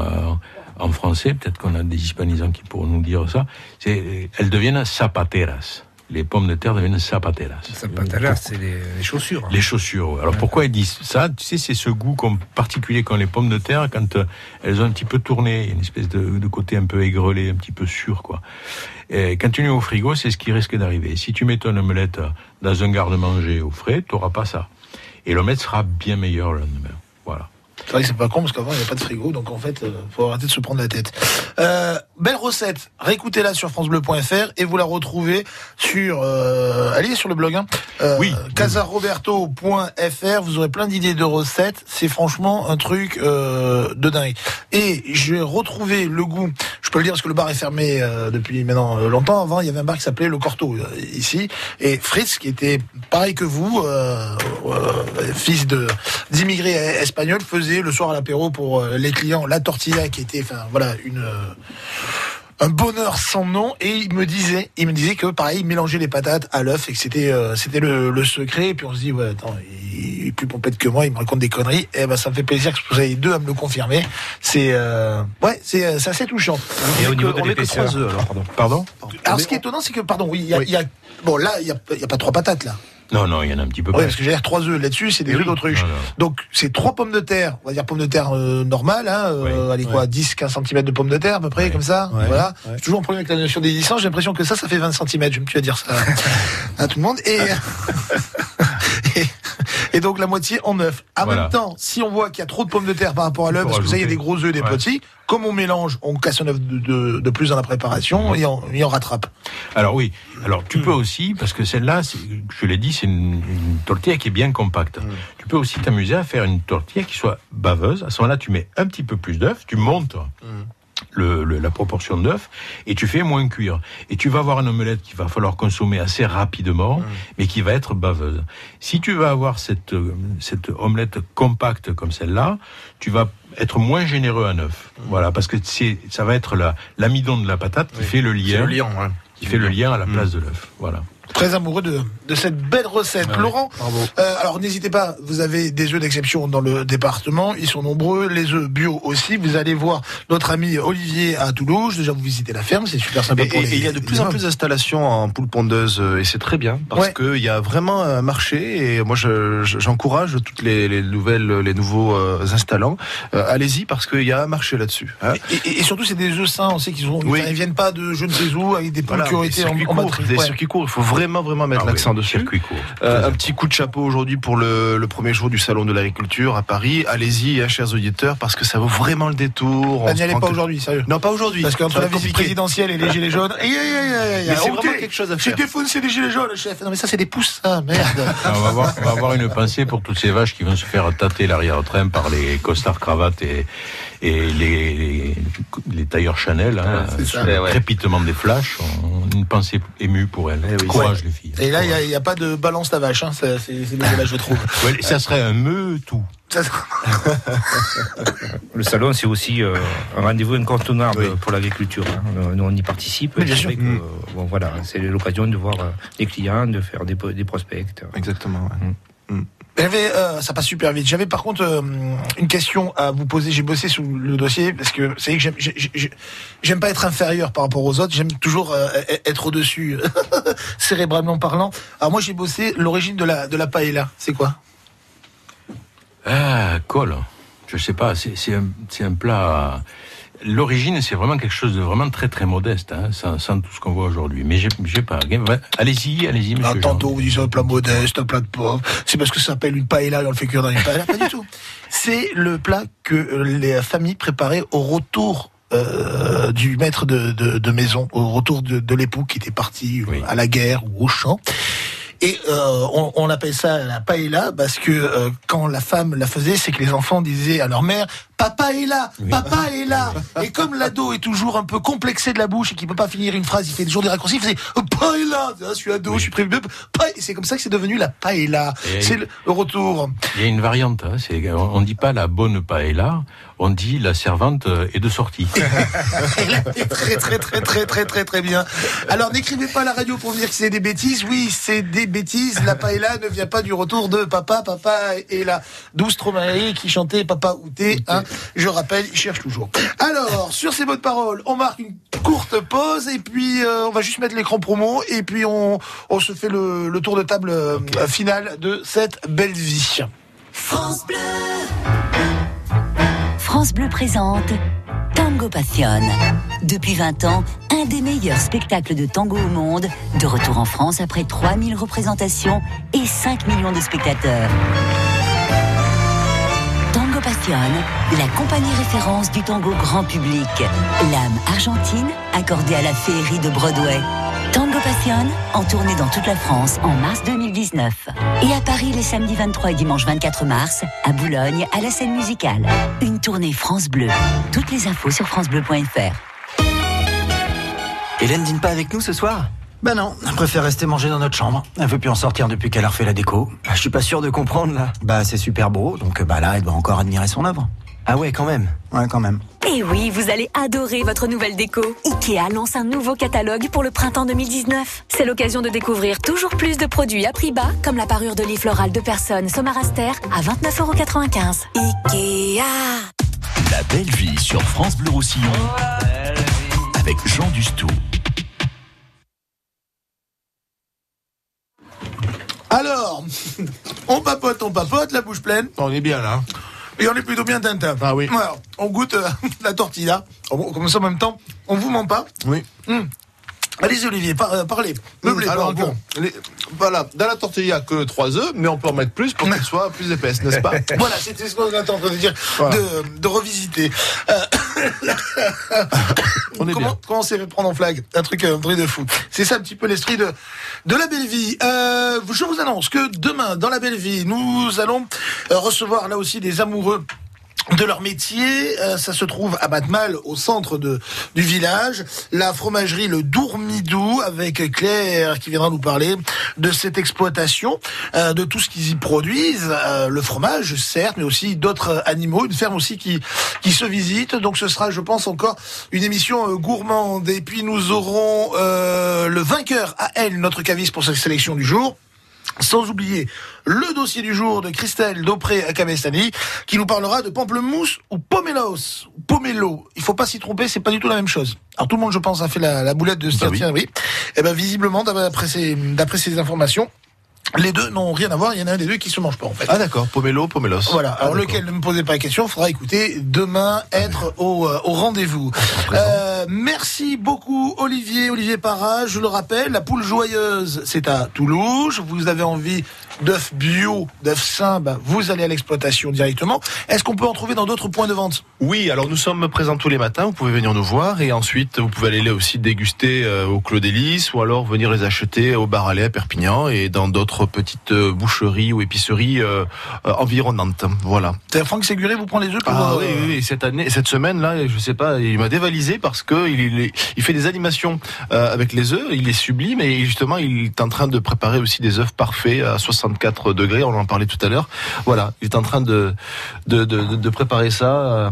en français. Peut-être qu'on a des hispanisants qui pourront nous dire ça. C'est, elles deviennent zapateras. Les pommes de terre deviennent zapateras. Zapateras, c'est les, les chaussures. Les chaussures. Alors pourquoi ils disent ça? Tu sais, c'est ce goût comme particulier qu'ont les pommes de terre quand euh, elles ont un petit peu tourné, il y a une espèce de, de côté un peu aigrelé, un petit peu sûr, quoi. Et quand tu mets au frigo, c'est ce qui risque d'arriver. Si tu mets ton omelette dans un garde-manger au frais, tu n'auras pas ça. Et l'omelette sera bien meilleure le lendemain. Voilà. C'est vrai que c'est pas con parce qu'avant il n'y a pas de frigo, donc en fait, euh, faut arrêter de se prendre la tête. Euh, belle recette, réécoutez-la sur francebleu.fr et vous la retrouvez sur, euh, allez sur le blog, hein, euh, casaroberto.fr. Vous aurez plein d'idées de recettes. C'est franchement un truc euh, de dingue. Et j'ai retrouvé le goût. Je peux le dire parce que le bar est fermé euh, depuis maintenant longtemps. Avant, il y avait un bar qui s'appelait Le Corto ici. Et Fritz, qui était pareil que vous, euh, euh, fils de d'immigrés espagnols, faisait le soir à l'apéro pour euh, les clients la tortilla, qui était, enfin voilà, une euh, un bonheur sans nom. Et il me disait il me disait que pareil il mélangeait les patates à l'œuf et que c'était euh, c'était le, le secret. Et puis on se dit ouais attends il est plus pompette que moi il me raconte des conneries. Et ben ça me fait plaisir que vous ayez deux à me le confirmer. C'est euh, ouais c'est c'est assez touchant. Et au niveau de que l'épaisseur, trois œufs, alors. pardon? Pardon alors ce qui est étonnant c'est que pardon oui il y a, il y a- bon là il y a, il y a pas trois patates là Non, non, il y en a un petit peu oui plus. parce que j'ai l'air trois œufs là-dessus c'est des Eh œufs oui. d'autruche Non, non. donc c'est trois pommes de terre on va dire pommes de terre euh, normales hein, euh, allez quoi 10 15 cm de pommes de terre à peu près comme ça Ouais. voilà Ouais. j'ai toujours un problème avec la notion des distances j'ai l'impression que ça ça fait 20 cm je me tue à dire ça à tout le monde et et, donc la moitié en œuf en Voilà. même temps si on voit qu'il y a trop de pommes de terre par rapport à l'œuf parce que ça il y a des gros œufs des Ouais. petits comme on mélange on casse un œuf de, de, de plus dans la préparation et on, et on rattrape. Alors oui, alors tu peux aussi, parce que celle-là, je l'ai dit, c'est une, une tortilla qui est bien compacte. Tu peux aussi t'amuser à faire une tortilla qui soit baveuse. À ce moment-là, tu mets un petit peu plus d'œufs, tu montes le, le- la proportion d'œufs et tu fais moins cuire. Et tu vas avoir une omelette qu'il va falloir consommer assez rapidement, mais qui va être baveuse. Si tu vas avoir cette, euh, cette omelette compacte comme celle-là, tu vas être moins généreux en œufs. Voilà, parce que c'est, ça va être la, l'amidon de la patate qui fait le lien le lion, qui fait le lien à la place de l'œuf. Voilà. Très amoureux de, de cette belle recette. Ah. Laurent, euh, alors n'hésitez pas, vous avez des œufs d'exception dans le département, ils sont nombreux, les œufs bio aussi. Vous allez voir notre ami Olivier à Toulouse, déjà vous visitez la ferme, c'est super sympa Et, pour et- les et il y a de plus en plus d'installations en poule pondeuse euh, et c'est très bien parce Ouais. qu'il y a vraiment un marché et moi je- je- j'encourage toutes les, les nouvelles, les nouveaux euh, installants. Euh, Allez-y parce qu'il y a un marché là-dessus. hein. Et, surtout, c'est des œufs sains. On sait qu'ils Oui. ils viennent pas de je ne sais où avec des poules Voilà, qui ont été en, circuits en courts, des Ouais. circuits courts. Il faut vraiment vraiment mettre Ah oui, l'accent dessus. circuit court. Euh, un petit coup de chapeau aujourd'hui pour le, le premier jour du salon de l'agriculture à Paris. Allez-y, hein, chers auditeurs, parce que ça vaut vraiment le détour. On Bah, n'y allez pas que- aujourd'hui, sérieux. Non, pas aujourd'hui. Parce qu'entre la visite présidentielle et les gilets jaunes, aïe, aïe, aïe, aïe, aïe, Mais c'est aïe, vraiment quelque chose à J'ai faire. défoncé les gilets jaunes, chef. Non, mais ça, c'est des pouces, ça, merde. Ah, on, va avoir, on va avoir une pensée pour toutes ces vaches qui vont se faire tâter l'arrière-train par les costards cravates et, et les, tailleurs Chanel. Hein, ça. le Eh ouais. crépitement des flashs. Une pensée émue pour elles. Courage les filles. Et là, il n'y a, pas de balance ta vache, hein. ça, c'est je trouve. Ouais, ça serait un me tout. Le salon, c'est aussi euh, un rendez-vous incontournable pour l'agriculture. hein. Nous, on y participe. Oui, bien C'est sûr. que, Mm. euh, bon, voilà, c'est l'occasion de voir euh, des clients, de faire des, des prospects. Exactement. J'avais, euh, ça passe super vite. J'avais par contre euh, une question à vous poser. J'ai bossé sur le dossier parce que c'est que j'aime, j'ai- j'ai- j'aime pas être inférieur par rapport aux autres. J'aime toujours euh, être au-dessus, cérébralement parlant. Alors moi, j'ai bossé l'origine de la de la paella. C'est quoi? Ah, colle. Je sais pas, c'est c'est un, c'est un plat. L'origine, c'est vraiment quelque chose de vraiment très très modeste, hein, sans, sans tout ce qu'on voit aujourd'hui. Mais j'ai pas. Allez-y, allez-y, monsieur. Ah, Jean. tantôt, vous dites un plat modeste, un plat de pauvre. C'est parce que ça s'appelle une paella et on le fait cuire dans une paella. Pas du tout. C'est le plat que les familles préparaient au retour euh, du maître de, de, de maison, au retour de, de l'époux qui était parti euh, à la guerre ou au champ. Et euh, on, on appelle ça la paella parce que euh, quand la femme la faisait, c'est que les enfants disaient à leur mère Papa est là, papa est là. Et comme l'ado est toujours un peu complexé de la bouche et qu'il peut pas finir une phrase, il fait toujours des raccourcis, il faisait paella. Je suis ado, je suis prévu. Et C'est comme ça que c'est devenu la paella. Et- C'est le retour. Il y a une variante. Hein, on ne dit pas la bonne paella, on dit la servante euh, est de sortie. Et là, très très très très très très très bien. Alors n'écrivez pas à la radio pour dire que c'est des bêtises. Oui, c'est des bêtises. La paella ne vient pas du retour de papa. Papa est là. Douce Stromae qui chantait Papa Outé. Hein, je rappelle, il cherche toujours. Alors, sur ces bonnes paroles, on marque une courte pause et puis euh, on va juste mettre l'écran promo et puis on, se fait le, le tour de table euh, final de cette belle vie. France Bleu. France Bleu présente Tango Passion. Depuis 20 ans, un des meilleurs spectacles de tango au monde, de retour en France après 3000 représentations et 5 millions de spectateurs. La compagnie référence du tango grand public. L'âme argentine accordée à la féerie de Broadway. Tango Passion, en tournée dans toute la France en mars 2019. Et à Paris les samedis 23 et dimanche 24 mars, à Boulogne, à la scène musicale. Une tournée France Bleu. Toutes les infos sur francebleu.fr. Hélène dîne pas avec nous ce soir? Ben non, elle préfère rester manger dans notre chambre. Elle veut plus en sortir depuis qu'elle a refait la déco. Je suis pas sûr de comprendre là. Bah c'est super beau, donc bah là elle doit encore admirer son œuvre. Ah ouais, quand même. Ouais, quand même. Et oui, vous allez adorer votre nouvelle déco. IKEA lance un nouveau catalogue pour le printemps 2019. C'est l'occasion de découvrir toujours plus de produits à prix bas, comme la parure de lit floral de personnes Somaraster à 29,95€. IKEA La belle vie sur France Bleu Roussillon avec Jean Dustou. Alors, on papote, on papote, la bouche pleine. On est bien là. Et on est plutôt bien tintin. Ah oui. Alors, on goûte euh, la tortilla. Comme ça, en même temps, on vous ment pas. Oui. Hum. Allez-y, Olivier, par- euh, parlez. Meublez, Alors bon, les- voilà, dans la tortilla, il n'y a que 3 œufs, mais on peut en mettre plus pour qu'elle soit plus épaisse, n'est-ce pas Voilà, c'était ce qu'on était en train de dire, Voilà. de, de revisiter. Euh, On est comment, bien. comment on s'est fait prendre en flag Un truc, un truc de fou. C'est ça un petit peu l'esprit de, de la belle vie. Euh, je vous annonce que demain, dans la belle vie, nous allons euh, recevoir là aussi des amoureux de leur métier. Euh, ça se trouve à Batmal, au centre de, du village. La fromagerie Le Dourmidou, avec Claire qui viendra nous parler de cette exploitation, euh, de tout ce qu'ils y produisent. Euh, le fromage, certes, mais aussi d'autres animaux. Une ferme aussi qui, qui se visite. Donc ce sera, je pense, encore une émission euh, gourmande. Et puis nous aurons euh, le vainqueur à elle, notre caviste pour cette sélection du jour. Sans oublier le dossier du jour de Christelle Daupré à Cabestany, qui nous parlera de pamplemousse ou pomelos, ou pomelo. Il faut pas s'y tromper, c'est pas du tout la même chose. Alors tout le monde, je pense, a fait la, la boulette de se dire, oui. oui. Et ben visiblement, d'après ces, d'après ces informations, les deux n'ont rien à voir. Il y en a un des deux qui se mange pas en fait. Ah d'accord, pomelo, pomelos. Voilà. Ah, Alors lequel ne me posez pas la question, faudra écouter demain, être au, euh, au rendez-vous. Euh, merci beaucoup Olivier, Olivier Parra. Je le rappelle, la poule joyeuse, c'est à Toulouse. Vous avez envie d'œufs bio, d'œufs sains, ben, vous allez à l'exploitation directement. Est-ce qu'on peut en trouver dans d'autres points de vente? Oui, alors nous sommes présents tous les matins, vous pouvez venir nous voir et ensuite vous pouvez aller les aussi déguster euh, au Clos d'Hélice ou alors venir les acheter au bar à lait à Perpignan et dans d'autres petites euh, boucheries ou épiceries euh, euh, environnantes. Voilà. Franck Séguré vous prend les œufs pour Ah oui, cette année, cette semaine là, je sais pas, il m'a dévalisé parce que il, il, il fait des animations avec les œufs, il est sublime et justement il est en train de préparer aussi des œufs parfaits à 64 degrés, on en parlait tout à l'heure. Voilà, il est en train de de, de, de préparer ça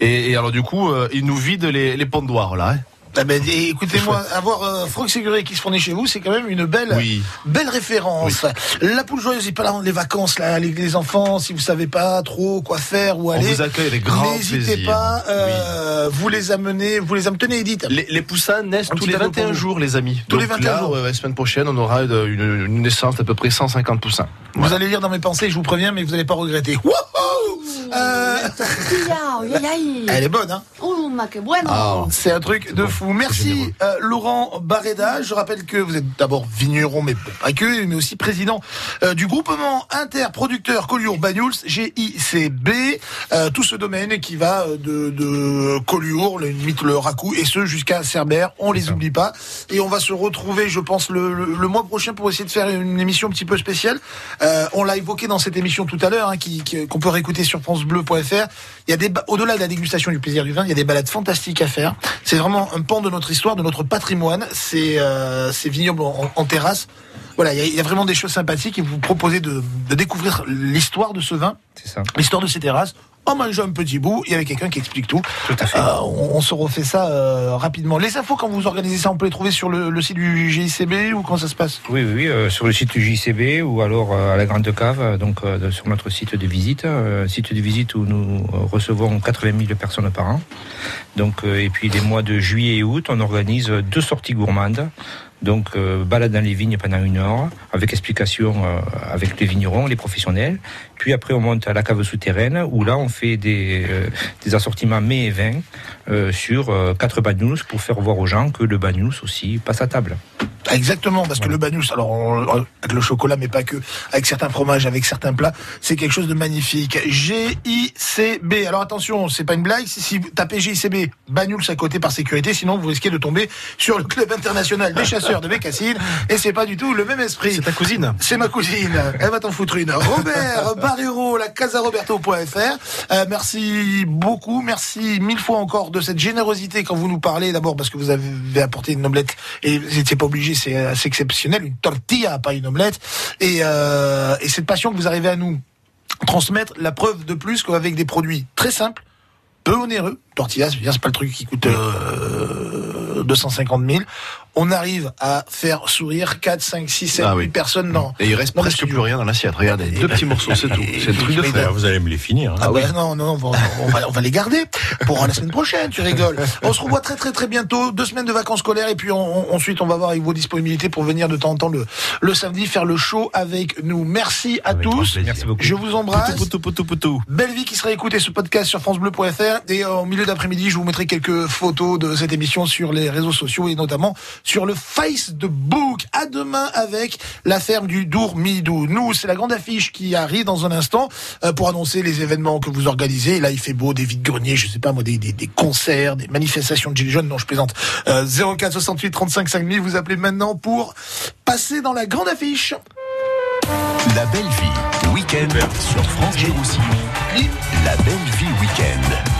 et, et alors du coup il nous vide les, les pondoirs là. hein. Ah ben, écoutez-moi, avoir euh, Franck Séguré qui se fournit chez vous, c'est quand même une belle, Oui. belle référence. La poule joyeuse, c'est pas là, les vacances, là, les, les enfants, si vous savez pas trop quoi faire ou On aller. vous accueille avec grand N'hésitez pas, euh, vous les amenez, vous les amenez, Edith. Les, les poussins naissent tous les cadeau pour 21 vous. jours, les amis. Tous les Donc 21 là, jours. la semaine prochaine, on aura euh, une, une naissance d'à peu près 150 poussins. Vous allez lire dans mes pensées, je vous préviens, mais vous n'allez pas regretter. Wouhou Elle est bonne, hein Oh. Ah. C'est un truc de fou. Merci euh, Laurent Barreda. Je rappelle que vous êtes d'abord vigneron, mais pas que, mais aussi président euh, du groupement interproducteur Collioure Banyuls, GICB. Euh, tout ce domaine qui va euh, de, de Collioure, le- limite le Racou, et ce jusqu'à Cerbère. On les oublie pas. Et on va se retrouver, je pense, le, le- le mois prochain pour essayer de faire une émission un petit peu spéciale. Euh, on l'a évoqué dans cette émission tout à l'heure, hein, qu'on peut réécouter sur francebleu.fr. Il y a des au-delà de la dégustation du plaisir du vin, il y a des balades fantastiques à faire. C'est vraiment un pan de notre histoire, de notre patrimoine. C'est euh, ces vignobles en, en terrasse. Voilà, il y, a, il y a vraiment des choses sympathiques et vous proposez de, de découvrir l'histoire de ce vin, C'est l'histoire de ces terrasses. En mangeant un petit bout, il y avait quelqu'un qui explique tout. Euh, on, on se refait ça euh, rapidement. Les infos, quand vous organisez ça, on peut les trouver sur le, le site du GICB ou comment ça se passe? Oui, oui, oui, euh, sur le site du JCB ou alors à la Grande Cave, donc sur notre site de visite, site de visite où nous recevons 80 000 personnes par an. Donc, et puis les mois de juillet et août, on organise deux sorties gourmandes. Donc, euh, balade dans les vignes pendant une heure, avec explication euh, avec les vignerons, les professionnels. Puis après, on monte à la cave souterraine, où là, on fait des, euh, des assortiments mets et vins euh, sur euh, quatre bagnous pour faire voir aux gens que le bagnous aussi passe à table. Exactement, parce que le bagnouls, alors on- avec le chocolat, mais pas que, avec certains fromages, avec certains plats, c'est quelque chose de magnifique. G-I-C-B. Alors attention, c'est pas une blague. Si, vous tapez GICB, bagnouls à côté par sécurité, sinon vous risquez de tomber sur le club international des chasseurs de Bécassine. Et c'est pas du tout le même esprit. C'est ta cousine. C'est ma cousine. Elle va t'en foutre une. Robert Barrero, la casaroberto.fr. Euh, merci beaucoup. Merci mille fois encore de cette générosité quand vous nous parlez. D'abord parce que vous avez apporté une omelette et vous n'étiez pas obligé, c'est assez exceptionnel. Une tortilla, pas une omelette. Et, euh, et cette passion que vous arrivez à nous transmettre, la preuve de plus qu'avec des produits très simples, peu onéreux, tortillas, c'est pas le truc qui coûte euh, 250 000. On arrive à faire sourire 4, 5, 6, 7, Ah 8 oui. personnes. Non. Et il reste Dans presque plus rien dans l'assiette. Regardez, deux petits morceaux, c'est tout. C'est le truc de frère. Vous allez me les finir. hein. Ah, ouais, non, non, on va, on, va, on va les garder pour la semaine prochaine, tu rigoles. On se revoit très très très bientôt, deux semaines de vacances scolaires et puis on- on- ensuite on va voir avec vos disponibilités pour venir de temps en temps le, le samedi faire le show avec nous. Merci à tous. Merci beaucoup. Je vous embrasse. Poutou, poutou, poutou. Belle vie qui sera écoutée ce podcast sur francebleu.fr et euh, au milieu d'après-midi je vous mettrai quelques photos de cette émission sur les réseaux sociaux et notamment sur le Facebook. À demain avec la ferme du Dour-Midou. Nous, c'est la grande affiche qui arrive dans un instant euh, pour annoncer les événements que vous organisez. Là, il fait beau, des vides-greniers, je sais pas moi, des, concerts, des manifestations de gilets jaunes. Non, je plaisante. Euh, 04 68 35 5000, vous appelez maintenant pour passer dans la grande affiche. La belle vie, week-end sur France Roussillon. La belle vie week-end.